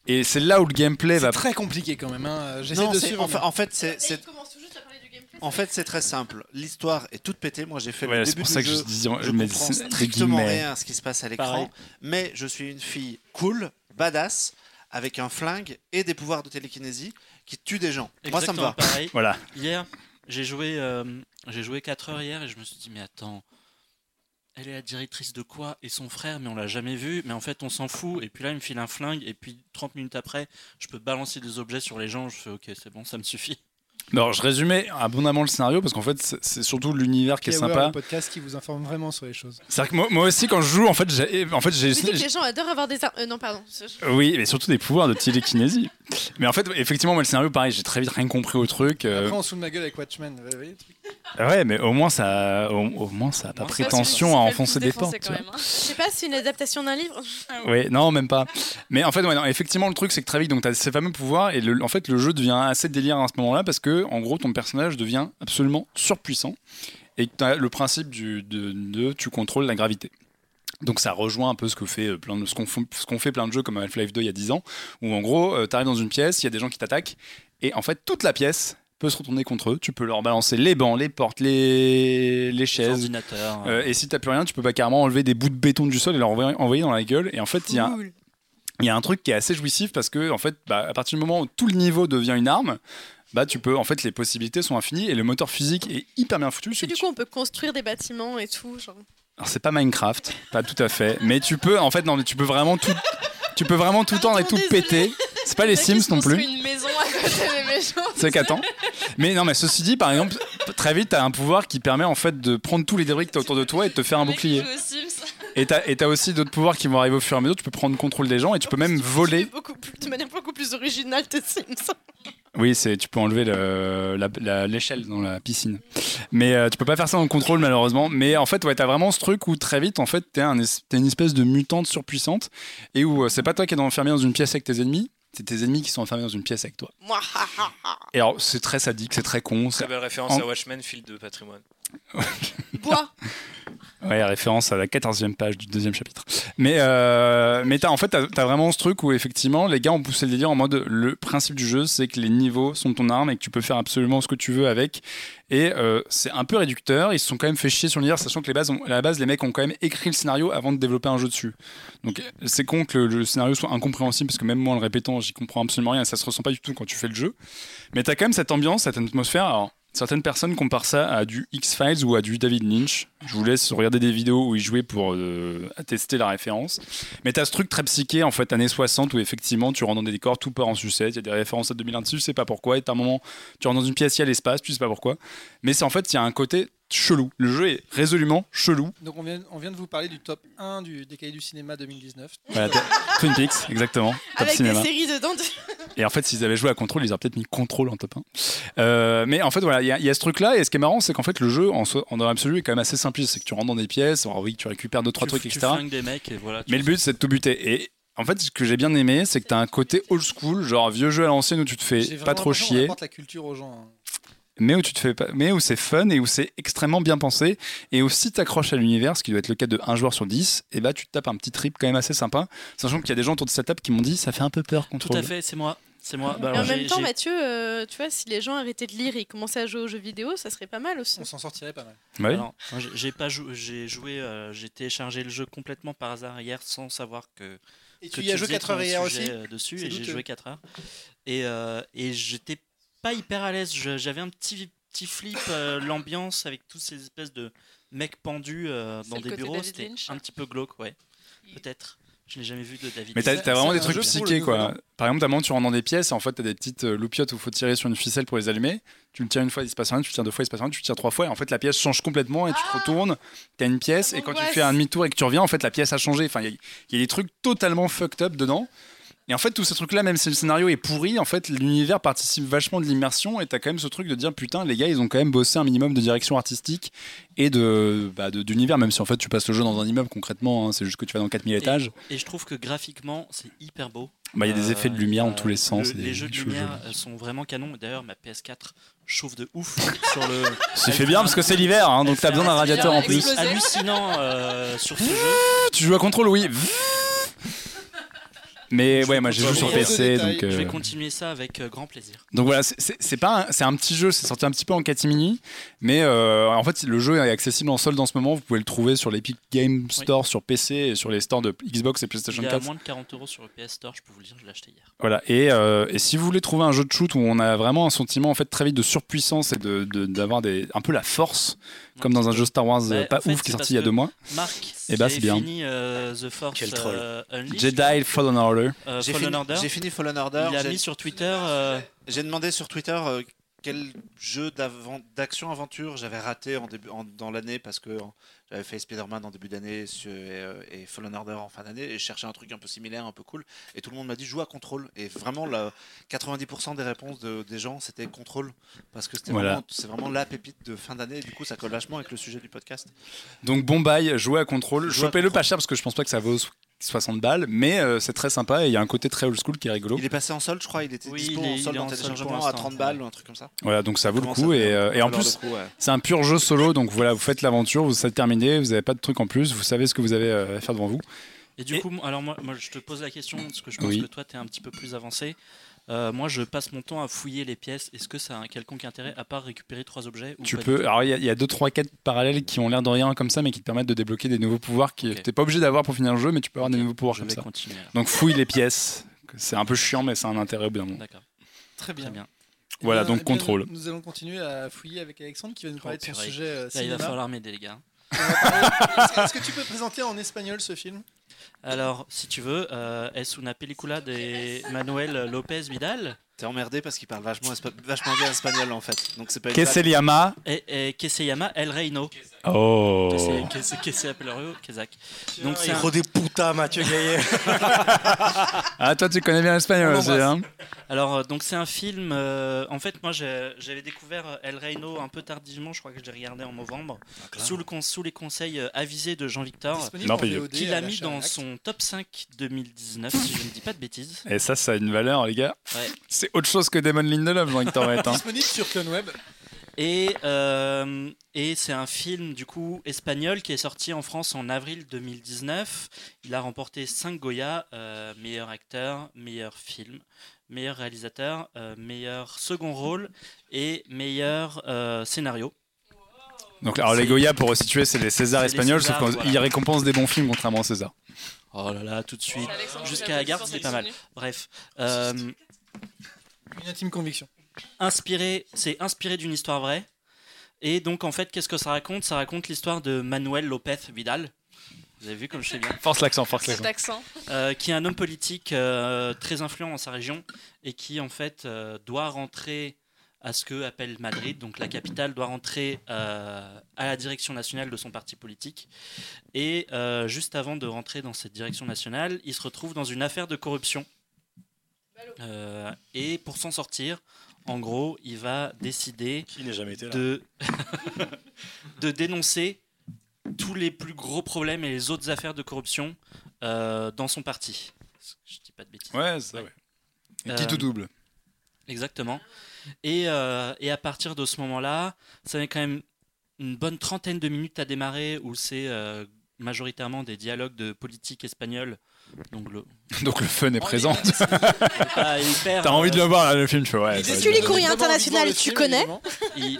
Et c'est là où le gameplay C'est va. très compliqué quand même. hein. J'essaie de c'est- suivre. en fait, mais- en fait, c'est- c'est en fait, c'est très simple. L'histoire est toute pétée. Moi, j'ai fait Ouais, le c'est début pour du ça que je disais, Je mais comprends strictement rien à ce qui se passe à l'écran, mais je suis une fille cool, badass, avec un flingue et des pouvoirs de télékinésie qui tuent des gens. Moi, ça me Exactement va. pareil. Voilà. Hier, j'ai joué, euh, j'ai joué 4 heures hier et je me suis dit, mais attends, elle est la directrice de quoi Et son frère, mais on l'a jamais vu, mais en fait, on s'en fout. Et puis là, il me file un flingue, et puis 30 minutes après, je peux balancer des objets sur les gens. Je fais, ok, c'est bon, ça me suffit. Alors, je résumais abondamment le scénario parce qu'en fait, c'est- surtout l'univers qui est Keyword, sympa. le podcast qui vous informe vraiment sur les choses. C'est-à-dire que moi, moi aussi, quand je joue, en fait, j'ai, en fait, j'ai, les gens adorent avoir des armes. Euh, non, pardon. Oui, mais surtout des pouvoirs de télékinésie. Mais en fait, effectivement, moi, le scénario, pareil, j'ai très vite rien compris au truc. euh, Après, on se fout de ma gueule avec Watchmen. Vous voyez truc ouais, mais au moins, ça, au, au moins, ça a pas prétention à enfoncer des portes. vois. Je sais pas, c'est une adaptation d'un livre. Oui, non, même pas. Mais en fait, ouais, non, effectivement, le truc, c'est que très vite, donc, tu as ces fameux pouvoirs, et le- en fait, le jeu devient assez délire à ce moment-là, parce que, en gros, ton personnage devient absolument surpuissant, et que tu as le principe du, de, de tu contrôles la gravité. Donc ça rejoint un peu ce que fait euh, plein de, ce qu'on fait plein de jeux comme Half-Life 2 il y a 10 ans, où en gros, tu arrives dans une pièce, il y a des gens qui t'attaquent, et en fait, toute la pièce peut se retourner contre eux. Tu peux leur balancer les bancs, les portes, les, les Les chaises. ordinateurs. Euh, et si t'as plus rien, tu peux pas carrément enlever des bouts de béton du sol et leur envoyer, dans la gueule. Et en fait, il y a, il y a un truc qui est assez jouissif parce que, en fait, bah, à partir du moment où tout le niveau devient une arme, bah, tu peux, en fait, les possibilités sont infinies et le moteur physique est hyper bien foutu. Que du coup, on peut construire des bâtiments et tout. Genre. Alors, c'est pas Minecraft, pas tout à fait, mais tu peux, en fait, non, mais tu peux vraiment tout, tu peux vraiment tout tendre et tout péter. C'est pas les Sims non plus. une maison C'est qu'attends. Mais non, mais ceci dit, par exemple, très vite, t'as un pouvoir qui permet en fait de prendre tous les débris que t'as autour de toi et de te faire un bouclier. Et t'as et t'as aussi d'autres pouvoirs qui vont arriver au fur et à mesure. Tu peux prendre contrôle des gens et tu peux même voler. Beaucoup plus, de manière beaucoup plus originale de Sims. Oui, c'est tu peux enlever le- la- la- l'échelle dans la piscine. Mais euh, tu peux pas faire ça en contrôle malheureusement. Mais en fait, ouais, t'as vraiment ce truc où très vite, en fait, t'es un es- t'es une espèce de mutante surpuissante et où euh, c'est pas toi qui es enfermé dans une pièce avec tes ennemis. C'est tes ennemis qui sont enfermés dans une pièce avec toi. Et alors, c'est très sadique, c'est très con. c'est- Très belle référence En- à Watchmen, fil de patrimoine. Bois. Ouais, référence à la 14e page du deuxième chapitre. Mais, euh, mais t'as, en fait, t'as, t'as vraiment ce truc où effectivement, les gars ont poussé le délire en mode le principe du jeu, c'est que les niveaux sont ton arme et que tu peux faire absolument ce que tu veux avec. Et euh, c'est un peu réducteur. Ils se sont quand même fait chier sur l'univers, sachant que les bases à la base, les mecs ont quand même écrit le scénario avant de développer un jeu dessus. Donc c'est con que le, le scénario soit incompréhensible parce que même moi, en le répétant, j'y comprends absolument rien. Ça se ressent pas du tout quand tu fais le jeu. Mais t'as quand même cette ambiance, cette atmosphère. Alors, Certaines personnes comparent ça à du X-Files ou à du David Lynch. Je vous laisse regarder des vidéos où il jouait pour euh, attester la référence. Mais t'as ce truc très psyché, en fait, années 60, où effectivement, tu rentres dans des décors, tout part en sucette, il y a des références à 2001 dessus, je sais pas pourquoi, et t'as un moment, tu rentres dans une pièce, il y a l'espace, tu sais pas pourquoi. Mais c'est en fait, il y a un côté chelou. Le jeu est résolument chelou. Donc on vient, on vient de vous parler du top 1 du, des cahiers du cinéma 2019. Voilà, Twin Peaks, exactement. Top Avec cinéma. des séries dedans. Et en fait, s'ils avaient joué à Control, ils auraient peut-être mis Control en top 1. Euh, mais en fait, voilà, il y, a- il y a ce truc-là. Et ce qui est marrant, c'est qu'en fait, le jeu, en, so- en dans l'absolu, est quand même assez simpliste. C'est que tu rentres dans des pièces, alors oui, tu récupères deux, trois tu, trucs, tu etc. flingues des mecs et voilà. Mais le but, c'est de tout buter. Et en fait, ce que j'ai bien aimé, c'est que tu as un côté old school, genre vieux jeu à l'ancienne où tu te fais pas trop chier, la culture aux gens. hein. Mais où tu te fais pas, mais où c'est fun et où c'est extrêmement bien pensé. Et aussi, t'accroches à l'univers, ce qui doit être le cas de un joueur sur 10, et bah, tu te tapes un petit trip quand même assez sympa. Sachant qu'il y a des gens autour de cette table qui m'ont dit, ça fait un peu peur, Tout Control. à fait, c'est moi. C'est moi. Bah, en même temps, Mathieu, euh, tu vois, si les gens arrêtaient de lire et commençaient à jouer aux jeux vidéo, ça serait pas mal aussi. On s'en sortirait pas mal. Alors, moi, j'ai- pas joué, j'ai joué, euh, j'ai téléchargé le jeu complètement par hasard hier sans savoir que. Et que tu y as joué faisais 4 heures hier aussi euh, dessus et j'ai joué 4 heures et euh, et j'étais pas hyper à l'aise. Je- J'avais un petit petit flip euh, l'ambiance avec toutes ces espèces de mecs pendus euh, dans des bureaux. David C'était Lynch. un petit peu glauque, ouais. Peut-être. Je n'ai jamais vu de David. Mais t'as t'as vraiment c'est des trucs psychés, quoi. Par exemple, t'as un moment, tu rentres dans des pièces et en fait, t'as des petites euh, loupiottes où il faut tirer sur une ficelle pour les allumer. Tu le tires une fois, il se passe rien, tu le tires deux fois, il se passe rien, tu le tires trois fois et en fait, la pièce change complètement et tu te retournes, t'as une pièce ça et quand tu fais un demi-tour et que tu reviens, en fait, la pièce a changé. Enfin, il y, a- il y a des trucs totalement fucked up dedans. Et en fait, tous ces trucs-là, même si le scénario est pourri, en fait, l'univers participe vachement de l'immersion. Et t'as quand même ce truc de dire, putain, les gars, ils ont quand même bossé un minimum de direction artistique et de bah, de- d'univers, même si en fait tu passes le jeu dans un immeuble concrètement, hein, c'est juste que tu vas dans 4000 étages. Et je trouve que graphiquement, c'est hyper beau. Bah, il y a des Euh, effets de lumière dans tous les le- sens, les jeux de lumière jolies. euh, sont vraiment canons. D'ailleurs, ma PS4 chauffe de ouf sur le. C'est fait bien parce que c'est l'hiver, hein, donc t'as besoin d'un un- radiateur en c'est plus. hallucinant euh, sur ce jeu. Tu joues à contrôle, oui. Mais ouais, moi j'ai joué sur euh, PC, donc. Je euh, vais continuer ça avec euh, grand plaisir. Donc voilà, c'est- pas, un- c'est un petit jeu, c'est sorti un petit peu en catimini, mais euh, en fait le jeu est accessible en solde en ce moment. Vous pouvez le trouver sur l'Epic Game Store sur PC et sur les stores de Xbox et PlayStation Il est à 4. moins de 40 euros sur le PS Store, je peux vous le dire, je l'ai acheté hier. Voilà. Et, euh, et si vous voulez trouver un jeu de shoot où on a vraiment un sentiment en fait très vite de surpuissance et de- d'avoir des un peu la force, comme dans un jeu Star Wars Bah, pas fait, ouf qui est sorti il y a deux mois. Marc, et bah c'est bien. fini euh, The Force Quel troll. euh, Unleashed, Jedi Fallen Order. euh, J'ai Fallen fini, Order. j'ai fini Fallen Order. Il a mis sur Twitter. euh, J'ai demandé sur Twitter euh, quel jeu d'action-aventure j'avais raté en début, en- dans l'année parce que j'avais fait Spider-Man en début d'année et, euh, et Fallen Order en fin d'année et je cherchais un truc un peu similaire, un peu cool. Et tout le monde m'a dit joue à Control. Et vraiment, la, 90% des réponses de- des gens c'était Control parce que c'était Voilà. vraiment, c'est vraiment la pépite de fin d'année. Du coup, ça colle vachement avec le sujet du podcast. Donc bon bail, jouez à à Chopez-le pas cher parce que je pense pas que ça vaut 60 balles, mais euh, c'est très sympa et il y a un côté très old school qui est rigolo. Il est passé en solde, je crois. Il était Oui, dispo il est- en solde en téléchargement à l'instant, 30 balles ou un truc comme ça. Voilà, donc ça vaut le coup. Et, euh, et en plus, ouais. c'est un pur jeu solo, donc voilà, vous faites l'aventure, vous êtes terminé, vous n'avez pas de truc en plus, vous savez ce que vous avez euh, à faire devant vous. Et du coup, alors moi, moi, je te pose la question, parce que je pense Oui. que toi, tu es un petit peu plus avancé. Euh, moi, je passe mon temps à fouiller les pièces. Est-ce que ça a un quelconque intérêt à part récupérer trois objets ou Tu pas peux. Alors il y, a- il y a deux, trois quêtes parallèles qui ont l'air de rien comme ça, mais qui te permettent de débloquer des nouveaux pouvoirs qui t'es pas obligé d'avoir pour finir le jeu, mais tu peux avoir des nouveaux pouvoirs je comme vais ça. continuer. Donc fouille les pièces. C'est un peu chiant, mais c'est un intérêt au bout d'un moment. D'accord. Très bien. Très bien. Eh Voilà, bien- donc eh contrôle. Nous, nous allons continuer à fouiller avec Alexandre qui va nous parler de son sujet euh, Là, il va falloir m'aider, les gars. Que- est-ce que tu peux présenter en espagnol ce film? Alors, si tu veux, euh, es una película de Manuel López Vidal? T'es emmerdé parce qu'il parle vachement, vachement bien espagnol en fait. Donc c'est pas Que se llama Et, et que se llama El Reino. Oh. Que se- que se- que se appelle Rio, Quezac. Donc c'est un- Hijo de puta, Mathieu Gaillet. Ah, toi, tu connais bien l'espagnol aussi, hein Alors, euh, donc c'est un film. euh, en fait, moi, j'avais découvert euh, El Reino un peu tardivement. Je crois que je l'ai regardé en novembre, sous, le con- sous les conseils euh, avisés de payé. VOD qui l'a mis dans son top 5 2019, si je ne dis pas de bêtises. Et ça, ça a une valeur, les gars. Ouais. C'est autre chose que Damon Lindelof, j'ai envie de t'en mettre. hein. Disponible sur CloneWeb. Et, euh, et c'est un film du coup espagnol qui est sorti en France en avril 2019. Il a remporté 5 Goya, euh, meilleur acteur, meilleur film, meilleur réalisateur, euh, meilleur second rôle et meilleur euh, scénario. Donc, alors, les Goya, pour resituer, c'est les Césars espagnols, Césars, sauf qu'ils voilà. récompensent des bons films, contrairement aux Césars. Oh là là, tout de suite. Jusqu'à posé c'est pas mal. Bref. Une intime conviction. inspiré, c'est inspiré d'une histoire vraie. Et donc en fait, qu'est-ce que ça raconte? Ça raconte l'histoire de Manuel López Vidal. Vous avez vu comme je sais bien? Force l'accent, force Cet l'accent. accent. Euh, qui est un homme politique euh, très influent dans sa région et qui en fait euh, doit rentrer à ce que appelle Madrid, donc la capitale doit rentrer euh, à la direction nationale de son parti politique. Et euh, juste avant de rentrer dans cette direction nationale, il se retrouve dans une affaire de corruption. Euh, et pour s'en sortir, en gros, il va décider Qui n'est jamais été là de, de dénoncer tous les plus gros problèmes et les autres affaires de corruption euh, dans son parti. Je dis pas de bêtises. Ouais, c'est ça, ouais. Et qui Euh, tout double Exactement. Et, euh, et à partir de ce moment-là, ça met quand même une bonne trentaine de minutes à démarrer où c'est euh, majoritairement des dialogues de politique espagnole. Donc le, Donc le fun est présent. hyper, T'as envie de euh, le voir, là, le film, tu fais ouais. Tu être lis bien. Courrier International, tu connais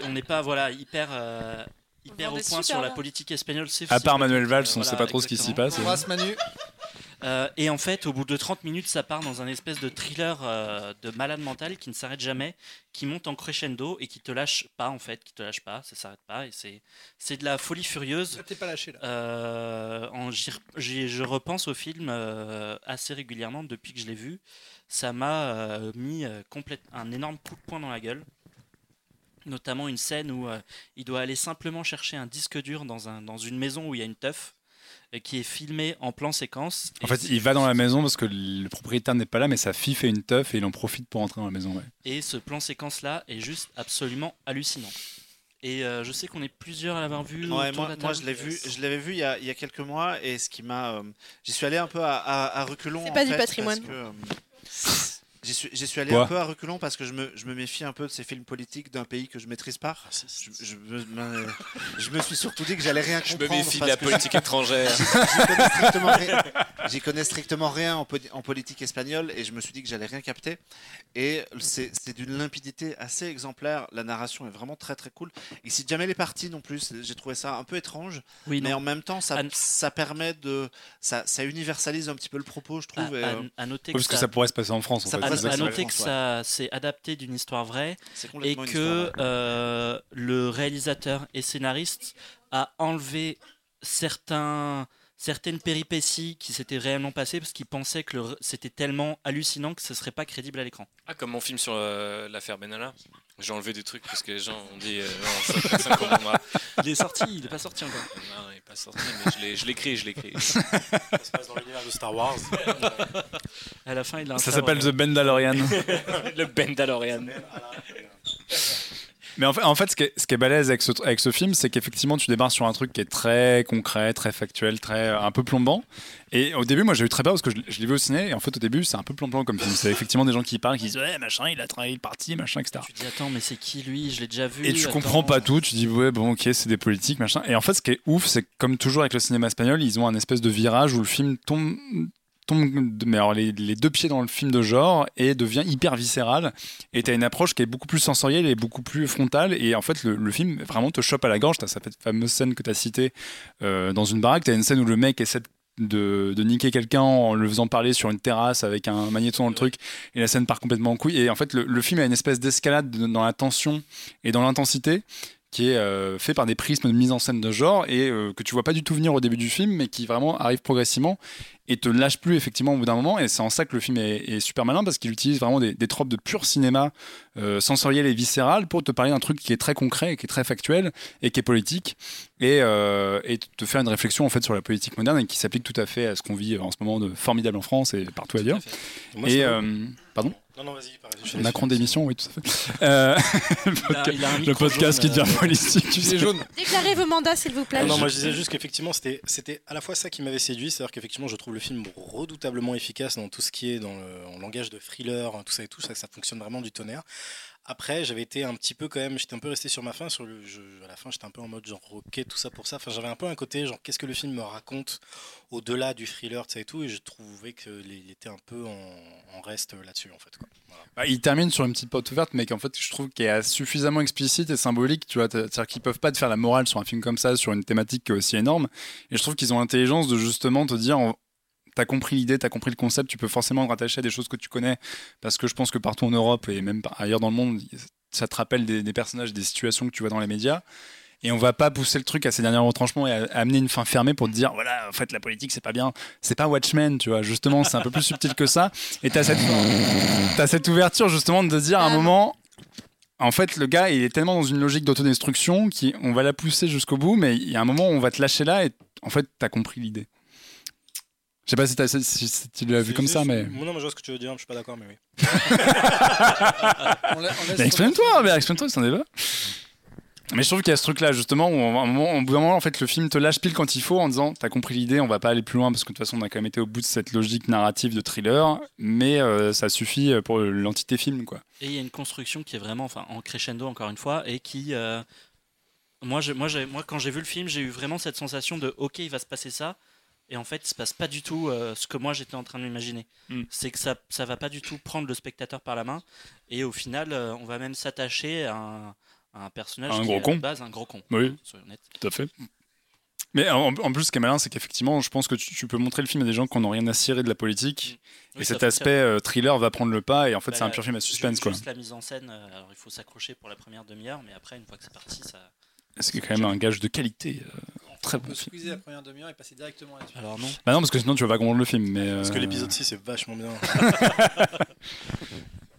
on n'est pas voilà hyper euh, hyper au point sur la politique espagnole. À part Manuel Valls, euh, on sait voilà, pas trop ce qui s'y passe. Manu. Euh, et en fait, au bout de 30 minutes, ça part dans un espèce de thriller euh, de malade mental qui ne s'arrête jamais, qui monte en crescendo et qui te lâche pas en fait, qui te lâche pas, ça s'arrête pas et c'est c'est de la folie furieuse. Ça t'es pas lâché là. Euh, en- j'y je repense au film assez régulièrement depuis que je l'ai vu. Ça m'a mis complète- un énorme coup de poing dans la gueule. Notamment une scène où euh, il doit aller simplement chercher un disque dur dans, un, dans une maison où il y a une teuf. Et qui est filmé en plan séquence. En fait, il va dans la maison parce que le propriétaire n'est pas là, mais sa fille fait une teuf et il en profite pour entrer dans la maison. ouais. Et ce plan séquence-là est juste absolument hallucinant. Et euh, je sais qu'on est plusieurs à l'avoir vu. Ouais, moi, la moi, table. je l'ai vu, je l'avais vu il y, a, il y a quelques mois et ce qui m'a, euh, j'y suis allé un peu à, à, à reculons. C'est en pas du fait, patrimoine. J'y suis, j'y suis allé Quoi un peu à reculons parce que je me, je me méfie un peu de ces films politiques d'un pays que je maîtrise pas. Je, je me, me- je me suis surtout dit que j'allais rien Je me comprendre. méfie de la que politique étrangère. J'y connais strictement rien. J'y connais strictement rien en, en politique espagnole et je me suis dit que j'allais rien capter. Et c'est c'est d'une limpidité assez exemplaire. La narration est vraiment très très cool. Et si jamais les parties non plus, j'ai trouvé ça un peu étrange. Oui, mais non. en même temps, ça, ça permet de. Ça, ça universalise un petit peu le propos, je À, trouve. et, à- euh, à noter que parce que ça, ça pourrait se passer en France. En Ça fait. À- noter que ça c'est adapté d'une histoire vraie et que euh, le réalisateur et scénariste a enlevé certains, certaines péripéties qui s'étaient réellement passées parce qu'il pensait que c'était tellement hallucinant que ce serait pas crédible à l'écran. Ah, comme mon film sur euh, l'affaire Benalla. J'ai enlevé des trucs parce que les gens ont dit euh, non, ça. Il est sorti, il est pas sorti encore. Non, il n'est pas sorti, mais je l'ai- je l'écris, je l'écris. Ça se passe dans l'univers de Star Wars. À la fin, il a un Ça s'appelle The Bendalorian. Le Bendalorian. Mais en fait, en fait ce, qui est, ce qui est balèze avec ce, avec ce film, c'est qu'effectivement, tu démarres sur un truc qui est très concret, très factuel, très un peu plombant. Et au début, moi, j'ai eu très peur parce que je, je l'ai vu au ciné. Et en fait, au début, c'est un peu plombant comme film. C'est effectivement des gens qui parlent, qui disent ouais, machin, il a travaillé le parti, machin, etc. Tu te dis attends, mais c'est qui lui? Je l'ai déjà vu. Et tu attends. comprends pas tout, tu dis ouais bon ok c'est des politiques machin. Et en fait ce qui est ouf c'est comme toujours avec le cinéma espagnol ils ont un espèce de virage où le film tombe mais alors les, deux pieds dans le film de genre et devient hyper viscéral. Et t'as une approche qui est beaucoup plus sensorielle et beaucoup plus frontale. Et en fait le, film vraiment te chope à la gorge. T'as cette fameuse scène que t'as citée euh, dans une baraque. T'as une scène où le mec essaie de, niquer quelqu'un en le faisant parler sur une terrasse avec un magnéto dans le truc. Et la scène part complètement en couille. Et en fait le, film a une espèce d'escalade de- dans la tension et dans l'intensité qui est euh, fait par des prismes de mise en scène de genre et euh, que tu vois pas du tout venir au début du film mais qui vraiment arrive progressivement et te lâche plus effectivement au bout d'un moment. Et c'est en ça que le film est, est super malin parce qu'il utilise vraiment des, des tropes de pur cinéma euh, sensoriel et viscéral pour te parler d'un truc qui est très concret et qui est très factuel et qui est politique et, et te faire une réflexion en fait sur la politique moderne et qui s'applique tout à fait à ce qu'on vit en ce moment de formidable en France et partout ailleurs. Moi, et pardon? Non, non, vas-y. laisse Macron d'émission oui tout à fait Euh, le Il a- il a un le micro podcast jaune, qui devient euh, politique tu sais. jaune. Déclarez vos mandats, s'il vous plaît. Non, non, moi je disais juste qu'effectivement c'était c'était à la fois ça qui m'avait séduit, c'est-à-dire qu'effectivement je trouve le film redoutablement efficace dans tout ce qui est dans le en langage de thriller, hein, tout ça et tout ça, ça fonctionne vraiment du tonnerre. Après, j'avais été un petit peu quand même, j'étais un peu resté sur ma fin, à la fin j'étais un peu en mode genre ok tout ça pour ça. Enfin j'avais un peu un côté genre qu'est-ce que le film me raconte au-delà du thriller, tout ça et tout, et je trouvais qu'il était un peu en, reste là-dessus en fait. Quoi. Voilà. Bah, il termine sur une petite porte ouverte, mais qu'en fait, je trouve qu'elle est suffisamment explicite et symbolique. Tu vois, c'est-à-dire qu'ils peuvent pas te faire la morale sur un film comme ça, sur une thématique aussi énorme. Et je trouve qu'ils ont l'intelligence de justement te dire. T'as compris l'idée, t'as compris le concept, tu peux forcément te rattacher à des choses que tu connais, parce que je pense que partout en Europe et même ailleurs dans le monde, ça te rappelle des, des personnages, des situations que tu vois dans les médias. Et on va pas pousser le truc à ses derniers retranchements et à, à amener une fin fermée pour te dire voilà en fait la politique c'est pas bien. C'est pas Watchmen tu vois. Justement c'est un peu plus subtil que ça. Et t'as cette t'as cette ouverture justement de te dire à un moment en fait le gars il est tellement dans une logique d'autodestruction qui on va la pousser jusqu'au bout mais il y a un moment où on va te lâcher là et en fait t'as compris l'idée je sais pas si, t'as- si- si- si tu l'as vu comme ça mais Non, mais je vois ce que tu veux dire, je suis pas d'accord, mais oui. On on exprime-toi, mais exprime-toi, c'est un débat. Mais je trouve qu'il y a ce truc-là, justement, où à un moment, au bout d'un moment, en fait, le film te lâche pile quand il faut en disant T'as compris l'idée, on va pas aller plus loin parce que de toute façon, on a quand même été au bout de cette logique narrative de thriller, mais euh, ça suffit pour l'entité film, quoi. Et il y a une construction qui est vraiment enfin, en crescendo, encore une fois, et qui. euh, moi, je- moi, j'ai- moi, quand j'ai vu le film, j'ai eu vraiment cette sensation de OK, il va se passer ça. Et en fait, il se passe pas du tout euh, ce que moi j'étais en train de m'imaginer. Mm. C'est que ça, ça va pas du tout prendre le spectateur par la main. Et au final, euh, on va même s'attacher à un, à un personnage Un qui gros est à con. la base un gros con. Oui. Soyons honnêtes. Tout à fait. Mais en, en plus, ce qui est malin, c'est qu'effectivement, je pense que tu, tu peux montrer le film à des gens qui n'ont rien à cirer de la politique. Oui, et cet aspect euh, thriller va prendre le pas, et en fait, Bah, c'est un pur film à suspense, quoi. Juste la mise en scène, euh, alors il faut s'accrocher pour la première demi-heure, mais après, une fois que c'est parti, ça. C'est quand même un gage de qualité. euh, très On bon peut film. squeezer la première demi-heure et passer directement là-dessus. Alors non. Bah non, parce que sinon, tu vas pas comprendre le film. Mais, Parce que euh, l'épisode 6 est vachement bien.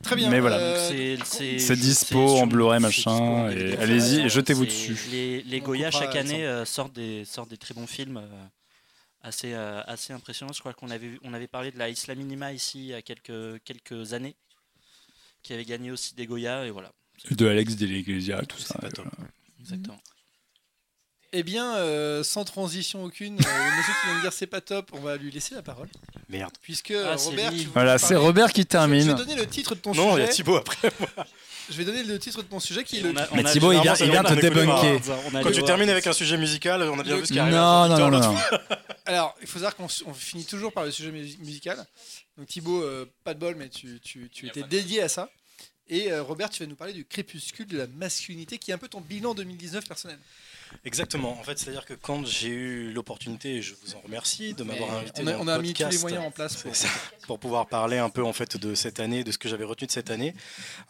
Très bien. Mais voilà. euh, C'est- dispo en Blu-ray, machin, et allez-y, et jetez-vous dessus. Les, les Goya, chaque année, euh, sortent, des, sortent des très bons films. euh, assez, euh, assez impressionnante. Je crois qu'on avait, on avait parlé de la Isla Minima ici il y a quelques, quelques années, qui avait gagné aussi des Goya, et voilà. De Alex de l'Iglesia, tout ça. pas top. Exactement. Eh bien, euh, sans transition aucune, euh, le monsieur qui vient de dire c'est pas top, on va lui laisser la parole. Merde. Puisque Ah, euh, c'est Robert, lui. tu veux Voilà, c'est Robert qui Je vais termine. donner le titre de ton Non, il y a sujet. Thibaut après. Je vais donner le titre de ton sujet qui est le. on a- on Mais a- Thibaut, il vient, il vient te débunker. on a Quand tu voir. termines avec un sujet musical, on a bien Le- vu ce qui arrive. Non, non, non, non. non. Alors, il faut savoir qu'on s- on finit toujours par le sujet mus- musical. Donc Thibaut, euh, pas de bol, mais tu, tu- tu étais dédié à ça. Et euh, Robert, tu vas nous parler du crépuscule de la masculinité, qui est un peu ton bilan 2019 personnel. Exactement. En fait, c'est-à-dire que quand j'ai eu l'opportunité, et je vous en remercie de m'avoir invité on a, dans on mis tous les moyens en place pour. C'est ça, pour pouvoir parler un peu en fait de cette année, de ce que j'avais retenu de cette année,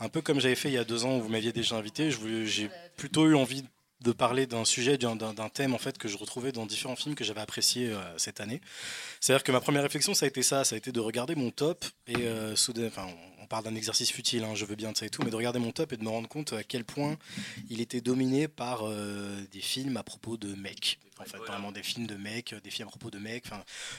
un peu comme j'avais fait il y a deux ans où vous m'aviez déjà invité. J'ai plutôt eu envie de parler d'un sujet, d'un- thème en fait que je retrouvais dans différents films que j'avais appréciés euh, cette année. C'est-à-dire que ma première réflexion, ça a été ça, ça a été de regarder mon top et euh, soudain, enfin, parle d'un exercice futile, hein, je veux bien de ça et tout, mais de regarder mon top et de me rendre compte à quel point il était dominé par euh, des films à propos de mecs. En fait, vraiment des films de mecs, des films à propos de mecs,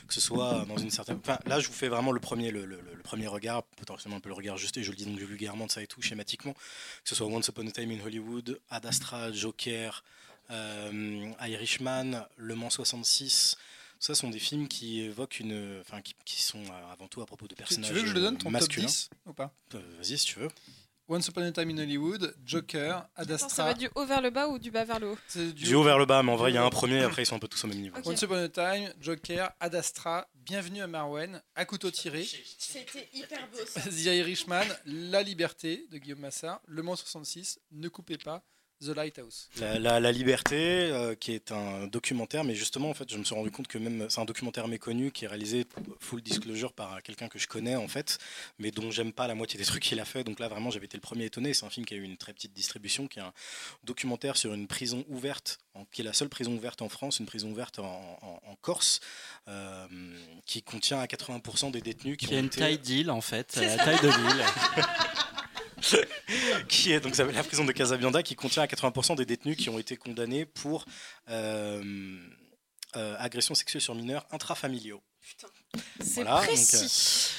que ce soit dans une certaine. Là, je vous fais vraiment le premier, le premier regard, potentiellement un peu le regard juste, et je le dis donc vulgairement de ça et tout, schématiquement, que ce soit Once Upon a Time in Hollywood, Ad Astra, Joker, euh, Irishman, Le Mans 66. Ça sont des films qui évoquent une, enfin, qui, qui sont avant tout à propos de personnages tu veux que je le donne ton masculins. top 10 ou pas? Euh, Vas-y si tu veux. Once Upon a Time in Hollywood, Joker, Ad Attends, ça va du haut vers le bas ou du bas vers le haut? Du haut vers le bas, mais en vrai, il y a un premier, et après ils sont un peu tous au même niveau. Ok. Once Upon a Time, Joker, Ad Astra, Bienvenue à Marwen, À couteau tiré, C'était hyper beau ça. The Irishman, La Liberté de Guillaume Massard, Le Mans 66, Ne coupez pas, The Lighthouse. La, la- La Liberté, euh, qui est un documentaire, mais justement, en fait, je me suis rendu compte que même c'est un documentaire méconnu qui est réalisé full disclosure par quelqu'un que je connais, en fait, mais dont j'aime pas la moitié des trucs qu'il a fait. Donc là, vraiment, j'avais été le premier étonné. C'est un film qui a eu une très petite distribution, qui est un documentaire sur une prison ouverte, en- qui est la seule prison ouverte en France, une prison ouverte en, en- en Corse, euh, qui contient à 80% des détenus qui Qui a ont une été- taille d'île en fait, la taille de l'île. qui est donc la prison de Casabianda, qui contient à 80% des détenus qui ont été condamnés pour euh, euh, agression sexuelle sur mineurs intrafamiliaux. C'est Voilà, donc, précis.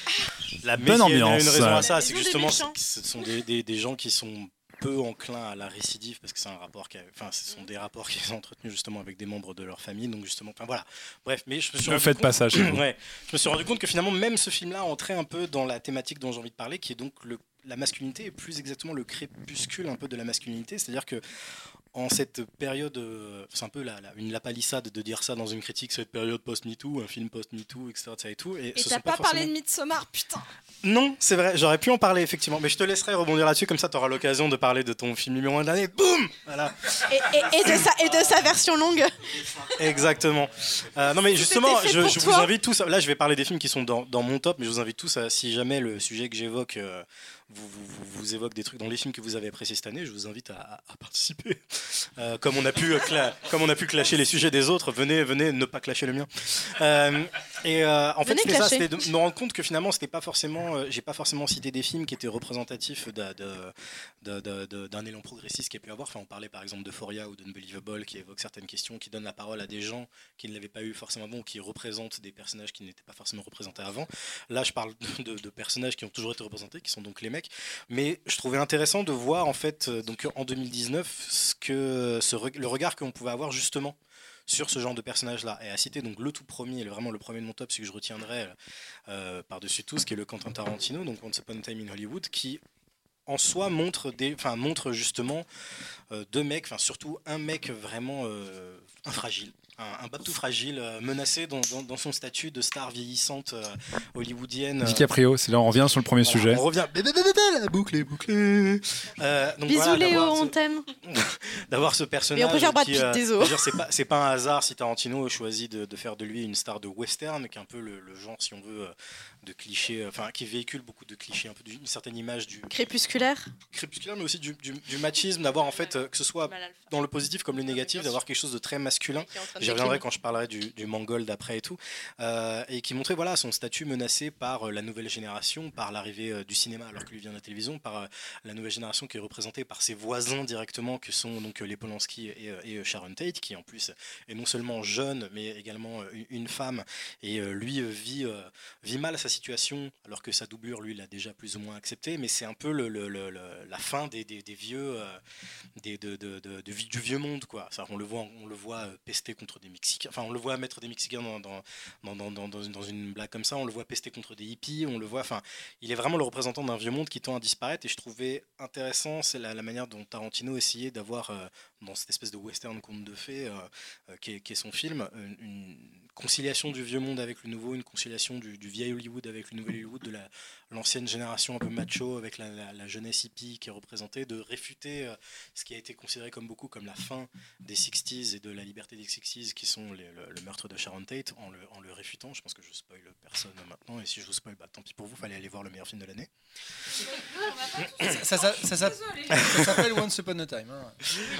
La Bonne mais il y a ambiance. une raison à ça, c'est que justement ce sont des, des- des gens qui sont peu enclins à la récidive parce que c'est un rapport qui a- enfin ce sont des rapports qu'ils ont entretenus justement avec des membres de leur famille donc justement enfin voilà bref mais je me suis Ne rendu faites compte- pas ça chez vous. Ouais, je me suis rendu compte que finalement, même ce film-là entrait un peu dans la thématique dont j'ai envie de parler, qui est donc le, la masculinité, et plus exactement le crépuscule un peu de la masculinité. C'est-à-dire que en cette période, euh, c'est un peu la, la- une lapalissade de dire ça dans une critique, cette période post-MeToo, un film post-MeToo, etc.. Et, tout, et, t'as pas, forcément- parlé de Midsommar, putain. Non, c'est vrai, j'aurais pu en parler effectivement, mais je te laisserai rebondir là-dessus, comme ça tu auras l'occasion de parler de ton film numéro 1 de l'année. Boum Voilà. Et, et- et de sa, et de sa version longue. Exactement. Euh, non mais justement, je, vous invite tous. à- Là, je vais parler des films qui sont dans, dans mon top, mais je vous invite tous à, si jamais le sujet que j'évoque euh, vous, vous, vous- vous évoque des trucs dans les films que vous avez appréciés cette année, je vous invite à participer. Euh, comme on a pu euh, comme on a pu clasher les sujets des autres, venez venez ne pas clasher le mien. Euh, et en fait, ça, c'était de me rendre compte que finalement, c'était pas forcément, j'ai pas forcément cité des films qui étaient représentatifs d'un élan progressiste qu'il y a pu avoir. Enfin, on parlait par exemple de Foria ou d'Unbelievable qui évoquent certaines questions, qui donnent la parole à des gens qui ne l'avaient pas eu forcément avant, ou qui représentent des personnages qui n'étaient pas forcément représentés avant. Là, je parle de, de- personnages qui ont toujours été représentés, qui sont donc les mecs. Mais je trouvais intéressant de voir en fait, donc en 2019, ce que reg- le regard qu'on pouvait avoir justement sur ce genre de personnage-là. Et à citer donc le tout premier, vraiment le premier de mon top, celui que je retiendrai euh, par-dessus tout, ce qui est le Quentin Tarantino, donc Once Upon a Time in Hollywood, qui en soi montre des, enfin montre justement euh, deux mecs, enfin surtout un mec vraiment euh, infragile, un, un Babtou fragile, euh, menacé dans, dans- dans son statut de star vieillissante euh, hollywoodienne. DiCaprio, c'est là on revient sur le premier voilà, sujet. On revient. Bé, bé, bé, bé, bé, la boucle est bouclée. Euh, donc Bisous voilà, Léo, d'avoir ce- on t'aime. d'avoir ce personnage. Mais on préfère Brad qui, Pitt, euh, désolé. c'est pas, c'est pas un hasard si Tarantino choisit de, de faire de lui une star de western, qui est un peu le, le genre, si on veut, euh, de clichés, euh, enfin, qui véhicule beaucoup de clichés, un peu d'une certaine image du Crépusculaire. crépusculaire, mais aussi du, du- du machisme, d'avoir en fait, euh, que ce soit dans le positif comme le négatif, d'avoir quelque chose de très masculin. J'y reviendrai quand je parlerai du, du Mangold après et tout. Euh, et qui montrait voilà, son statut menacé par euh, la nouvelle génération, par l'arrivée euh, du cinéma alors que lui vient de la télévision, par euh, la nouvelle génération qui est représentée par ses voisins directement, que sont donc euh, les Polanski et, et, Sharon Tate, qui en plus est non seulement jeune, mais également euh, une- femme. Et euh, lui vit, euh, vit mal sa situation, alors que sa doublure, lui, l'a déjà plus ou moins accepté. Mais c'est un peu la fin des, vieux, euh, des, du vieux monde. Quoi. On le voit, on le voit euh, pester contre des Mexicains. Enfin, on le voit mettre des Mexicains dans, dans, dans, dans, une- blague comme ça. On le voit pester contre des hippies. On le voit. Enfin, il est vraiment le représentant d'un vieux monde qui tend à disparaître. Et je trouvais intéressant, c'est la, la manière dont Tarantino essayait d'avoir euh, dans cette espèce de western conte de fées, euh, euh, qui, est, qui est son film, une, une conciliation du vieux monde avec le nouveau, une conciliation du, du vieil Hollywood avec le nouvel Hollywood, de la- l'ancienne génération un peu macho avec la, la- la jeunesse hippie qui est représentée, de réfuter euh, ce qui a été considéré comme beaucoup comme la fin des 60s et de la liberté des 60s, qui sont les- le, le meurtre de Sharon Tate, en le, en le réfutant. Je pense que je spoil personne maintenant, et si je vous spoil, bah, tant pis pour vous, fallait aller voir le meilleur film de l'année. Ça, ça, ça, ça- ça s'appelle Once Upon a Time. hein.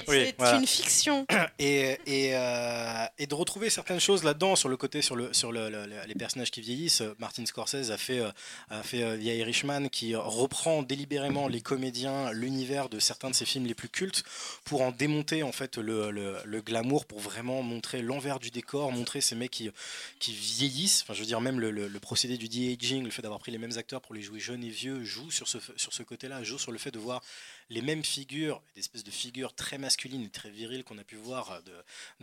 Oui, C'est voilà. une fiction. et, et, euh, et de retrouver certaines choses là-dedans sur le côté sur le sur le- le- le- les personnages qui vieillissent Martin Scorsese a fait euh, a fait euh, The Irishman qui reprend délibérément les comédiens l'univers de certains de ses films les plus cultes pour en démonter en fait le, glamour pour vraiment montrer l'envers du décor montrer ces mecs qui qui vieillissent enfin je veux dire même le, procédé du de-aging le fait d'avoir pris les mêmes acteurs pour les jouer jeunes et vieux joue sur ce sur ce côté-là joue sur le fait de voir les mêmes figures, des espèces de figures très masculines et très viriles qu'on a pu voir de,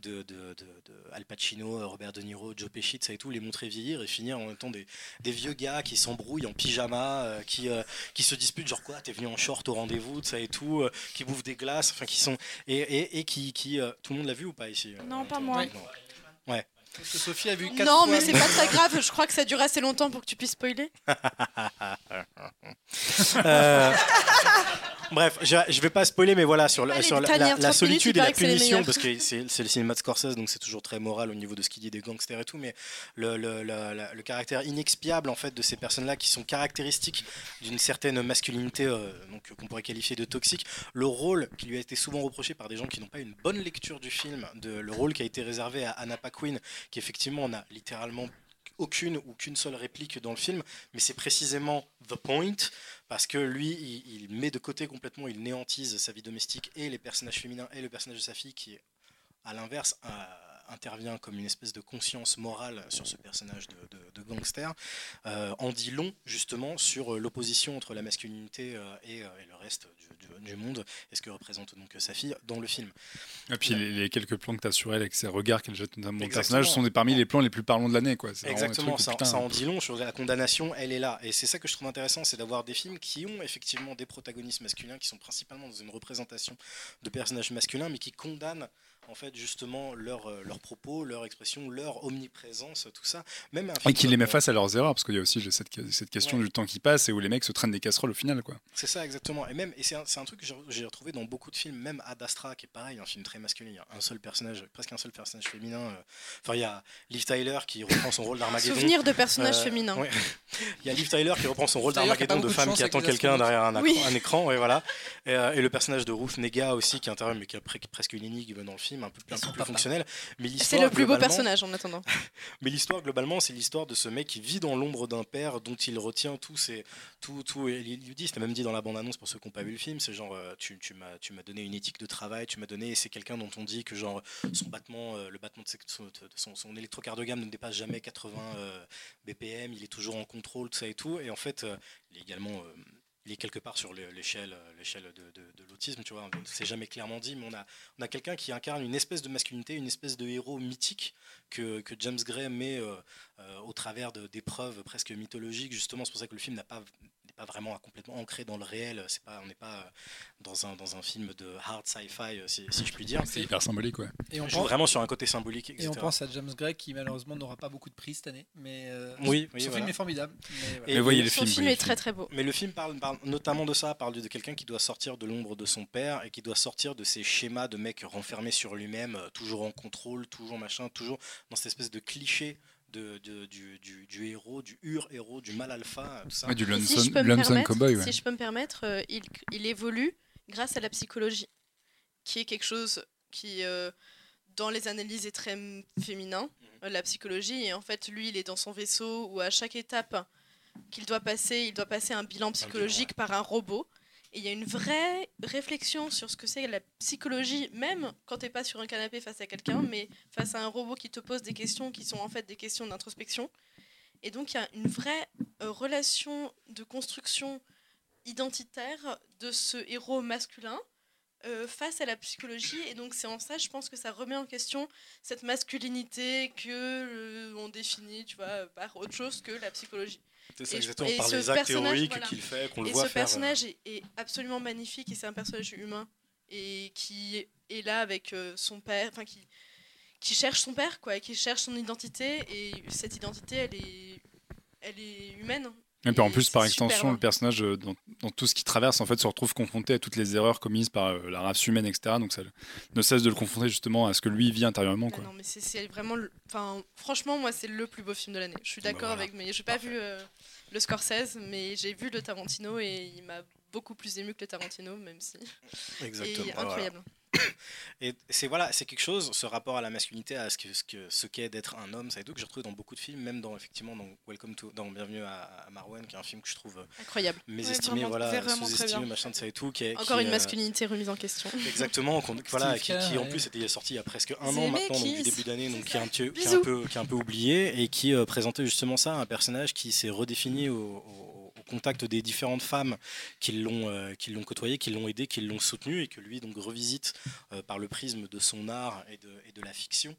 de, de, de- Al Pacino, Robert De Niro, Joe Pesci, ça et tout, les montrer vieillir et finir en même temps des, des vieux gars qui s'embrouillent en pyjama, euh, qui, euh, qui se disputent genre quoi, t'es venu en short au rendez-vous, ça et tout, euh, qui bouffent des glaces, enfin qui sont et, et, et qui, qui tout le monde l'a vu ou pas ici Non, pas moi. Ouais. Parce que Sophie a vu quatre Non, fois. mais c'est pas très grave. Je crois que ça dure assez longtemps pour que tu puisses spoiler. Euh, Bref, je, je vais pas spoiler, mais voilà, sur, la, Allez, sur la, les la- dernières la 30 minutes, solitude il et la paraît que c'est les punition, parce que c'est c'est le cinéma de Scorsese, donc c'est toujours très moral au niveau de ce qu'il dit des gangsters et tout, mais le, le- le- la- le caractère inexpiable en fait de ces personnes-là qui sont caractéristiques d'une certaine masculinité, euh, donc qu'on pourrait qualifier de toxique, le rôle qui lui a été souvent reproché par des gens qui n'ont pas une bonne lecture du film, de, le rôle qui a été réservé à Anna Paquin, qui effectivement on a littéralement aucune ou qu'une seule réplique dans le film, mais c'est précisément the point parce que lui, il, met de côté complètement, il néantise sa vie domestique et les personnages féminins et le personnage de sa fille qui, à l'inverse, intervient comme une espèce de conscience morale sur ce personnage de, de- de gangster, euh, en dit long justement sur euh, l'opposition entre la masculinité euh, et, et le reste du, du- du monde et ce que représente donc sa fille dans le film. Et puis les, les quelques plans que tu as sur elle avec ses regards qu'elle jette notamment au personnage sont des, parmi les plans les plus parlants de l'année. quoi. Exactement, ça, putain, ça en dit long sur la condamnation, elle est là. Et c'est ça que je trouve intéressant, c'est d'avoir des films qui ont effectivement des protagonistes masculins, qui sont principalement dans une représentation de personnages masculins, mais qui condamnent en fait justement leurs euh, leurs propos, leur expression, leur omniprésence, tout ça. Même un Et qu'il les met face à leurs erreurs, parce qu'il y a aussi cette, cette question Ouais. du temps qui passe et où les mecs se traînent des casseroles au final. Quoi. C'est ça exactement. Et même, et c'est un, c'est un truc que j'ai- retrouvé dans beaucoup de films, même Ad Astra, qui est pareil, un film très masculin. Il y a un seul personnage, presque un seul personnage féminin. euh. Enfin, il y a Liv Tyler qui reprend son rôle d'Armageddon. Souvenir de personnages Euh, féminins. ouais. Il y a Liv Tyler qui reprend son rôle qui a d'Armageddon de femme qui attend quelqu'un derrière un, Oui. un écran, et voilà. Et, euh, et le personnage de Ruth Nega aussi qui intervient, mais qui est pre- presque une énigme dans le film, un peu, un son peu plus fonctionnel. Mais C'est le plus beau personnage en attendant. mais l'histoire, globalement, c'est l'histoire de ce mec qui vit dans l'ombre d'un père dont il retient tout. Ses, tout, tout et il lui dit, c'était même dit dans la bande-annonce pour ceux qui n'ont pas vu le film, c'est genre, euh, tu, tu m'as tu m'as donné une éthique de travail, tu m'as donné, c'est quelqu'un dont on dit que genre, son battement, euh, le battement de, son, de son, son électrocardiogramme ne dépasse jamais 80 euh, BPM, il est toujours en contrôle, tout ça et tout. Et en fait, il est également... il est quelque part sur le- l'échelle euh, de, l'autisme, tu vois. C'est jamais clairement dit, mais on a, quelqu'un qui incarne une espèce de masculinité, une espèce de héros mythique que, James Gray met euh, euh, au travers d'épreuves presque mythologiques. Justement, c'est pour ça que le film n'a pas pas vraiment complètement ancré dans le réel. C'est pas, on n'est pas euh, dans un, dans un film de hard sci-fi, euh, si, si je puis dire. C'est hyper symbolique. Ouais. Et on, On joue pense, vraiment sur un côté symbolique, et on pense à James Gray qui malheureusement n'aura pas beaucoup de prix cette année. Mais euh, Oui, oui, son voilà. film est formidable. mais voilà. Mais voyez le Son film. film est très très beau. Mais le film parle, parle notamment de ça, parle de quelqu'un qui doit sortir de l'ombre de son père et qui doit sortir de ces schémas de mec renfermé sur lui-même, euh, toujours en contrôle, toujours machin, toujours dans cette espèce de cliché de, de- du, du- du héros, du ur-héros, du mal alpha, tout ça. Ouais, du Et si je peux me Lonesome permettre, Cowboy. ouais. si je peux me permettre, euh, il, il évolue grâce à la psychologie, qui est quelque chose qui, euh, dans les analyses est très féminin, euh, la psychologie. Et en fait, lui, il est dans son vaisseau où à chaque étape qu'il doit passer, il doit passer un bilan psychologique par un robot. Et il y a une vraie réflexion sur ce que c'est la psychologie, même quand tu n'es pas sur un canapé face à quelqu'un, mais face à un robot qui te pose des questions qui sont en fait des questions d'introspection. Et donc il y a une vraie euh, relation de construction identitaire de ce héros masculin euh, face à la psychologie. Et donc c'est en ça, je pense que ça remet en question cette masculinité que euh, on définit, tu vois, par autre chose que la psychologie. C'est ça, Et je- exactement, et par ce les actes voilà. qu'il fait, qu'on le Et voit ce faire. euh, personnage est, est absolument magnifique et c'est un personnage humain et qui est là avec euh, son père, enfin qui, qui cherche son père, quoi, et qui cherche son identité et cette identité, elle est, elle est humaine. Et puis en plus, par extension, le personnage, euh, dans, dans tout ce qu'il traverse, en fait, se retrouve confronté à toutes les erreurs commises par euh, la race humaine, etc. Donc ça ne cesse de le confronter justement à ce que lui vit intérieurement. Ah Quoi. non, mais c'est- vraiment, le- enfin, franchement, moi, c'est le plus beau film de l'année. Je suis Bah d'accord voilà. avec, mais j'ai pas vu euh, le Scorsese, mais j'ai vu le Tarantino et il m'a beaucoup plus ému que le Tarantino, même si. Exactement, Et voilà. Et c'est voilà, c'est quelque chose, ce rapport à la masculinité, à ce que ce que ce qu'est d'être un homme, ça et tout que je retrouve dans beaucoup de films, même dans effectivement dans Welcome to, dans Bienvenue à, à Marwan, qui est un film que je trouve euh, Incroyable. mésestimé, Ouais, voilà, sous-estimé, machin de ça et tout, qui est, Encore qui, une euh, masculinité remise en question. Exactement, voilà, qui, qui, en plus était sorti il y a presque un an maintenant, donc du début d'année, donc qui est, un, petit- qui est un peu, qui est un peu oublié et qui euh, présentait justement ça, un personnage qui s'est redéfini au des différentes femmes qui l'ont euh, qui l'ont côtoyé, qui l'ont aidé, qui l'ont soutenu et que lui donc revisite euh, par le prisme de son art et de la fiction.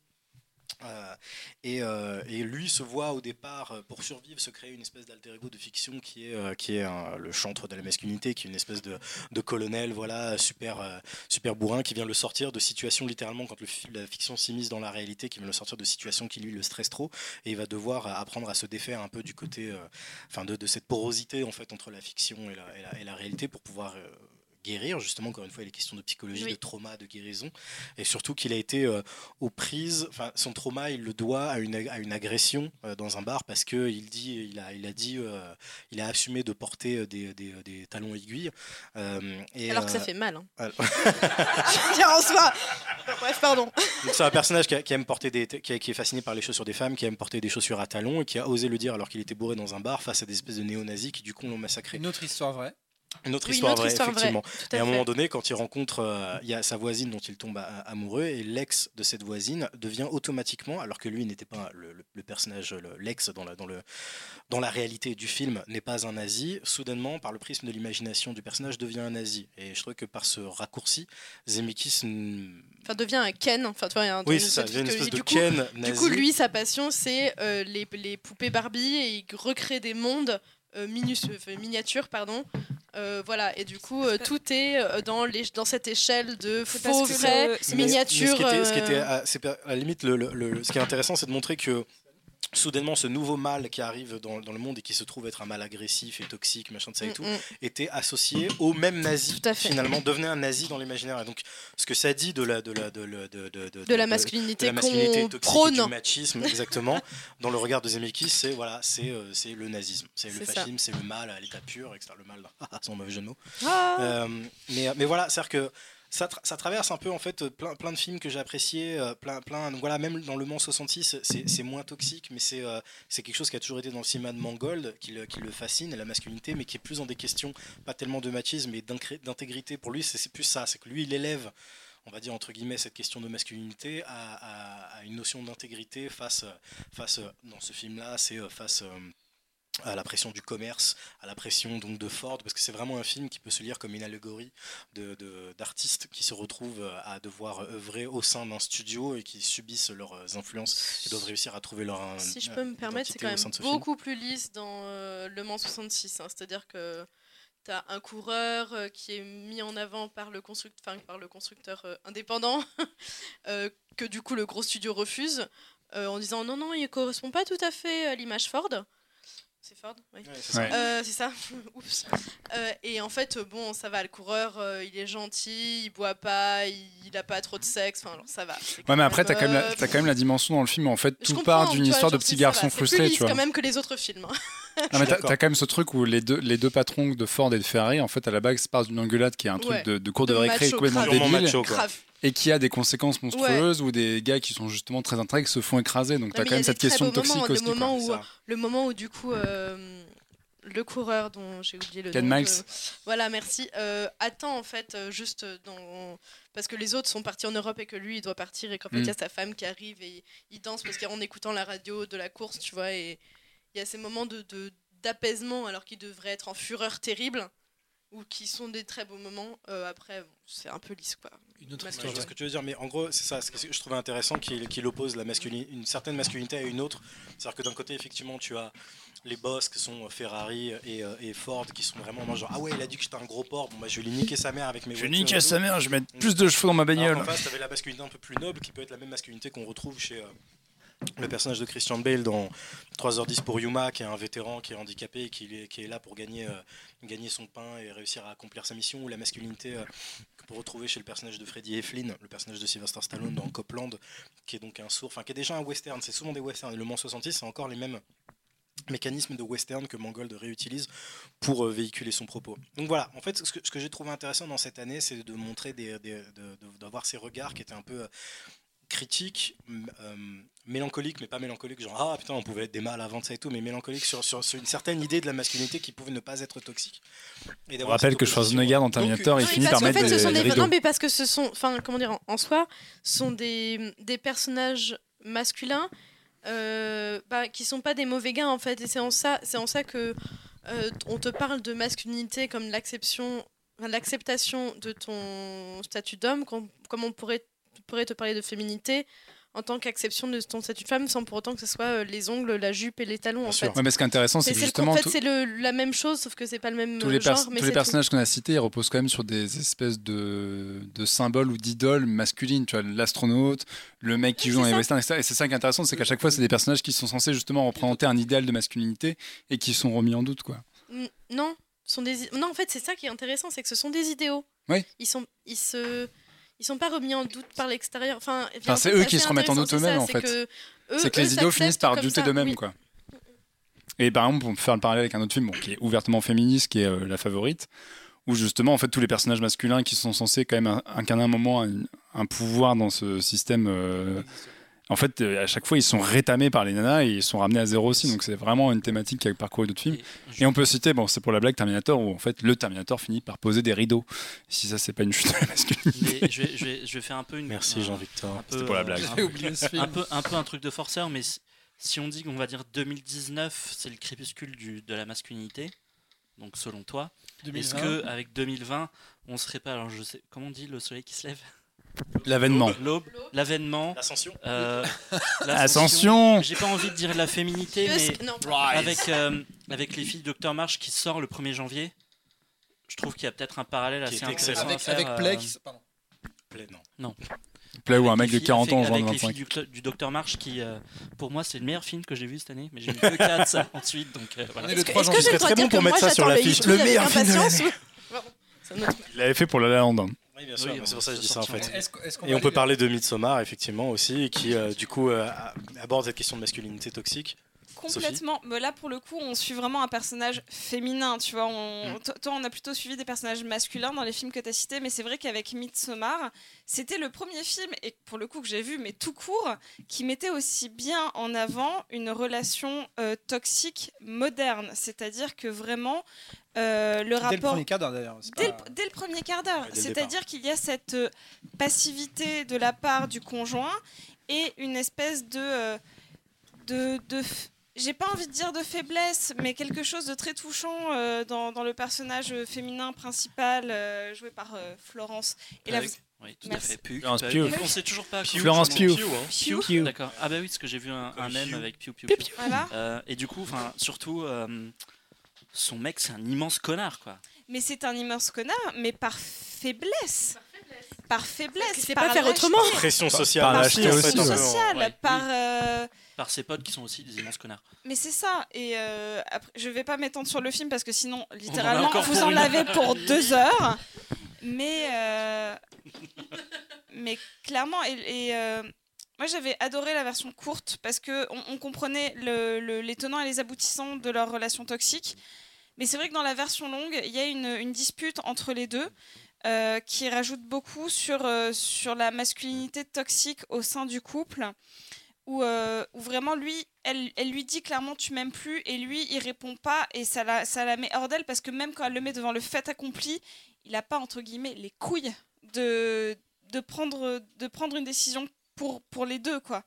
Euh, et, euh, et lui se voit au départ, euh, pour survivre, se créer une espèce d'alter ego de fiction qui est, qui est le chantre de la masculinité, qui est une espèce de, colonel, voilà, super, super bourrin, qui vient le sortir de situations, littéralement, quand la fiction s'immisce dans la réalité, qui vient le sortir de situations qui lui le stressent trop, et il va devoir apprendre à se défaire un peu du côté, enfin, de, cette porosité en fait entre la fiction et la, réalité pour pouvoir guérir. Justement, encore une fois, il est question de psychologie, Oui. de trauma, de guérison, et surtout qu'il a été euh, aux prises. Enfin, son trauma, il le doit à une, à une agression euh, dans un bar parce que il dit, il a, il a dit, euh, il a assumé de porter des, des, des talons aiguilles. euh, et, Alors que ça euh, fait mal. hein. alors- Je veux dire, en soi. Bref, pardon. Donc c'est un personnage qui, a- qui aime porter des, qui, a- qui est fasciné par les chaussures des femmes, qui aime porter des chaussures à talons et qui a osé le dire alors qu'il était bourré dans un bar face à des espèces de néo-nazis qui du coup l'ont massacré. Une autre histoire vraie. Une autre Oui, une histoire autre vraie, histoire effectivement. et à un moment donné, quand il rencontre, euh, il y a sa voisine dont il tombe a- amoureux, et l'ex de cette voisine devient automatiquement, alors que lui n'était pas le, le- le personnage, le- l'ex dans la, dans, le, dans la réalité du film n'est pas un nazi, soudainement, par le prisme de l'imagination du personnage, devient un nazi. Et je trouve que par ce raccourci, Zemeckis Enfin, devient un Ken. Enfin, tu vois, il y a un Oui, c'est ça, devient une espèce de du coup- Ken Du nazi. coup, lui, sa passion, c'est euh, les, les poupées Barbie et il recrée des mondes euh, minus- euh, miniatures, pardon. Euh, voilà, et du coup, euh, tout est euh, dans, les, dans cette échelle de faux, vrais, le- Mais- mais miniatures. ce qui était, ce qui était à, c'est pas- à la limite, le, le- le- ce qui est intéressant, c'est de montrer que soudainement ce nouveau mal qui arrive dans, dans le monde et qui se trouve être un mal agressif et toxique, machin de ça et Mm, tout, mm. était associé au même nazi. Tout à fait. Finalement, devenait un nazi dans l'imaginaire. Et donc, ce que ça dit de la de la de la de, de, la masculinité la toxique et prône. du machisme, exactement, dans le regard de Zemeckis, c'est voilà, c'est euh, c'est le nazisme, c'est le fascisme, c'est le mal à l'état pur, etc. Le mal, sans mauvais jeu de mots. Ah. Euh, mais, mais voilà, c'est-à-dire que ça, tra- ça traverse un peu en fait plein, plein de films que j'ai appréciés, euh, plein, plein. Donc voilà, même dans Le Mans 66, c'est moins toxique, mais c'est euh, quelque chose qui a toujours été dans le cinéma de Mangold, qui le, qui le fascine, la masculinité, mais qui est plus dans des questions, pas tellement de machisme, mais d'intégrité. Pour lui, c'est plus ça, c'est que lui, il élève on va dire entre guillemets cette question de masculinité à, à- à une notion d'intégrité face, face dans ce film-là, c'est euh, face euh, à la pression du commerce, à la pression donc de Ford, parce que c'est vraiment un film qui peut se lire comme une allégorie de- de- d'artistes qui se retrouvent euh, à devoir œuvrer au sein d'un studio et qui subissent leurs influences et doivent réussir à trouver leur euh, Si je peux me permettre, c'est quand même de film. beaucoup plus lisse dans euh, Le Mans 66. hein. C'est-à-dire que tu as un coureur euh, qui est mis en avant par le, construct- par le constructeur euh, indépendant, euh, que du coup le gros studio refuse, euh, en disant non, non, il ne correspond pas tout à fait à l'image Ford. C'est Ford Oui. Ouais, c'est ça. Ouais. Euh, ça. Oups. Euh, et en fait, euh, bon, ça va, le coureur, euh, il est gentil, il boit pas, il, il a pas trop de sexe, enfin, alors, ça va. Ouais, mais après, même, t'as quand, même la- euh, t'as quand même la dimension dans le film où en fait je tout part d'une tu histoire de petit garçon frustré, plus tu lisse vois. quand même que les autres films. hein. Non, mais t'as quand même ce truc où les deux, les deux patrons de Ford et de Ferrari, en fait, à la base, se passent d'une engueulade qui est un truc Ouais. de, de cours de, De récré macho complètement débile macho, et qui a des conséquences monstrueuses où des gars qui sont justement très intègres se font écraser. Donc, t'as quand même cette question toxique moments, aussi. quoi. moments où, Ça. le moment où du coup euh, le coureur dont j'ai oublié le Ken nom Miles. de- voilà merci euh, attend en fait euh, juste dans parce que les autres sont partis en Europe et que lui il doit partir et qu'en fait il y a Mm. sa femme qui arrive et il danse parce qu'en écoutant la radio de la course tu vois et il y a ces moments de de- d'apaisement alors qu'il devrait être en fureur terrible ou qui sont des très beaux moments Euh, après bon, c'est un peu lisse quoi Une autre Masculin. Histoire. ce que tu veux dire, mais en gros, c'est ça. Ce que je trouvais intéressant qu'il qu'il oppose la masculine, une certaine masculinité à une autre. C'est-à-dire que d'un côté, effectivement, tu as les boss qui sont Ferrari et, euh, et Ford qui sont vraiment en genre Ah ouais, il a dit que j'étais un gros porc, bon bah je vais lui niquer sa mère avec mes Je vais niquer sa mère, je vais mettre plus de cheveux dans ma Alors bagnole. qu'en face, t'avais la masculinité un peu plus noble qui peut être la même masculinité qu'on retrouve chez euh, le personnage de Christian Bale dans 3h10 pour Yuma, qui est un vétéran qui est handicapé qui est, qui est là pour gagner, euh, gagner son pain et réussir à accomplir sa mission, ou la masculinité euh, que peut retrouver chez le personnage de Freddie Eflin, le personnage de Sylvester Stallone dans Copland, qui est donc un sourd, enfin qui est déjà un western, c'est souvent des westerns, et Le Mans 66, c'est encore les mêmes mécanismes de western que Mangold réutilise pour euh, véhiculer son propos. Donc voilà, en fait, ce que, que j'ai trouvé intéressant dans cette année, c'est de montrer d'avoir ces regards qui étaient un peu euh, critiques, m- euh, mélancoliques, mais pas mélancoliques, genre ah putain, on pouvait être des mâles avant de ça et tout, mais mélancoliques sur, sur, sur une certaine idée de la masculinité qui pouvait ne pas être toxique. Et On rappelle que. Schwarzenegger dans Terminator, il mais finit par mettre fait, ce des, sont des non, mais parce que ce sont, enfin, comment dire, en, soi, ce sont des, des personnages masculins euh, bah, qui sont pas des mauvais gars en fait, et c'est en ça, c'est en ça que euh, on te parle de masculinité comme l'acception, enfin, l'acceptation de ton statut d'homme, com- comme on pourrait, pourrait te parler de féminité en tant qu'acception de ton statut de femme, sans pour autant que ce soit euh, les ongles, la jupe et les talons en sûr. fait. Ouais, mais ce qui est intéressant, c'est justement, en fait, c'est la même chose, sauf que c'est pas le même tous les, genre. mais tous les personnages qu'on a cités ils reposent quand même sur des espèces de, de symboles ou d'idoles masculines. Tu vois, l'astronaute, le mec qui joue dans les westerns, etc. Et c'est ça qui est intéressant, c'est qu'à chaque fois, c'est des personnages qui sont censés justement représenter un idéal de masculinité et qui sont remis en doute. Quoi. Non, sont des... non, en fait, c'est ça qui est intéressant, c'est que ce sont des idéaux. Oui. Ils sont, ils se, ils sont pas remis en doute par l'extérieur. Enfin, c'est eux qui se remettent en doute eux-mêmes, c'est en fait. C'est que eux les idéaux finissent par douter d'eux-mêmes. oui. quoi. Et par exemple, pour faire le parallèle avec un autre film bon, qui est ouvertement féministe, qui est euh, La Favorite, où justement, en fait, tous les personnages masculins qui sont censés quand même in- incarner un moment un, un pouvoir dans ce système, euh, en fait, euh, à chaque fois, ils sont rétamés par les nanas et ils sont ramenés à zéro aussi. Donc c'est vraiment une thématique qui a parcouru d'autres films. Et Et on peut citer, bon, c'est pour la blague Terminator, où en fait, le Terminator finit par poser des rideaux. Si ça, c'est pas une chute de la masculinité. Mais je vais, je, vais, je vais faire un peu une. Merci un- Jean-Victor. C'était pour la blague. un J'ai peu- oublié ce film. un peu, un peu un truc de forceur, mais si, on dit qu'on va dire 2019, c'est le crépuscule du, de la masculinité, donc selon toi, est-ce 2020. que avec 2020, on serait pas, alors je sais, comment on dit le soleil qui se lève? L'avènement. L'aube, l'avènement, L'ascension euh, Ascension J'ai pas envie de dire la féminité, mais non, avec, euh, avec les filles de Dr March qui sort le 1er janvier, je trouve qu'il y a peut-être un parallèle assez est excellent. intéressant à Avec, faire. avec Play euh, qui- pardon. Plaît, non. Play où un mec de filles- 40 ans avec- joue avec en les filles 25. du, du Dr March qui, euh, pour moi, c'est le meilleur film que j'ai vu cette année, mais j'ai mis que 4 ça, ensuite, donc euh, voilà. Est Est-ce que, 3 est-ce que janvier. j'ai le serait droit très bon pour mettre ça sur l'affiche. Le meilleur film de l'année. Il l'avait fait pour La La Land. Oui, bien sûr, Oui, c'est on pour ça que je peut dis ça en sortir fait. Est-ce qu'on- est-ce qu'on Et on peut parler de Midsommar, effectivement, aussi, qui, euh, du coup, euh, aborde cette question de masculinité toxique. Complètement. Mais là, pour le coup, on suit vraiment un personnage féminin. Tu vois, on... to- toi, on a plutôt suivi des personnages masculins dans les films que tu as cités, mais c'est vrai qu'avec Midsommar, c'était le premier film, et pour le coup que j'ai vu, mais tout court, qui mettait aussi bien en avant une relation euh, toxique moderne. C'est-à-dire que vraiment, euh, le Dès le rapport. premier quart d'heure d'ailleurs. Dès, pas- le, dès le premier quart d'heure. Ouais, C'est-à-dire qu'il y a cette euh, passivité de la part du conjoint et une espèce de. de, j'ai pas envie de dire de faiblesse, mais quelque chose de très touchant euh, dans, dans le personnage euh, féminin principal euh, joué par euh, Florence. Et là, Pug. vous- Oui, tout Merci. à fait. Pug. Florence Pug. Pugh. On sait toujours pas. comment- Florence Pugh. hein. Pugh. D'accord. Ah bah oui, parce que j'ai vu un, un mème avec Pew Pew Pew. voilà. Euh, et du coup, surtout, euh, son mec, c'est un immense connard, quoi. Mais c'est un immense connard, mais par faiblesse. Par faiblesse. Par pas faire autrement. Pression sociale. Par aussi, Pression hein. sociale, Ouais, par. oui. euh, Par ses potes qui sont aussi des immenses connards. Mais c'est ça. Et euh, après, je vais pas m'étendre sur le film parce que sinon, littéralement, vous en une avez pour deux heures. Mais, euh, mais clairement, et, et, euh, Moi, j'avais adoré la version courte parce que on, on comprenait le- le- les tenants et les aboutissants de leur relation toxique. Mais c'est vrai que dans la version longue, il y a une, une dispute entre les deux euh, qui rajoute beaucoup sur, euh, sur la masculinité toxique au sein du couple. Où, euh, où vraiment, lui, elle, elle lui dit clairement tu m'aimes plus et lui, il répond pas et ça la, ça la met hors d'elle parce que même quand elle le met devant le fait accompli, il n'a pas, entre guillemets, les couilles de, de, prendre, de prendre une décision pour, pour les deux, quoi.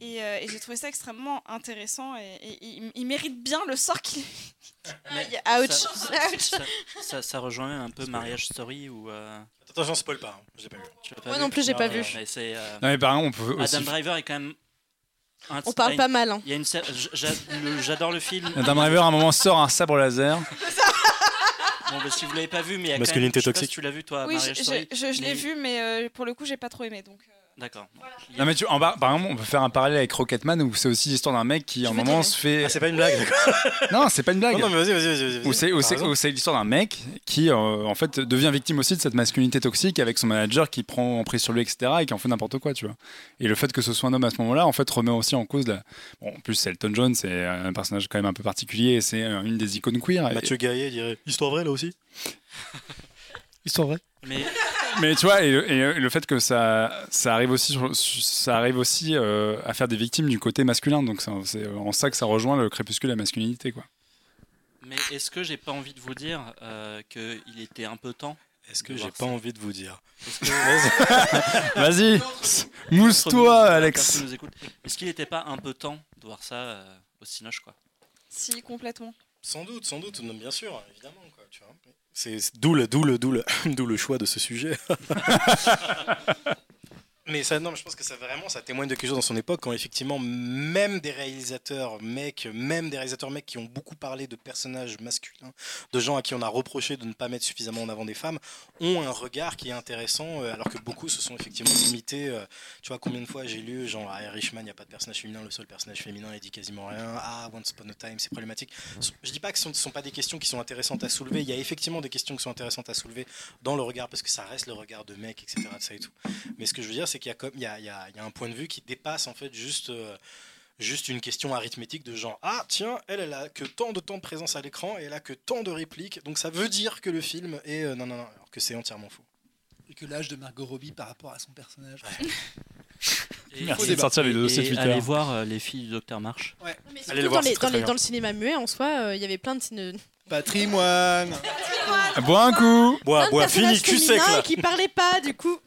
Et, euh, et j'ai trouvé ça extrêmement intéressant et, et il, il mérite bien le sort qu'il. Ouch. Ça, Ouch. ça- ça- ça rejoint même un peu Mariage Story ou. euh, Attends, j'en spoil pas, hein, j'ai pas vu. tu l'as pas Moi vu non plus, j'ai pas vu. mais c'est, euh, Non, mais par exemple, on peut aussi. Adam Driver est quand même. un- On parle a pas mal. hein. Il y a une cer- j'a- le- J'adore le film. Adam Driver, à un moment, sort un sabre laser. Bon, bah, si vous l'avez pas vu, mais Masculinité quand même, je sais pas toxique. si tu l'as vu toi, Oui, je, Mariage je- Story. je- je l'ai mais- vu, mais euh, pour le coup, j'ai pas trop aimé. Donc, euh. D'accord. Non, mais tu, en bas, par exemple, on peut faire un parallèle avec Rocketman où c'est aussi l'histoire d'un mec qui, à un moment, se fait. Ah, c'est pas une blague. Non, c'est pas une blague. Non, non, mais vas-y, vas-y, vas-y. Où c'est, l'histoire d'un mec qui, euh, en fait, devient victime aussi de cette masculinité toxique avec son manager qui prend en prise sur lui, etc., et qui en fait n'importe quoi, tu vois. Et le fait que ce soit un homme à ce moment-là, en fait, remet aussi en cause la. Bon, en plus, c'est Elton John, c'est un personnage quand même un peu particulier, et c'est euh, une des icônes queer. Et- Mathieu Gaillet dirait Histoire vraie là aussi? Histoire vraie? Mais Mais tu vois, et, le- et le fait que ça, ça arrive aussi, sur- ça arrive aussi euh, à faire des victimes du côté masculin, donc c'est c'est en ça que ça rejoint le crépuscule et la masculinité, quoi. Mais est-ce que j'ai pas envie de vous dire euh, qu'il était un peu temps Est-ce que j'ai pas envie de vous dire que- Vas-y, mousse-toi, Alex. Est-ce qu'il n'était pas un peu temps de voir ça euh, au Cinoche quoi? Si, complètement. Sans doute, sans doute, non, bien sûr, évidemment. Quoi, tu vois. C'est d'où le, d'où le, le, d'où le choix de ce sujet. mais ça, non, mais je pense que ça vraiment, ça témoigne de quelque chose dans son époque quand effectivement, même des réalisateurs mecs, même des réalisateurs mecs qui ont beaucoup parlé de personnages masculins, de gens à qui on a reproché de ne pas mettre suffisamment en avant des femmes, ont un regard qui est intéressant, euh, alors que beaucoup se sont effectivement limités. euh, tu vois combien de fois j'ai lu genre ah, Irishman, il n'y a pas de personnage féminin, le seul personnage féminin il dit quasiment rien. Ah, Once Upon a Time, c'est problématique. Je dis pas que ce ne sont pas des questions qui sont intéressantes à soulever. Il y a effectivement des questions qui sont intéressantes à soulever dans le regard, parce que ça reste le regard de mec, etc. de ça et tout. Mais ce que je veux dire, c'est qu'il y a comme il y a, il y a- il y a un point de vue qui dépasse en fait juste. euh, Juste une question arithmétique de genre Ah, tiens, elle, elle a que tant de temps de présence à l'écran et elle a que tant de répliques, donc ça veut dire que le film est. euh, non, non, non, alors que c'est entièrement faux. Et que l'âge de Margot Robbie par rapport à son personnage. Et- Merci de sortir les dossiers et Twitter. Allez voir euh, les filles du Docteur March. Mais Allez surtout le voir, dans, les- c'est très, dans les- très dans le cinéma muet, en soi, euh, il y avait plein de ciné- Patrimoine Bois un coup Bois, bois, fini, cul sec là qui parlaient pas, du coup.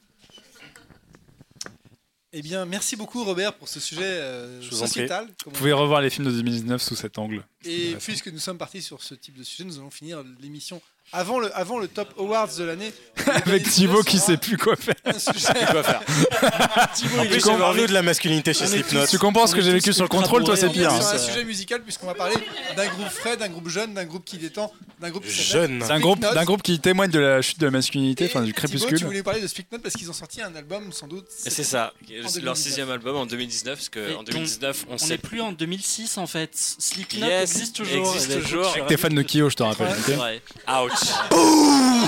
Eh bien, merci beaucoup Robert pour ce sujet euh, vous sociétal. Vous pouvez revoir les films de 2019 sous cet angle. Et puisque nous sommes partis sur ce type de sujet, nous allons finir l'émission avant le, avant le Top Awards de l'année. Avec Thibaut qui sait plus quoi faire. Quoi faire En plus, on parle de la masculinité chez Slipknot. Tu comprends ce que j'ai vécu sur le contrôle, toi c'est pire. sur hein. un sujet musical puisqu'on va parler d'un groupe frais, d'un groupe jeune, d'un groupe qui détend, d'un groupe qui Jeune. C'est un groupe, d'un groupe qui témoigne de la chute de la masculinité, enfin du Thibaut, tu crépuscule. voulais parler de Slipknot parce qu'ils ont sorti un album sans doute. Et C'est ça, leur 2019. sixième album en 2019, parce qu'en 2019, on On sait plus en 2006 en fait. Slipknot existe toujours. existe toujours. T'es fan de Kyo, je te rappelle. C'est. Ouch Attends,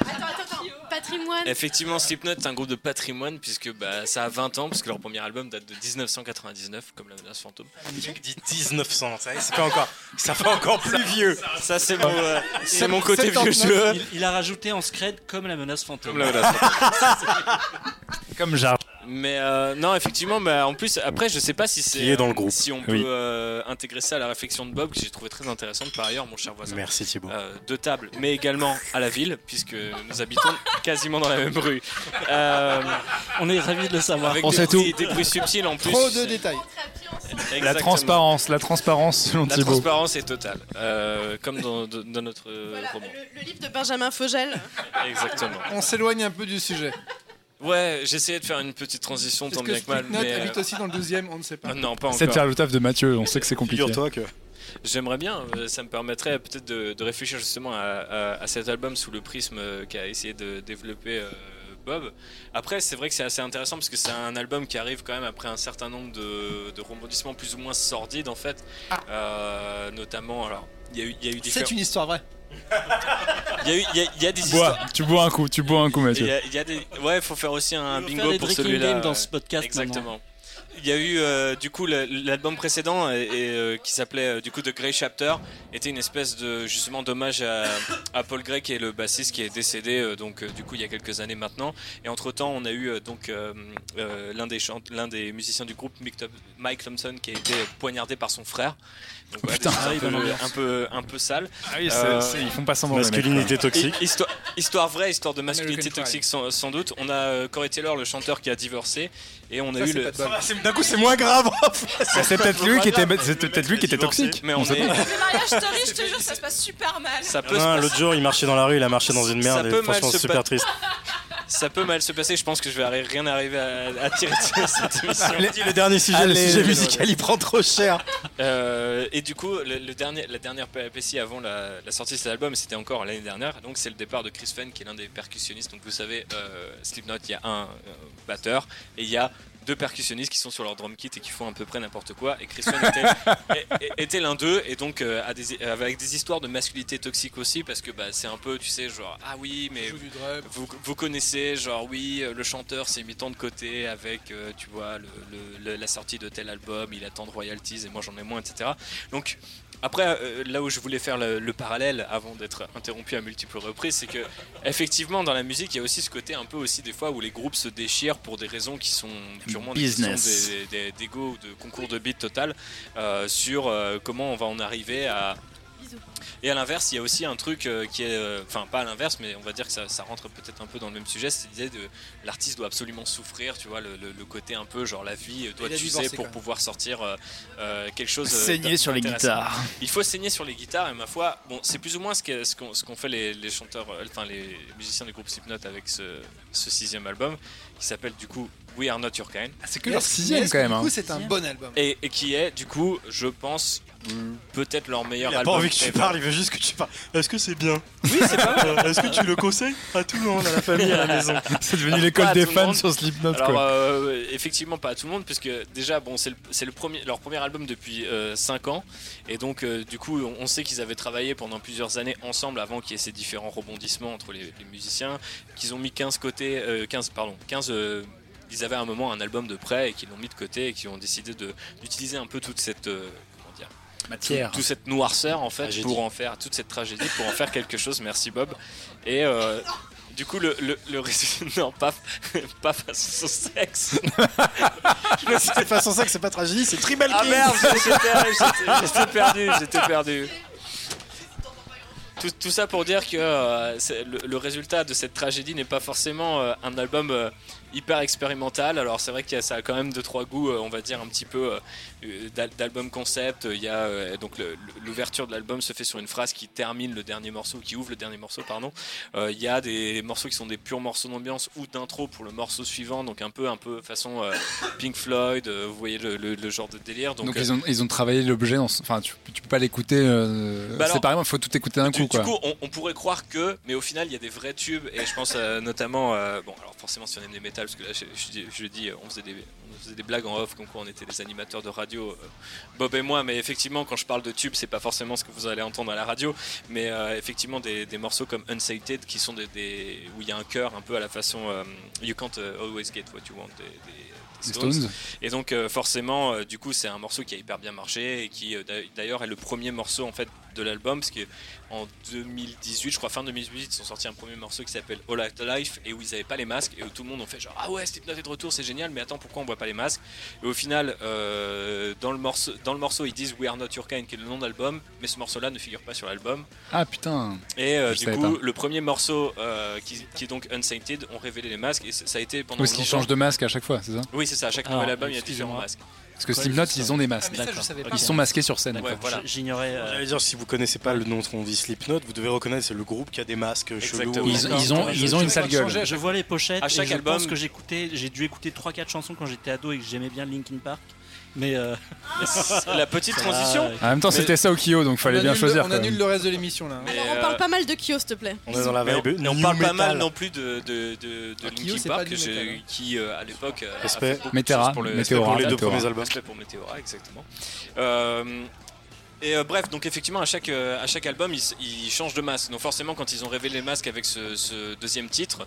attends, attends. Patrimoine. Effectivement, Slipknot est un groupe de patrimoine, puisque bah, ça a 20 ans, parce que leur premier album date de 1999, comme la menace fantôme. Mec dit 1900, ça, fait encore, ça fait encore plus vieux. Ça, c'est mon, euh, c'est mon côté vieux 79, jeu. Il, il a rajouté en scred comme la menace fantôme. Comme la menace fantôme. Comme Jar. Mais euh, non, effectivement, bah, en plus, après, je sais pas si c'est. Qui est dans le groupe. Si on Oui. peut euh, intégrer ça à la réflexion de Bob, que j'ai trouvé très intéressante par ailleurs, mon cher voisin. Merci Thibaut. Euh, de table, mais également à la ville, puisque nous habitons quasiment dans la même rue. Euh, On est ravis de le savoir. avec On des, sait bruits, des bruits subtils en plus. Trop de détails. La transparence, la transparence selon La Thibaut. transparence est totale, euh, comme dans, notre euh, Voilà, roman. le, le livre de Benjamin Fogel. Exactement. On s'éloigne un peu du sujet. Ouais, j'essayais de faire une petite transition tant que bien que mal, Slipknot mais habite euh, aussi dans le 12 e On ne sait pas. ah non, pas C'est de encore. faire le taf de Mathieu, on sait que c'est compliqué. Figure-toi que J'aimerais bien, euh, ça me permettrait peut-être de, de réfléchir justement à, à- à cet album sous le prisme euh, qu'a essayé de développer euh, Bob. Après, c'est vrai que c'est assez intéressant parce que c'est un album qui arrive quand même après un certain nombre de, de rebondissements plus ou moins sordides en fait. Euh, notamment, alors, il y a eu, il y a eu des C'est une histoire vraie. Il y a eu- il y a- il y a des Bois, histoires. tu bois un coup, tu bois un coup Il Mathieu. y a- il y a des... Ouais, il faut faire aussi un bingo faire des pour celui-là. dans ce podcast Exactement. il y a eu euh, du coup l'album précédent et, et, euh, qui s'appelait euh, du coup The Grey Chapter était une espèce de justement d'hommage à, à Paul Gray qui est le bassiste qui est décédé euh, donc euh, du coup il y a quelques années maintenant et entre temps on a eu donc euh, euh, l'un des chant- l'un des musiciens du groupe Mike Thompson qui a été poignardé par son frère donc, voilà, putain. Ah un, peu, un peu un peu sale Ah oui, Euh, ils font pas semblant, Masculinité toxique. Hi- Histoire, histoire vraie, histoire de masculinité American toxique sans, sans doute. On a euh, Corey Taylor, le chanteur qui a divorcé, et on a Ça, eu le. Ah, D'un coup, c'est moins grave. Bah, C'est peut-être lui qui était, c'était peut-être lui qui était toxique. Mais on est. Les mariages story, je te jure, ça se passe super mal. Ça peut, passer- L'autre jour, il marchait dans la rue, il a marché dans une merde et franchement, super triste. Ça peut mal se passer. Je pense que je vais arri- rien arriver à, à tirer de cette émission. Le, le dernier sujet, Allez, le sujet musical, il prend trop cher. Euh, et du coup, le, le dernier, la dernière péripétie avant la, la sortie de cet album, c'était encore l'année dernière. Donc, c'est le départ de Chris Fenn, qui est l'un des percussionnistes. Donc, vous savez, euh, Slipknot, il y a un euh, batteur et il y a deux percussionnistes qui sont sur leur drum kit et qui font à peu près n'importe quoi. Et Chris Fenn était, l'un d'eux et donc euh, a des, avec des histoires de masculinité toxique aussi parce que bah, c'est un peu, tu sais, genre ah oui, mais vous, vous connaissez, genre oui, euh, le chanteur s'est mis tant de côté avec, euh, tu vois, le- le- le- la sortie de tel album, il attend de royalties et moi j'en ai moins, etc. Donc après, euh, là où je voulais faire le, le parallèle avant d'être interrompu à multiples reprises, c'est que effectivement dans la musique il y a aussi ce côté un peu aussi des fois où les groupes se déchirent pour des raisons qui sont purement des- d'ego ou de concours de beat total euh, sur euh, comment on va en arriver à et à l'inverse, il y a aussi un truc euh, qui est, euh, enfin pas à l'inverse, mais on va dire que ça, ça rentre peut-être un peu dans le même sujet, c'est l'idée de l'artiste doit absolument souffrir, tu vois, le, le- le côté un peu genre la vie euh, doit t'user pour pouvoir sortir euh, quelque chose. Saigner sur les guitares. Il faut saigner sur les guitares et ma foi, bon, c'est plus ou moins ce qu'ont ce qu'ont fait les, les chanteurs, enfin les musiciens du groupe Slipknot avec ce, ce sixième album qui s'appelle du coup We Are Not Your Kind. C'est que leur sixième quand même. Du hein. coup, c'est un bon album. Et, et qui est du coup, je pense, peut-être leur meilleur Il a album. pas envie que tu ever. parles, il veut juste que tu parles. Est-ce que c'est bien? Oui, c'est pas mal. Est-ce que tu le conseilles? À tout le monde, à la famille, à la maison C'est devenu l'école des fans sur Slipknot Alors quoi. euh, effectivement pas à tout le monde puisque déjà bon c'est le, premier leur premier album depuis 5 ans et donc euh, du coup on, on sait qu'ils avaient travaillé pendant plusieurs années ensemble avant qu'il y ait ces différents rebondissements entre les, les musiciens qu'ils ont mis 15 côtés euh, 15 pardon 15 euh, ils avaient à un moment un album de prêt et qu'ils l'ont mis de côté et qui ont décidé d'utiliser un peu toute cette euh, comment dire Matière. toute cette noirceur en fait Tragédie. pour en faire toute cette tragédie pour en faire quelque chose. Merci Bob. Et euh, du coup le, le, non pas pas face au sexe. C'est pas sans ça que c'est pas tragédie, c'est Tribal ah merde j'étais perdu j'étais perdu tout, ça pour dire que euh, le, résultat de cette tragédie n'est pas forcément euh, un album euh, hyper expérimental. Alors c'est vrai que ça a quand même deux trois goûts, on va dire un petit peu d'album concept. Il y a euh, donc l'ouverture de l'album se fait sur une phrase qui termine le dernier morceau, qui ouvre le dernier morceau, pardon. Euh, Il y a des morceaux qui sont des purs morceaux d'ambiance ou d'intro pour le morceau suivant, donc un peu un peu façon euh, Pink Floyd. euh, vous voyez le, le- le genre de délire. Donc, Donc, euh, ils, ont, ils ont travaillé l'objet Enfin, tu, tu peux pas l'écouter euh, Bah séparément, il faut tout écouter d'un du, coup du quoi. coup, on, on pourrait croire que, mais au final, il y a des vrais tubes, et je pense euh, notamment, euh, bon, alors forcément, si on aime les métal, parce que là, je, je dis- je dis, euh, on faisait, des, on faisait des blagues en off, comme quoi on était des animateurs de radio, euh, Bob et moi, mais effectivement, quand je parle de tubes, c'est pas forcément ce que vous allez entendre à la radio, mais euh, effectivement, des, des morceaux comme Unsated, qui sont des, des- où il y a un cœur un peu à la façon euh, You Can't Always Get What You Want des, des- des Les Stones. Stones. Et donc forcément, du coup, c'est un morceau qui a hyper bien marché et qui d'a- d'ailleurs est le premier morceau en fait de l'album, parce que en 2018, je crois fin 2018, ils ont sorti un premier morceau qui s'appelle All Out Life et où ils n'avaient pas les masques et où tout le monde ont fait genre ah ouais Slipknot est de retour, c'est génial, mais attends pourquoi on voit pas les masques? Et au final, euh, dans le morceau, dans le morceau, ils disent We Are Not Your Kind, qui est le nom d'album, mais ce morceau-là ne figure pas sur l'album. Ah putain. Et euh, Je du coup, pas. le premier morceau euh, qui, qui est donc Unsainted ont révélé les masques et ça a été pendant Parce qu'ils changent de masque à chaque fois, c'est ça? Oui, c'est ça. À chaque Alors, nouvel album, il y a différents masques. Parce que Slipknot, ils ont des masques. Ah, ça. Ils sont masqués sur scène. Ouais, voilà. J'ignorais. euh, J'allais dire, si vous connaissez pas le nom qu'on dit Slipknot, vous devez reconnaître, c'est le groupe qui a des masques chelous. Ils, ils ont, ils ont une sale gueule. Je vois les pochettes. À chaque et je album- pense que j'écoutais, j'ai dû écouter 3-4 chansons quand j'étais ado et que j'aimais bien Linkin Park. Mais euh, La petite transition. En même temps, c'était ça au Kyo, donc On fallait bien choisir. le- On annule le reste de l'émission là. Mais, Alors, on euh, parle pas mal de Kyo, s'il te plaît. On est dans la Mais on, mais on parle pas mal non plus de, de, de, de Ah, Kyo, Linkin Park j'ai- metal. qui euh, à l'époque euh, a Respect. fait beaucoup de Météora, choses pour le Météora, pour les deux Météora. premiers albums. Respect pour Météora, exactement. Euh, et euh, bref, donc effectivement, à chaque, euh, à chaque album, ils, ils changent de masque. Donc forcément, quand ils ont révélé les masques avec ce, ce deuxième titre,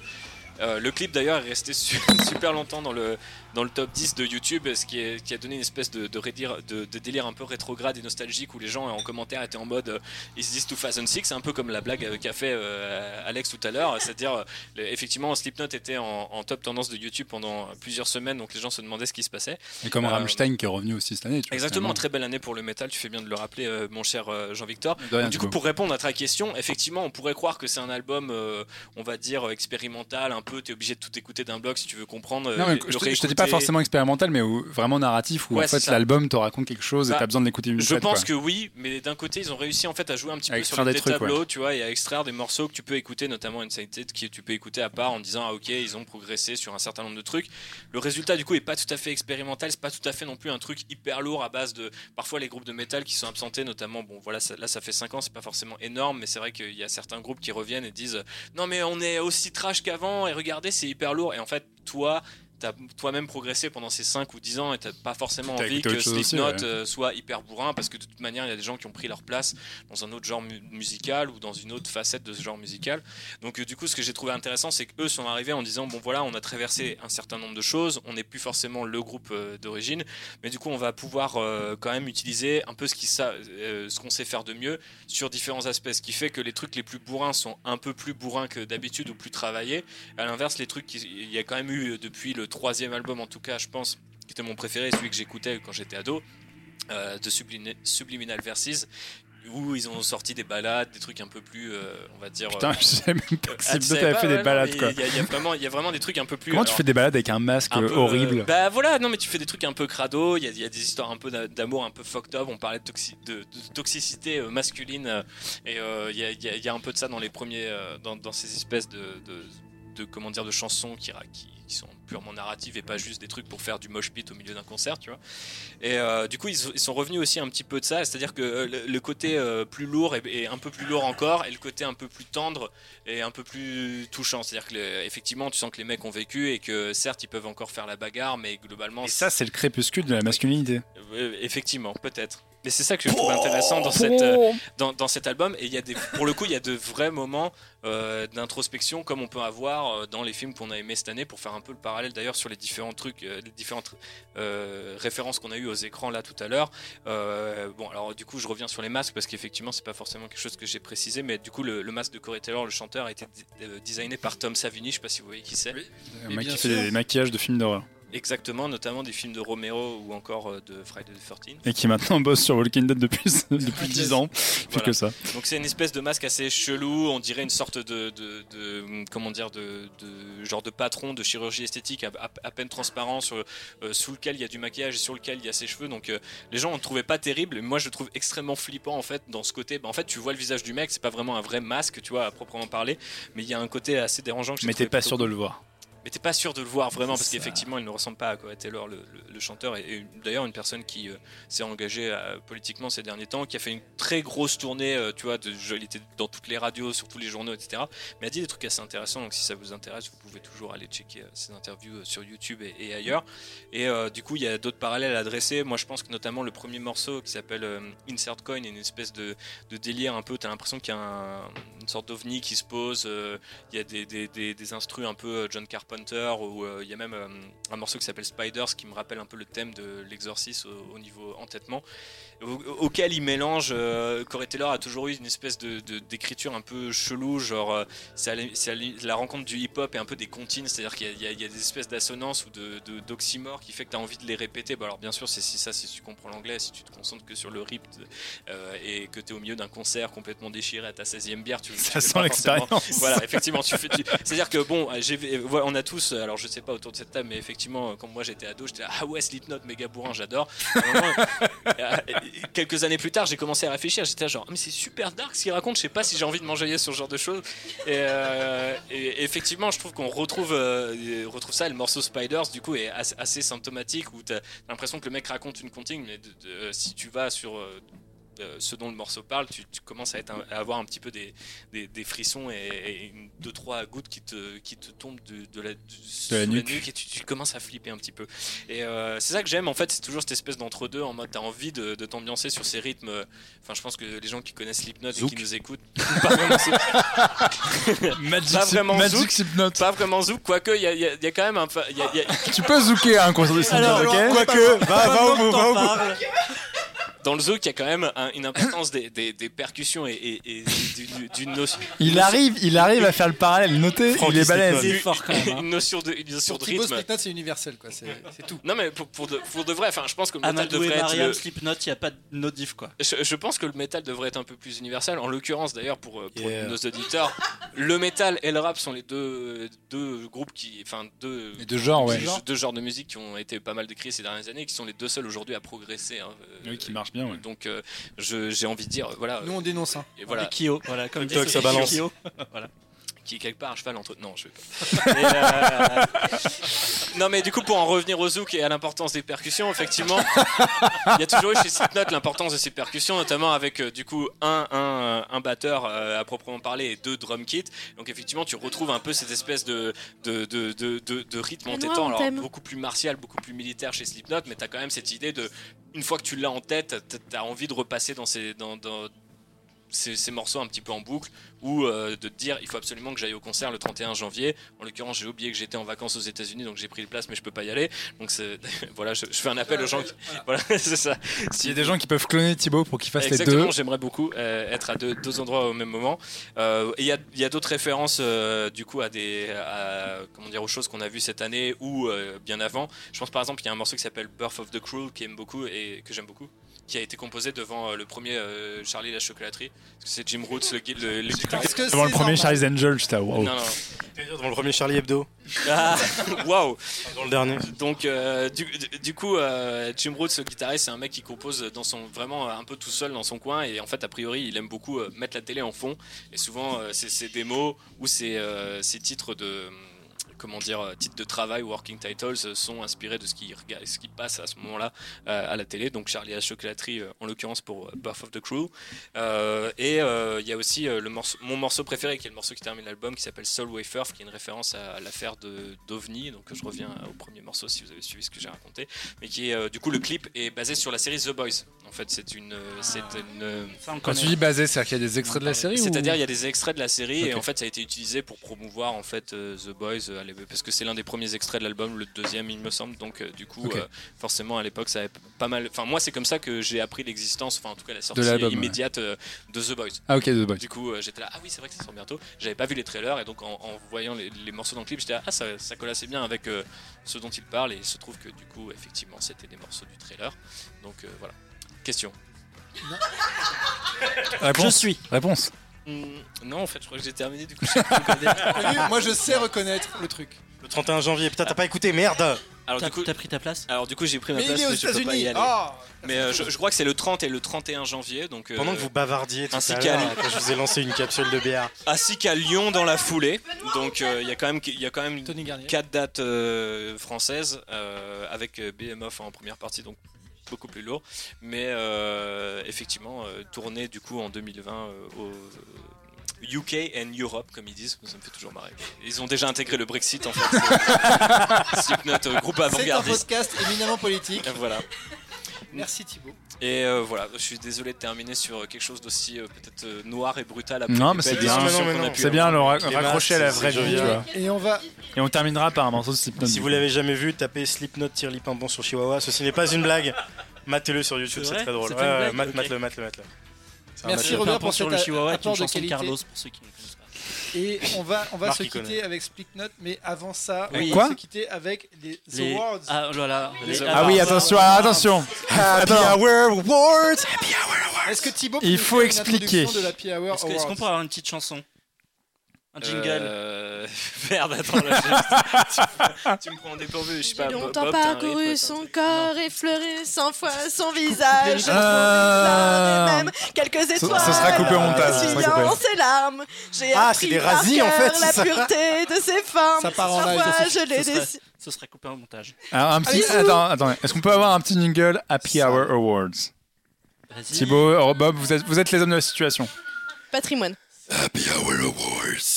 Euh, le clip d'ailleurs est resté su- super longtemps dans le, dans le top 10 de YouTube, ce qui, est- qui a donné une espèce de, de, redire- de- de délire un peu rétrograde et nostalgique où les gens en commentaire étaient en mode euh, Is this 2006 C'est un peu comme la blague euh, qu'a fait euh, Alex tout à l'heure, c'est-à-dire euh, effectivement Slipknot était en, en top tendance de YouTube pendant plusieurs semaines, donc les gens se demandaient ce qui se passait. Et comme Euh, Rammstein qui est revenu aussi cette année. tu Exactement, très belle année pour le métal, tu fais bien de le rappeler, euh, mon cher euh, Jean-Victor. Du coup, pour répondre à ta question, effectivement, on pourrait croire que c'est un album, euh, on va dire, expérimental, un peu, tu es obligé de tout écouter d'un bloc si tu veux comprendre. euh, Non, mais le je, te, je te dis pas réécouter. forcément expérimental, mais où- vraiment narratif, où Ouais, en fait l'album te raconte quelque chose et Bah, t'as besoin de l'écouter une Je pense quoi. que oui, mais d'un côté, ils ont réussi en fait à jouer un petit À peu sur des trucs, tableaux, ouais. tu vois, et à extraire des morceaux que tu peux écouter, notamment Incited, qui tu peux écouter à part en disant ah ok, ils ont progressé sur un certain nombre de trucs. Le résultat du coup est pas tout à fait expérimental, c'est pas tout à fait non plus un truc hyper lourd à base de parfois les groupes de métal qui sont absentés, notamment bon voilà ça- là ça fait 5 ans, c'est pas forcément énorme, mais c'est vrai qu'il y a certains groupes qui reviennent et disent non mais on est aussi trash qu'avant et regardez c'est hyper lourd et en fait toi t'as toi-même progressé pendant ces 5 ou 10 ans et t'as pas forcément T'as envie que Slipknot ouais. euh, soit hyper bourrin parce que de toute manière il y a des gens qui ont pris leur place dans un autre genre mu- musical ou dans une autre facette de ce genre musical. Donc euh, du coup ce que j'ai trouvé intéressant c'est qu'eux sont arrivés en disant bon voilà on a traversé un certain nombre de choses on n'est plus forcément le groupe euh, d'origine mais du coup on va pouvoir euh, quand même utiliser un peu ce qui sa- euh, ce qu'on sait faire de mieux sur différents aspects. Ce qui fait que les trucs les plus bourrins sont un peu plus bourrins que d'habitude ou plus travaillés. À l'inverse les trucs il y a quand même eu depuis le troisième album en tout cas je pense qui était mon préféré celui que j'écoutais quand j'étais ado euh, de Sublimi- Subliminal Verses où ils ont sorti des balades, des trucs un peu plus, euh, on va dire. Putain, euh, je savais même pas que ah, tu Slipknot savais avait pas, fait ouais, des balades, quoi. Il y, a- y vraiment, il y a vraiment des trucs un peu plus. Comment tu fais des balades avec un masque un peu, euh, horrible euh, Bah voilà, non mais tu fais des trucs un peu crado, il y a, il y a des histoires un peu d'a- d'amour un peu fucked up, on parlait de, toxi- de- de toxicité euh, masculine euh, et euh, il y, a, y un peu de ça dans les premiers, euh, dans, dans ces espèces de, de, de, comment dire, de chansons qui, ra- qui, qui sont purement narratives et pas juste des trucs pour faire du mosh pit au milieu d'un concert, tu vois. Et euh, du coup ils, ils sont revenus aussi un petit peu de ça, c'est-à-dire que euh, le, le côté euh, plus lourd est, est un peu plus lourd encore et le côté un peu plus tendre est un peu plus touchant, c'est-à-dire que le- effectivement tu sens que les mecs ont vécu et que certes ils peuvent encore faire la bagarre, mais globalement Et ça, c'est le crépuscule de la masculinité. euh, effectivement, peut-être. Mais c'est ça que je trouve intéressant dans, cette, dans, dans cet album. Et il y a des, pour le coup, il y a de vrais moments euh, d'introspection comme on peut avoir euh, dans les films qu'on a aimés cette année pour faire un peu le parallèle d'ailleurs sur les différents trucs, euh, les différentes euh, références qu'on a eues aux écrans là tout à l'heure. Euh, bon, alors du coup, je reviens sur les masques parce qu'effectivement, c'est pas forcément quelque chose que j'ai précisé, mais du coup, le, le masque de Corey Taylor, le chanteur, a été designé par Tom Savini. Je sais pas si vous voyez qui c'est. Un Mais mec bien qui fait sûr. des maquillages de films d'horreur. Exactement, notamment des films de Romero ou encore euh, de Friday the 13 Et qui maintenant bosse sur Walking Dead depuis, depuis 10 ans. Voilà. que ça. Donc c'est une espèce de masque assez chelou, on dirait une sorte de, de, de- comment dire de, de- genre de patron de chirurgie esthétique à, à- à peine transparent sur euh, sous lequel il y a du maquillage et sur lequel il y a ses cheveux. Donc euh, les gens on le trouvait pas terrible, mais moi je le trouve extrêmement flippant en fait dans ce côté. Bah, en fait tu vois le visage du mec, c'est pas vraiment un vrai masque, tu vois à proprement parler, mais il y a un côté assez dérangeant. Que Mais t'es pas sûr de le voir. Mais t'es pas sûr de le voir vraiment parce qu'effectivement il ne ressemble pas à Corey Taylor le, le- le chanteur et, et d'ailleurs une personne qui euh, s'est engagée euh, politiquement ces derniers temps qui a fait une très grosse tournée euh, tu vois de, je- il était dans toutes les radios sur tous les journaux etc mais a dit des trucs assez intéressants donc si ça vous intéresse vous pouvez toujours aller checker euh, ses interviews sur YouTube et, et ailleurs. Et du coup il y a d'autres parallèles à dresser. Moi je pense que notamment le premier morceau qui s'appelle Insert Coin est une espèce de, de délire un peu t'as l'impression qu'il y a un- une sorte d'ovni qui se pose il y a des, des, des, des instrus un peu John Carpenter ou euh, il y a même euh, un morceau qui s'appelle Spiders qui me rappelle un peu le thème de l'exorcisme au, au niveau entêtement au- auquel il mélange euh, Corey Taylor a toujours eu une espèce de de- d'écriture un peu chelou genre euh, c'est à la- c'est à la la rencontre du hip-hop et un peu des comptines c'est à dire qu'il y, a- il y des espèces d'assonances ou de de- d'oxymores qui fait que tu as envie de les répéter Bah alors bien sûr c'est si ça si tu comprends l'anglais si tu te concentres que sur le rip euh, et que tu es au milieu d'un concert complètement déchiré à ta 16e bière tu, Ça sent l'expérience. voilà effectivement tu fais tu- c'est à dire que bon j'ai euh, voilà, on a tous alors je sais pas autour de cette table mais effectivement quand moi j'étais ado j'étais ah ouais Slipknot méga bourrin j'adore moment, quelques années plus tard j'ai commencé à réfléchir. J'étais genre mais c'est super dark ce qu'il raconte. Je sais pas si j'ai envie de m'enjailler sur ce genre de choses. Et, euh, effectivement je trouve qu'on retrouve euh, retrouve ça. Le morceau Spiders du coup est assez, symptomatique où t'as l'impression que le mec raconte une comptine mais de- si tu vas sur euh, ce dont le morceau parle, tu, tu commences à, être un- à avoir un petit peu des, des, des frissons et, et une, deux trois gouttes qui te, qui te tombent de, de la, nuque. et tu, tu commences à flipper un petit peu. Et euh, c'est ça que j'aime en fait, c'est toujours cette espèce d'entre-deux en mode t'as envie de, de t'ambiancer sur ces rythmes. euh, Enfin, je pense que les gens qui connaissent Slipknot et qui nous écoutent, pas vraiment, Magic, pas vraiment Magic zouk, Slipknot. pas vraiment zouk, quoique il y a, y y quand même un. fa- il y a- il y a- Tu peux zouker un concert de Slipknot, ok Quoique, va, va au bout, va au bout. Dans le zouk, il y a quand même un- une importance des, des- des percussions et, et- et d'une- notion. Il arrive, il arrive à faire le parallèle, notez, il est balèze. C'est fort quand même. hein. une notion de, une notion Pour de rythme. Slipknot, c'est universel, quoi. C'est tout. Non mais pour, pour de, pour de vrai, enfin je pense que le métal devrait être Mariam, le- Slipknot, il n'y a pas de notif quoi. je, je pense que le métal devrait être un peu plus universel. En l'occurrence d'ailleurs pour, euh, pour Yeah. nos auditeurs, le métal et le rap sont les deux, deux groupes qui, enfin deux, Les deux genres, ouais. deux, genres de musique qui ont été pas mal décrits ces dernières années, et qui sont les deux seuls aujourd'hui à progresser. hein. Euh, Oui, qui marche bien, ouais. Donc euh, je- j'ai envie de dire, voilà, Nous, on dénonce. Hein. et voilà, Kyo, voilà, comme dit ça balance. Kyo. qui est quelque part à cheval entre. Non, je vais pas. Euh, Non, mais du coup, pour en revenir au zouk et à l'importance des percussions, effectivement, il y a toujours eu chez Slipknot l'importance de ces percussions, notamment avec euh, du coup un, un, un batteur euh, à proprement parler et deux drum kits. Donc, effectivement, tu retrouves un peu cette espèce de, de, de, de, de- de rythme entêtant, on alors beaucoup plus martial, beaucoup plus militaire chez Slipknot, mais tu as quand même cette idée de. Une fois que tu l'as en tête, tu as envie de repasser dans ces. Dans, dans, ces, ces morceaux un petit peu en boucle ou euh, de te dire il faut absolument que j'aille au concert le 31 janvier. En l'occurrence, j'ai oublié que j'étais en vacances aux États-Unis donc j'ai pris le place mais je peux pas y aller. Donc voilà, je, je fais un appel aux gens qui voilà, c'est ça. S'il y a des gens qui peuvent cloner Thibaut pour qu'il fasse les Exactement, deux. j'aimerais beaucoup euh, être à deux, deux endroits au même moment. Euh, et il y a, il y a d'autres références euh, du coup à des à, comment dire aux choses qu'on a vues cette année ou euh, bien avant. Je pense par exemple il y a un morceau qui s'appelle Birth of the Cruel qui aime beaucoup et que j'aime beaucoup qui a été composé devant euh, le premier euh, Charlie la chocolaterie. Parce que c'est Jim Roots le, gui- le, le que Devant le premier Charlie's Angel, j'étais wow. Non, non. Dans le premier Charlie Hebdo, Ah, Waouh. Dans le dernier. Donc euh, du, du- coup euh, Jim Rhodes le guitariste c'est un mec qui compose dans son vraiment un peu tout seul dans son coin. Et en fait a priori il aime beaucoup euh, mettre la télé en fond. Et souvent euh, c'est ses démos ou ses, euh, ses titres de comment dire euh, titres de travail working titles euh, sont inspirés de ce qui rega- ce qui passe à ce moment-là euh, à la télé. Donc Charlie à la chocolaterie en l'occurrence pour Birth of the Crew. Euh, et euh, il y a aussi le morceau, mon morceau préféré qui est le morceau qui termine l'album qui s'appelle Soul Wafer qui est une référence à l'affaire de d'OVNI. Donc je reviens au premier morceau si vous avez suivi ce que j'ai raconté. Mais qui est euh, du coup le clip est basé sur la série The Boys. En fait c'est une c'est une Ça, on Quand tu dis basé, c'est-à-dire qu'il y a des extraits de la série c'est-à-dire, ou... il y a des extraits de la série et en fait, ça a été utilisé pour promouvoir en fait The Boys à l'époque, parce que c'est l'un des premiers extraits de l'album, le deuxième, il me semble. Donc, euh, du coup, euh, forcément, à l'époque, ça avait pas mal. Enfin, moi, c'est comme ça que j'ai appris l'existence, enfin, en tout cas, la sortie immédiate euh, de The Boys. Ah ok, The Boys. Du coup, euh, j'étais là, ah oui, c'est vrai que ça sort bientôt. J'avais pas vu les trailers et donc en, en voyant les, les morceaux dans le clip, j'étais là, ah ça, ça colle assez bien avec euh, ce dont il parle et il se trouve que du coup, effectivement, c'était des morceaux du trailer. Donc euh, voilà. Question. Je Réponse suis. Réponse. Hmm, non, en fait, je crois que j'ai terminé. Du coup, Moi, je sais reconnaître le truc. Le 31 janvier, putain, t'as pas écouté, merde Alors T'as du coup, t'as pris ta place alors du coup, j'ai pris ma Mais il place, est aux mais je peux pas y États-Unis. aller. Ah mais euh, je, je crois que c'est le 30 et le 31 janvier, donc euh, Pendant que vous bavardiez tout ainsi à qu'à quand je vous ai lancé une capsule de bière. ainsi qu'à Lyon dans la foulée. Donc euh, il y a quand même, il y a quand même Tony Garnier. quatre dates euh, françaises euh, avec BMF en première partie, donc beaucoup plus lourd. Mais euh, effectivement, euh, tourné du coup en 2020 euh, au euh, UK and Europe, comme ils disent, ça me fait toujours marrer. Ils ont déjà intégré le Brexit en fait. C'est- euh, groupe C'est un avant-gardiste. podcast éminemment politique. Voilà. Merci Thibaut. Et euh, voilà, je suis désolé de terminer sur quelque chose d'aussi euh, peut-être euh, noir et brutal. après Non, mais c'est bien. C'est bien le ra- raccrocher à la vraie vie, tu jovial. vois. Et on va. Et on terminera par un morceau de Slipknot. Si vous l'avez jamais vu, tapez Slipknot tire lipimbon sur Chihuahua. Ceci n'est pas une blague. Matez-le sur YouTube, C'est très drôle. Mate-le, mate-le, mate-le. C'est un Merci. Robert, Un point pour sur le Chihuahua, de. Carlos pour ceux qui ne connaissent pas. Et on va, on va Marc, se quitter connaît. avec Slipknot, mais avant ça, Oui. on va Quoi se quitter avec les, The Les- Awards. Ah oh là là. Les Les- awards. Ah oui, attention, attention. Happy Attends. Hour Awards Est-ce que Thibaut peut Il faut expliquer. introduction de la Happy Hour Est-ce Awards qu'on peut avoir une petite chanson Un jingle Euh, Merde, attends, là, je- tu me prends en dépourvu. Je sais pas. Longtemps Bob, parcouru rythme, son corps, effleuré cent fois son visage. Trouvé Ah. même quelques Ce- ce étoiles. sera coupé au montage, ses larmes. J'ai Ah, appris c'est des par en fait, La ça. pureté de ses formes. Ça part en live, je l'ai ce, serait, décidé. ce serait coupé en montage. Alors, un petit. Ah. Attends, attends. Est-ce qu'on peut avoir un petit jingle Happy Hour Awards? Thibaut, euh, Bob, vous êtes, vous êtes les hommes de la situation. Patrimoine. Happy Hour Awards.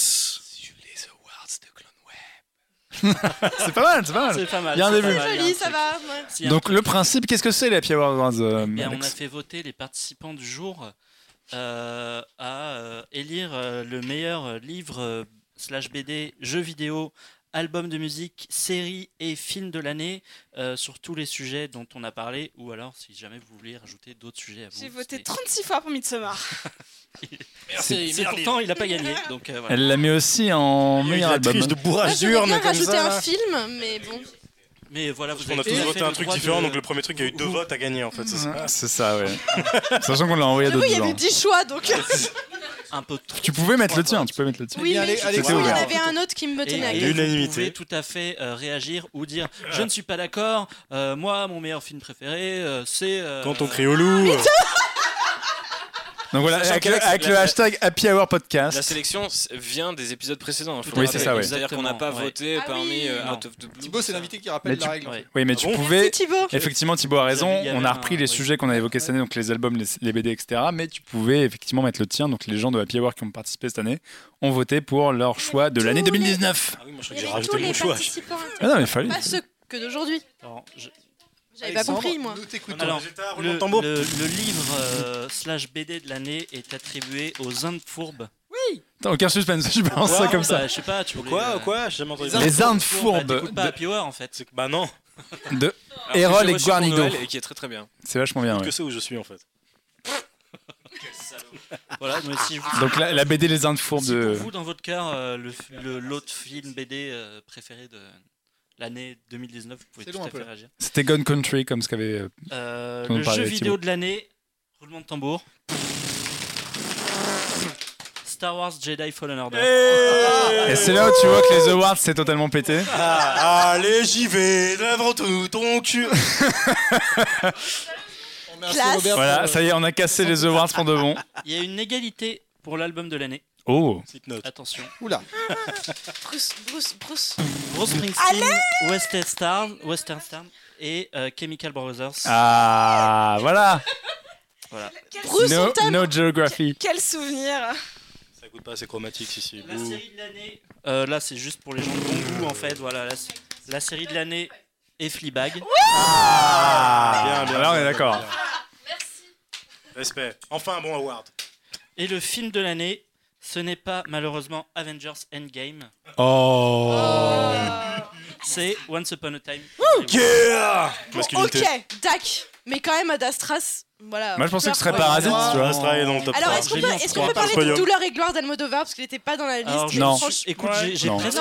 c'est pas mal, c'est pas mal. C'est pas mal. Il y a un début. Joli, ça va. ouais. Donc le principe, qu'est-ce que c'est les Happy Hour Awards euh, Eh bien, on a fait voter les participants du jour euh, à euh, élire euh, le meilleur livre euh, slash BD, jeu vidéo, album de musique, série et film de l'année euh, sur tous les sujets dont on a parlé ou alors si jamais vous voulez rajouter d'autres sujets à vous. J'ai voté c'est- 36 fois pour Midsommar. C'est c'est pourtant il n'a pas gagné donc euh, voilà. Elle l'a mis aussi en meilleur album. de Moi, bourrage d'urne rajouté ça. un film, mais bon. Mais voilà vous On a tous voté un truc différent, de- donc le premier truc, il y a eu deux vous- votes à gagner en fait, c'est ça Ah, C'est ça, ouais. Sachant qu'on l'a envoyé à J'avoue, d'autres il y avait gens. 10 choix, donc. un peu trop. Tu pouvais mettre le tien, tu peux mettre le tien. Oui, bien, mais qu'il y en avait un autre qui me tenait à cœur. vous L'unanimité. pouvez tout à fait euh, réagir ou dire je ne suis pas d'accord. euh, moi, mon meilleur film préféré, euh, c'est Quand on crie au loup. Donc voilà, avec, le, qu'Alex, avec la- le la- hashtag Happy Hour La Podcast. sélection s- vient des épisodes précédents. faut Oui, c'est ça, ouais. C'est-à-dire qu'on n'a pas ouais. voté Ah parmi oui. euh. Out of the Blue. Thibaut, c'est l'invité qui rappelle Mais la règle. Ouais. Oui, mais tu bon pouvais. Thibaut. Effectivement, Thibaut a raison. On a un- repris les oui. sujets qu'on a évoqués cette année, donc les albums, les, les BD, etc. Mais tu pouvais effectivement mettre le tien. Donc les gens de Happy Hour qui ont participé cette année ont voté pour leur choix de l'année tous les- 2019. Ah oui, moi je crois que j'ai rajouté mon choix. Ah non, mais il fallait. Pas ceux que d'aujourd'hui. J'avais pas compris, moi. Nous t'écoutons. Alors, le, livre euh, slash BD de l'année est attribué aux Indes fourbes. T'as aucun suspense, je balance ça comme ça. Bah, je sais pas, tu voulais, Quoi euh, Quoi J'ai jamais entendu Les. Les Indes Bah, fourbes t'écoutes pas de, Happy Hour en fait. Bah non, de Erol et pour Guarnido. Et qui est très très bien. C'est vachement bien, ouais. que c'est où je suis en fait. Voilà, mais si, vous- Donc la, la BD Les Indes fourbes si pour de. vous, dans votre cœur, euh, l'autre film BD euh, préféré de l'année 2019, vous pouvez tout à fait réagir. C'était Gone Country, comme ce qu'avait. euh, Euh, le jeu vidéo Thibaut. de l'année, roulement de tambour. Star Wars Jedi Fallen Order. Et c'est là où tu vois que les awards c'est totalement pété. Ah, allez, j'y vais devant tout ton cul. On Voilà, ça y est, on a cassé les awards pour de bon. Il y a une égalité pour l'album de l'année. Oh. Attention. Oula. Bruce, Bruce, Bruce. Bruce Springsteen, Western Star, Western Star et euh, Chemical Brothers. ah, voilà. Voilà. Bruce, No, on t'aime. no geography. Quel souvenir Ça coûte pas assez chromatique ici. La Bouh. série de l'année. euh, là, c'est juste pour les gens de bon goût en fait. Voilà, la, la série de l'année est Fleabag. Ah, Bien, bien. Là, on est d'accord. bien. Respect. Enfin un bon award. Et le film de l'année, ce n'est pas malheureusement Avengers Endgame. Oh. C'est Once Upon a Time. Yeah Ok. Dac. Mais quand même, Ad Astras, voilà. Moi, je pensais que ce serait. Parasite, tu vois. Astra est dans le top Alors, 3. est-ce qu'on peut, est-ce qu'on peut parler de. Douleur et gloire d'Almodovar parce qu'il n'était pas dans la liste Alors, Non. écoute, j'ai presque.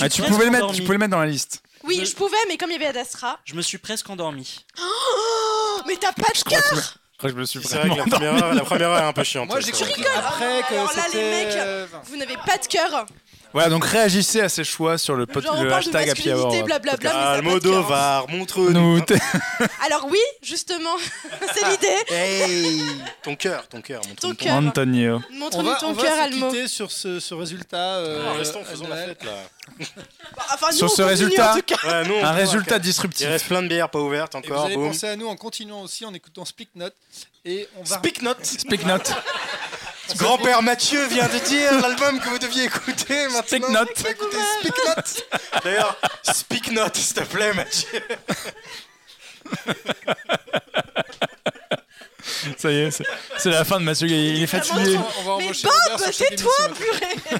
Ah, tu pouvais le mettre, tu pouvais le mettre dans la liste. Oui, Je- pouvais, mais comme il y avait Ad Astra. Je me suis presque endormi. Oh, mais t'as pas de cœur je crois que je me suis C'est vrai que la première, heure, la première heure est un peu chiante. Moi, j'ai compris après que Alors là, les c'était. mecs, euh, Vous n'avez pas de cœur. Voilà, donc réagissez à ces choix sur le, pot- Genre, on le parle de hashtag Happy Hour. masculinité, blablabla, mais ça a pas de cœur. Almodovar, montre-nous. Nous, t'es- Alors oui, justement, c'est l'idée. Hey Ton cœur, ton cœur, Ton montre-nous. cœur. Antonio. On Montre-nous va, ton on va cœur, se Almo. quitter sur ce, ce résultat. euh, Ah, Restons, faisons la Noël. fête là. Enfin, nous, Sur on ce continue, résultat, en tout cas. Ouais, nous, on un résultat voir, Il disruptif. reste plein de bières pas ouvertes Et vous encore. allez boum. penser à nous en continuant aussi en écoutant Speak Note. Et on va. Speak Note. Speak Note. Grand-père Mathieu vient de dire l'album que vous deviez écouter maintenant. Speak Note. Écoutez Speak Note. D'ailleurs, Speak Note, s'il te plaît, Mathieu. Ça y est, c'est- c'est la fin de Mathieu. Il est fatigué. On va Mais embaucher Bob, Robert sur chaque tais-toi, émission. purée.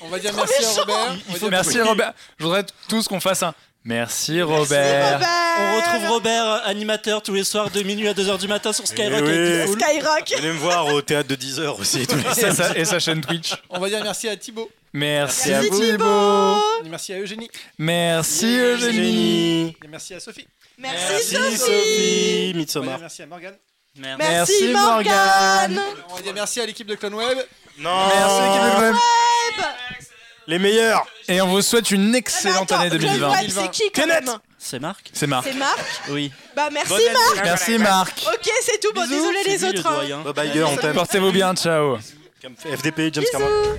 On va dire merci à Robert. On va dire Merci Robert. Je voudrais tous qu'on fasse un merci Robert. Robert. On retrouve Robert, animateur, tous les soirs de minuit à 2h du matin sur Skyrock. oui. avec Cool. Skyrock. Venez me voir au théâtre de 10h aussi. tous les Et sa, et sa chaîne Twitch. On va dire merci à Thibaut. Merci, Merci à vous. Thibaut. Et merci à Eugénie. Merci Eugénie. Et merci à Sophie. Merci, Merci Sophie. Merci à Morgane. Merci, Merci, Morgane. Morgane. On va dire merci à l'équipe de Clone Web. Non. Merci l'équipe de Clone. Les meilleurs. Et on vous souhaite une excellente Attends, année Clone 2020. Web, C'est qui C'est Marc C'est Marc. C'est Marc. Oui. Bah merci. Marc. Merci Marc. Ok, c'est tout. Bon, Bisous. désolé les autres. hein. Bob Iger, on t'aime. Portez-vous bien, ciao. FDP, James Cameron.